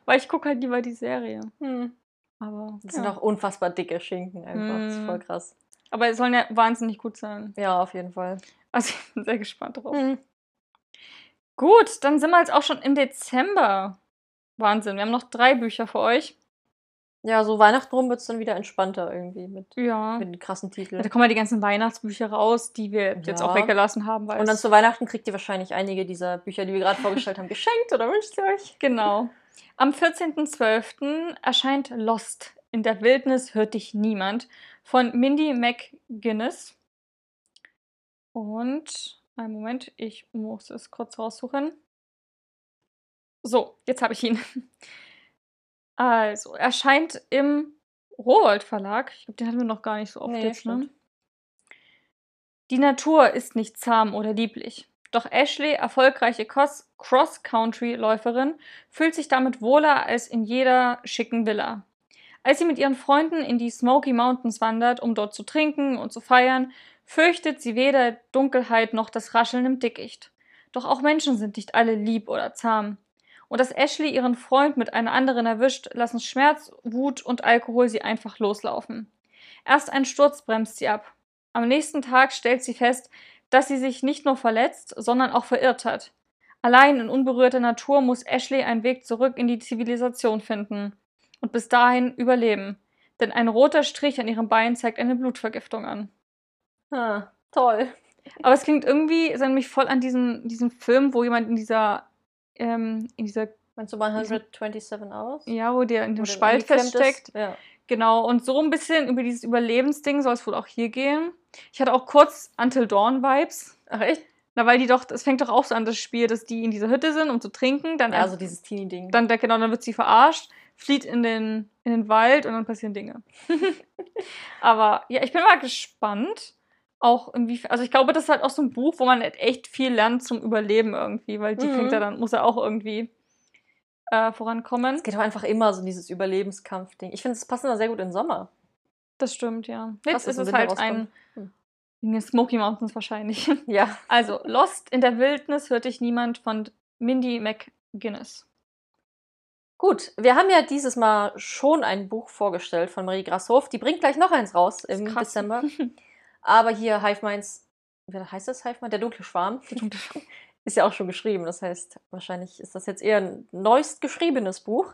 weil ich gucke halt lieber die Serie. Hm. Aber, Das sind ja. auch unfassbar dicke Schinken einfach. Das ist Hm. voll krass. Aber es sollen ja wahnsinnig gut sein. Ja, auf jeden Fall. Also ich bin sehr gespannt drauf. Hm. Gut, dann sind wir jetzt auch schon im Dezember. Wahnsinn, wir haben noch drei Bücher für euch. Ja, so Weihnachten rum wird es dann wieder entspannter irgendwie mit, Ja. mit den krassen Titeln. Da kommen ja die ganzen Weihnachtsbücher raus, die wir jetzt auch Ja. weggelassen haben. Und dann zu Weihnachten kriegt ihr wahrscheinlich einige dieser Bücher, die wir gerade vorgestellt haben, geschenkt oder wünscht ihr euch? Genau. Am 14.12. erscheint Lost. In der Wildnis hört dich niemand von Mindy McGuinness. Und einen Moment, ich muss es kurz raussuchen. So, jetzt habe ich ihn. Also, erscheint im Rowold Verlag. Ich glaube, den hatten wir noch gar nicht so oft Nee, jetzt, ne? Die Natur ist nicht zahm oder lieblich. Doch Ashley, erfolgreiche Cross-Country-Läuferin, fühlt sich damit wohler als in jeder schicken Villa. Als sie mit ihren Freunden in die Smoky Mountains wandert, um dort zu trinken und zu feiern, fürchtet sie weder Dunkelheit noch das Rascheln im Dickicht. Doch auch Menschen sind nicht alle lieb oder zahm. Und dass Ashley ihren Freund mit einer anderen erwischt, lassen Schmerz, Wut und Alkohol sie einfach loslaufen. Erst ein Sturz bremst sie ab. Am nächsten Tag stellt sie fest, dass sie sich nicht nur verletzt, sondern auch verirrt hat. Allein in unberührter Natur muss Ashley einen Weg zurück in die Zivilisation finden und bis dahin überleben. Denn ein roter Strich an ihrem Bein zeigt eine Blutvergiftung an. Ah, toll. Aber es klingt irgendwie, es erinnert mich voll an diesen, diesen Film, wo jemand in dieser, ähm, in dieser, Meinst du 127 aus? ja, wo der in dem Wo Spalt feststeckt. Ja. Genau, und so ein bisschen über dieses Überlebensding soll es wohl auch hier gehen. Ich hatte auch kurz Until Dawn Vibes. Ach echt? Na, weil die doch, es fängt doch auch so an, das Spiel, dass die in dieser Hütte sind, um zu trinken. Dann, Ja, so dieses Teenie-Ding. dann, genau, dann wird sie verarscht, flieht in den, in den Wald und dann passieren Dinge. Aber ja, ich bin mal gespannt. Auch irgendwie, also ich glaube, das ist halt auch so ein Buch, wo man halt echt viel lernt zum Überleben irgendwie, weil die Mhm. fängt ja dann, muss ja auch irgendwie äh, vorankommen. Es geht doch einfach immer so dieses Überlebenskampf-Ding. Ich finde, es passt immer sehr gut in den Sommer. Das stimmt, ja. Jetzt ist es halt rauskommt. ein, Hm. in den Smoky Mountains wahrscheinlich. Ja. Also, Lost in der Wildnis hört dich niemand von Mindy McGuinness. Gut, wir haben ja dieses Mal schon ein Buch vorgestellt von Marie Grashoff. Die bringt gleich noch eins raus im. Dezember. Aber hier Hive Minds, wie heißt das Hive Mind? Der dunkle Schwarm. Ist ja auch schon geschrieben. Das heißt, wahrscheinlich ist das jetzt eher ein neuest geschriebenes Buch.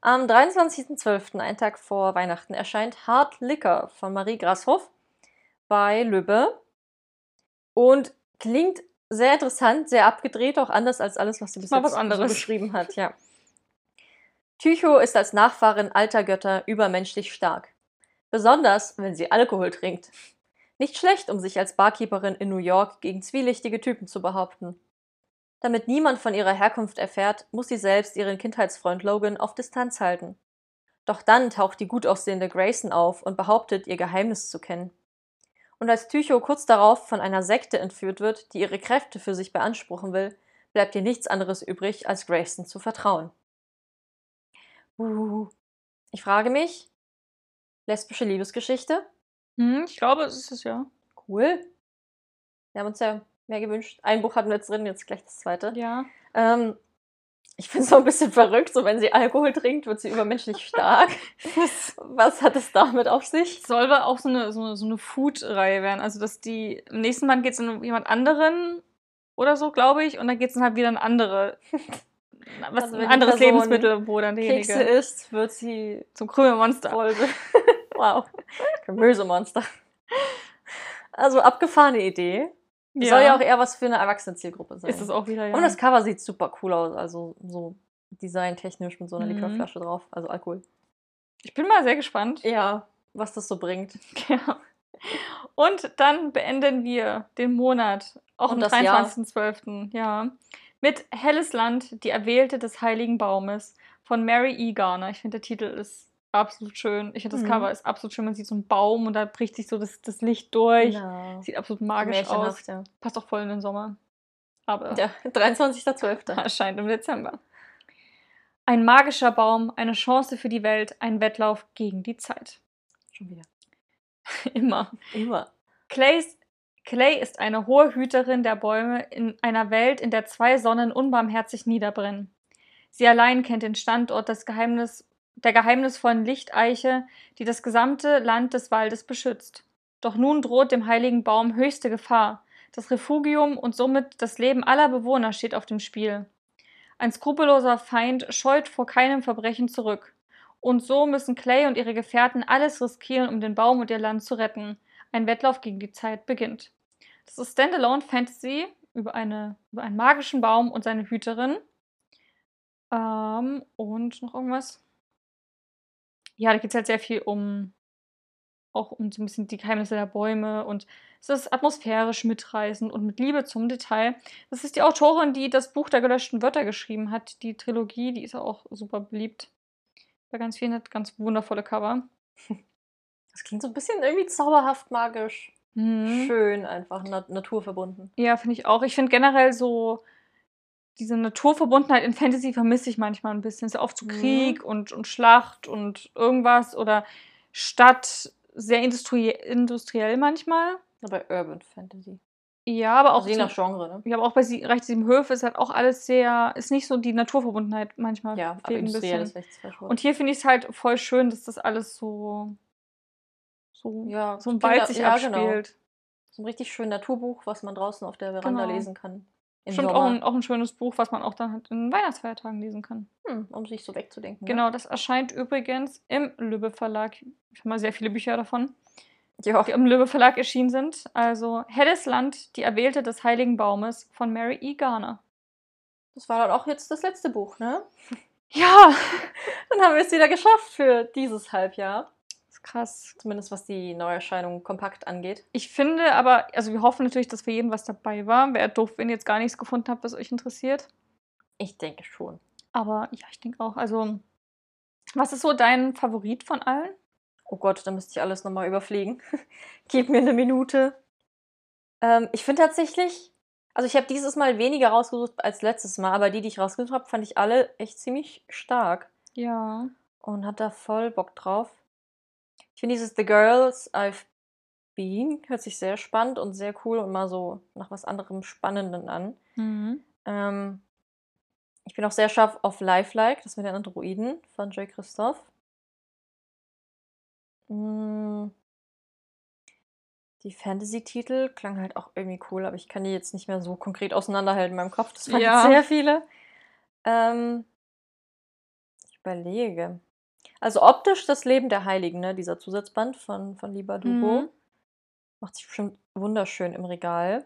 Am 23.12., einen Tag vor Weihnachten, erscheint Hard Liquor von Marie Grashoff bei Lübbe. Und klingt sehr interessant, sehr abgedreht, auch anders als alles, was sie bis jetzt so beschrieben hat. Ja. Tycho ist als Nachfahrin alter Götter übermenschlich stark. Besonders, wenn sie Alkohol trinkt. Nicht schlecht, um sich als Barkeeperin in New York gegen zwielichtige Typen zu behaupten. Damit niemand von ihrer Herkunft erfährt, muss sie selbst ihren Kindheitsfreund Logan auf Distanz halten. Doch dann taucht die gut aussehende Grayson auf und behauptet, ihr Geheimnis zu kennen. Und als Tycho kurz darauf von einer Sekte entführt wird, die ihre Kräfte für sich beanspruchen will, bleibt ihr nichts anderes übrig, als Grayson zu vertrauen. Uh, ich frage mich, lesbische Liebesgeschichte? Hm, ich glaube, es ist es ja. Cool. Wir haben uns ja mehr gewünscht. Ein Buch hatten wir jetzt drin, jetzt gleich das zweite. Ja. Ähm, ich finde es so ein bisschen verrückt, so wenn sie Alkohol trinkt, wird sie übermenschlich stark. Was hat es damit auf sich? Soll aber auch so eine, so eine, so eine Food-Reihe werden. Also, dass die im nächsten Band geht es um jemand anderen oder so, glaube ich. Und dann geht es dann halt wieder an andere. Was, Also, ein anderes Lebensmittel, wo dann Kekse derjenige isst, wird sie zum Krümelmonster. wow. Gemüsemonster. Also abgefahrene Idee. Soll ja auch eher was für eine erwachsene Zielgruppe sein. ist es auch wieder, ja. Und das Cover sieht super cool aus. Also so designtechnisch mit so einer Mhm. Likörflasche drauf. Also Alkohol. ich bin mal sehr gespannt. Ja, was das so bringt. Ja. Und dann beenden wir den Monat, auch Und am das Jahr. 23.12., ja, mit Helles Land, die Erwählte des Heiligen Baumes von Mary E. Garner. Ich finde, der Titel ist absolut schön. Ich finde, das Mhm. Cover ist absolut schön. Man sieht so einen Baum und da bricht sich so das, das Licht durch. Genau. Sieht absolut magisch aus. Ja. Passt auch voll in den Sommer. Aber Ja, 23.12. erscheint im Dezember. Ein magischer Baum, eine Chance für die Welt, ein Wettlauf gegen die Zeit. Schon wieder. Immer. Immer. Clays, Clay ist eine hohe Hüterin der Bäume in einer Welt, in der zwei Sonnen unbarmherzig niederbrennen. Sie allein kennt den Standort des Geheimnis, der geheimnisvollen Lichteiche, die das gesamte Land des Waldes beschützt. Doch nun droht dem heiligen Baum höchste Gefahr. Das Refugium und somit das Leben aller Bewohner steht auf dem Spiel. Ein skrupelloser Feind scheut vor keinem Verbrechen zurück. Und so müssen Clay und ihre Gefährten alles riskieren, um den Baum und ihr Land zu retten. Ein Wettlauf gegen die Zeit beginnt. Das ist Standalone Fantasy über, eine, über einen magischen Baum und seine Hüterin. Ähm, und noch irgendwas? Ja, da geht es halt sehr viel um auch um so ein bisschen die Geheimnisse der Bäume und es ist atmosphärisch mitreißend und mit Liebe zum Detail. Das ist die Autorin, die das Buch der gelöschten Wörter geschrieben hat. Die Trilogie, die ist auch super beliebt. Bei ganz vielen hat ganz wundervolle Cover. Das klingt so ein bisschen irgendwie zauberhaft magisch. Mhm. Schön, einfach nat naturverbunden. Ja, finde ich auch. Ich finde generell so diese Naturverbundenheit in Fantasy vermisse ich manchmal ein bisschen. Ist ja oft so Mhm. Krieg und, und Schlacht und irgendwas oder Stadt, sehr industrie industriell manchmal. Aber Urban Fantasy. Ja, aber auch, Also je nach Genre, ne? ja, aber auch bei Sie, Reich sieben Höfe ist halt auch alles sehr, ist nicht so die Naturverbundenheit manchmal. Ja, aber industriell ist echt. Und hier finde ich es halt voll schön, dass das alles so, so, Ja, so im Wald sich ja, genau. abspielt. So ein richtig schönes Naturbuch, was man draußen auf der Veranda Genau. lesen kann. Im Stimmt, auch ein, auch ein schönes Buch, was man auch dann halt in Weihnachtsfeiertagen lesen kann. hm, um sich so wegzudenken. Genau, das erscheint übrigens im Löwe Verlag. Ich habe mal sehr viele Bücher davon, Ne? Ja. die im Löwe Verlag erschienen sind. Also Helles Land, die Erwählte des Heiligen Baumes von Mary E. Garner. Das war dann auch jetzt das letzte Buch, ne? Ja, Dann haben wir es wieder geschafft für dieses Halbjahr. Krass. Zumindest was die Neuerscheinung kompakt angeht. Ich finde aber, also wir hoffen natürlich, dass für jeden was dabei war. Wäre doof, wenn ihr jetzt gar nichts gefunden habt, was euch interessiert. Ich denke schon. Aber ja, ich denke auch. Also, was ist so dein Favorit von allen? Oh Gott, da müsste ich alles nochmal überfliegen. Gib mir eine Minute. Ähm, ich finde tatsächlich, also ich habe dieses Mal weniger rausgesucht als letztes Mal, aber die, die ich rausgesucht habe, fand ich alle echt ziemlich stark Ja. und hat da voll Bock drauf. Ich finde dieses The Girls I've Been hört sich sehr spannend und sehr cool und mal so nach was anderem Spannenden an. Mhm. Ähm, ich bin auch sehr scharf auf Lifelike, das mit den Androiden von Jay Christoph. Mm. Die Fantasy-Titel klang halt auch irgendwie cool, aber ich kann die jetzt nicht mehr so konkret auseinanderhalten in meinem Kopf. Das waren Ja. sehr viele. Ähm, ich überlege. Also optisch das Leben der Heiligen, ne? dieser Zusatzband von, von Liba Dubo. Mhm. Macht sich bestimmt wunderschön im Regal.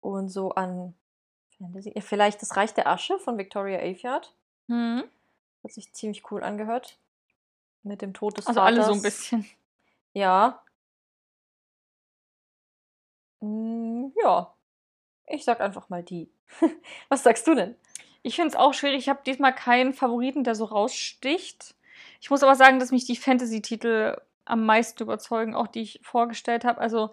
Und so an Fantasy. Vielleicht das Reich der Asche von Victoria Aveyard. Mhm. Hat sich ziemlich cool angehört. Mit dem Tod des Also Vaters. alle so ein bisschen. Ja. Mm, ja. Ich sag einfach mal die. Was sagst du denn? Ich finde es auch schwierig. Ich habe diesmal keinen Favoriten, der so raussticht. Ich muss aber sagen, dass mich die Fantasy-Titel am meisten überzeugen, auch die ich vorgestellt habe. Also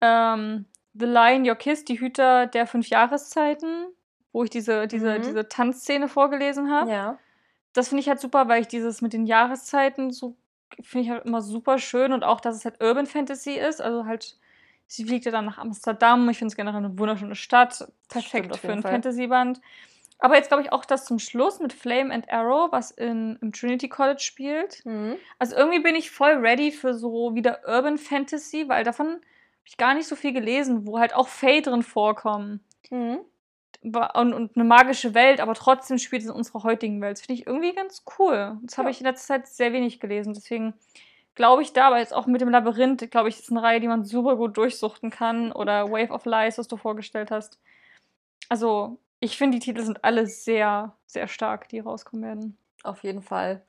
ähm, The Lion, Your Kiss, die Hüter der fünf Jahreszeiten, wo ich diese, diese, Mhm. diese Tanzszene vorgelesen habe. Ja. Das finde ich halt super, weil ich dieses mit den Jahreszeiten so finde ich halt immer super schön und auch, dass es halt Urban Fantasy ist. Also halt, sie fliegt ja dann nach Amsterdam. Ich finde es generell eine wunderschöne Stadt. stimmt Perfekt auf für ein. Fantasy-Band. Aber jetzt glaube ich auch das zum Schluss mit Flame and Arrow, was in, im Trinity College spielt. Mhm. Also irgendwie bin ich voll ready für so wieder Urban Fantasy, weil davon habe ich gar nicht so viel gelesen, wo halt auch Fae drin vorkommen. Mhm. Und, und eine magische Welt, aber trotzdem spielt es in unserer heutigen Welt. Das finde ich irgendwie ganz cool. Das habe Ja. ich in letzter Zeit sehr wenig gelesen. Deswegen glaube ich da, aber jetzt auch mit dem Labyrinth, glaube ich, ist eine Reihe, die man super gut durchsuchten kann. Oder Wave of Lies, was du vorgestellt hast. Also, ich finde, die Titel sind alle sehr, sehr stark, die rauskommen werden. Auf jeden Fall.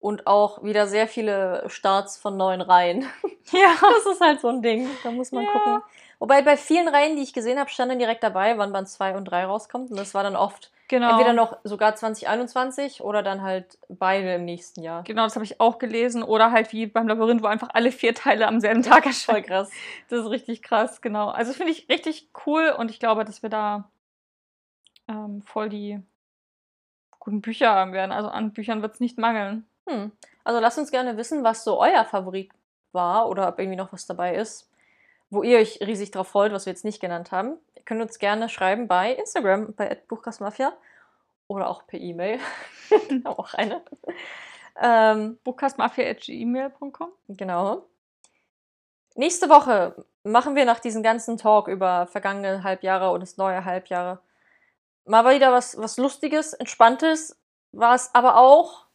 Und auch wieder sehr viele Starts von neuen Reihen. Ja. Das ist halt so ein Ding. Da muss man Ja. gucken. Wobei bei vielen Reihen, die ich gesehen habe, stand dann direkt dabei, wann Band 2 und 3 rauskommt. Und das war dann oft Genau. entweder noch sogar 2021 oder dann halt beide im nächsten Jahr. Genau, das habe ich auch gelesen. Oder halt wie beim Labyrinth, wo einfach alle vier Teile am selben Tag Voll erscheinen. krass. Das ist richtig krass, genau. Also finde ich richtig cool und ich glaube, dass wir da ähm, voll die guten Bücher haben werden. Also an Büchern wird es nicht mangeln. Hm. Also lasst uns gerne wissen, was so euer Favorit war oder ob irgendwie noch was dabei ist, wo ihr euch riesig drauf freut, was wir jetzt nicht genannt haben. Ihr könnt uns gerne schreiben bei Instagram, bei @buchkastmafia oder auch per E-Mail. auch eine. Ähm, Bookcastmafia.gmail.com genau. Nächste Woche machen wir nach diesem ganzen Talk über vergangene Halbjahre und das neue Halbjahre mal wieder was, was Lustiges, Entspanntes, was aber auch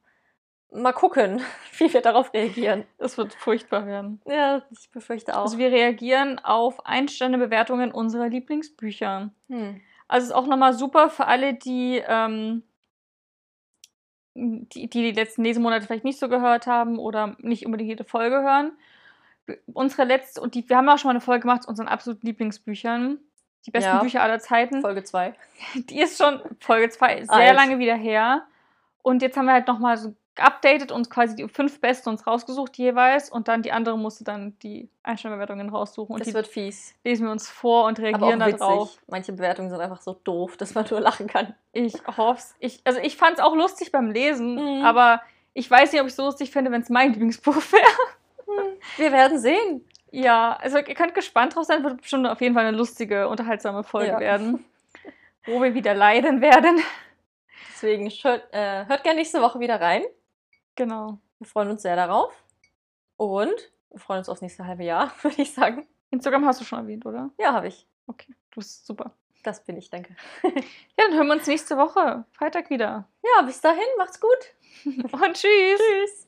mal gucken, wie wir darauf reagieren. Das wird furchtbar werden. Ja, ich befürchte auch. Also wir reagieren auf Einsterne-Bewertungen unserer Lieblingsbücher. hm. Also es ist auch nochmal super für alle, die, ähm, die, die die letzten Lesemonate vielleicht nicht so gehört haben oder nicht unbedingt jede Folge hören. Unsere letzte, und die, wir haben auch schon mal eine Folge gemacht zu unseren absoluten Lieblingsbüchern. Die besten Ja. Bücher aller Zeiten. Folge 2. Die ist schon Folge 2 sehr Alt. lange wieder her. Und jetzt haben wir halt nochmal so geupdatet und quasi die fünf Besten uns rausgesucht jeweils und dann die andere musste dann die Einstellbewertungen raussuchen und Das die wird fies. lesen wir uns vor und reagieren darauf. Manche Bewertungen sind einfach so doof, dass man nur lachen kann. Ich hoffe Ich, also ich fand es auch lustig beim Lesen, Mhm. aber ich weiß nicht, ob ich es so lustig finde, wenn es mein Lieblingsbuch wäre. Wir werden sehen. Ja, also ihr könnt gespannt drauf sein, wird bestimmt auf jeden Fall eine lustige, unterhaltsame Folge Ja. werden, wo wir wieder leiden werden. Deswegen hört, äh, hört gerne nächste Woche wieder rein. Genau. Wir freuen uns sehr darauf. Und wir freuen uns aufs nächste halbe Jahr, würde ich sagen. Instagram hast du schon erwähnt, oder? Ja, habe ich. Okay, du bist super. Das bin ich, danke. Ja, dann hören wir uns nächste Woche, Freitag wieder. Ja, bis dahin, macht's gut. Und tschüss. Tschüss.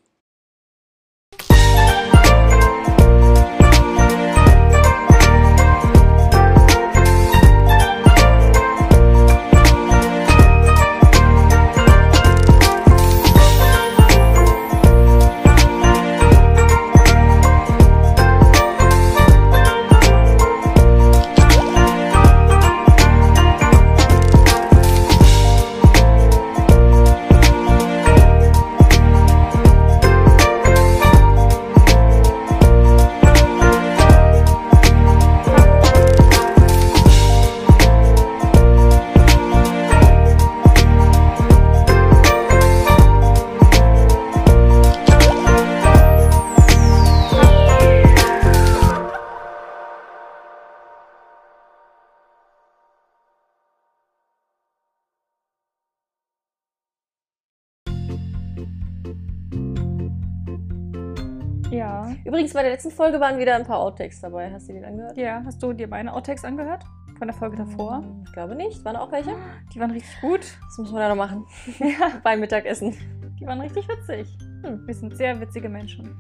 Ja. Übrigens, bei der letzten Folge waren wieder ein paar Outtakes dabei. Hast du die angehört? Ja, hast du dir meine Outtakes angehört? Von der Folge davor? Hm, Ich glaube nicht. Waren auch welche? Die waren richtig gut. Das müssen wir da noch machen. Ja, Beim Mittagessen. die waren richtig witzig. Hm. Wir sind sehr witzige Menschen.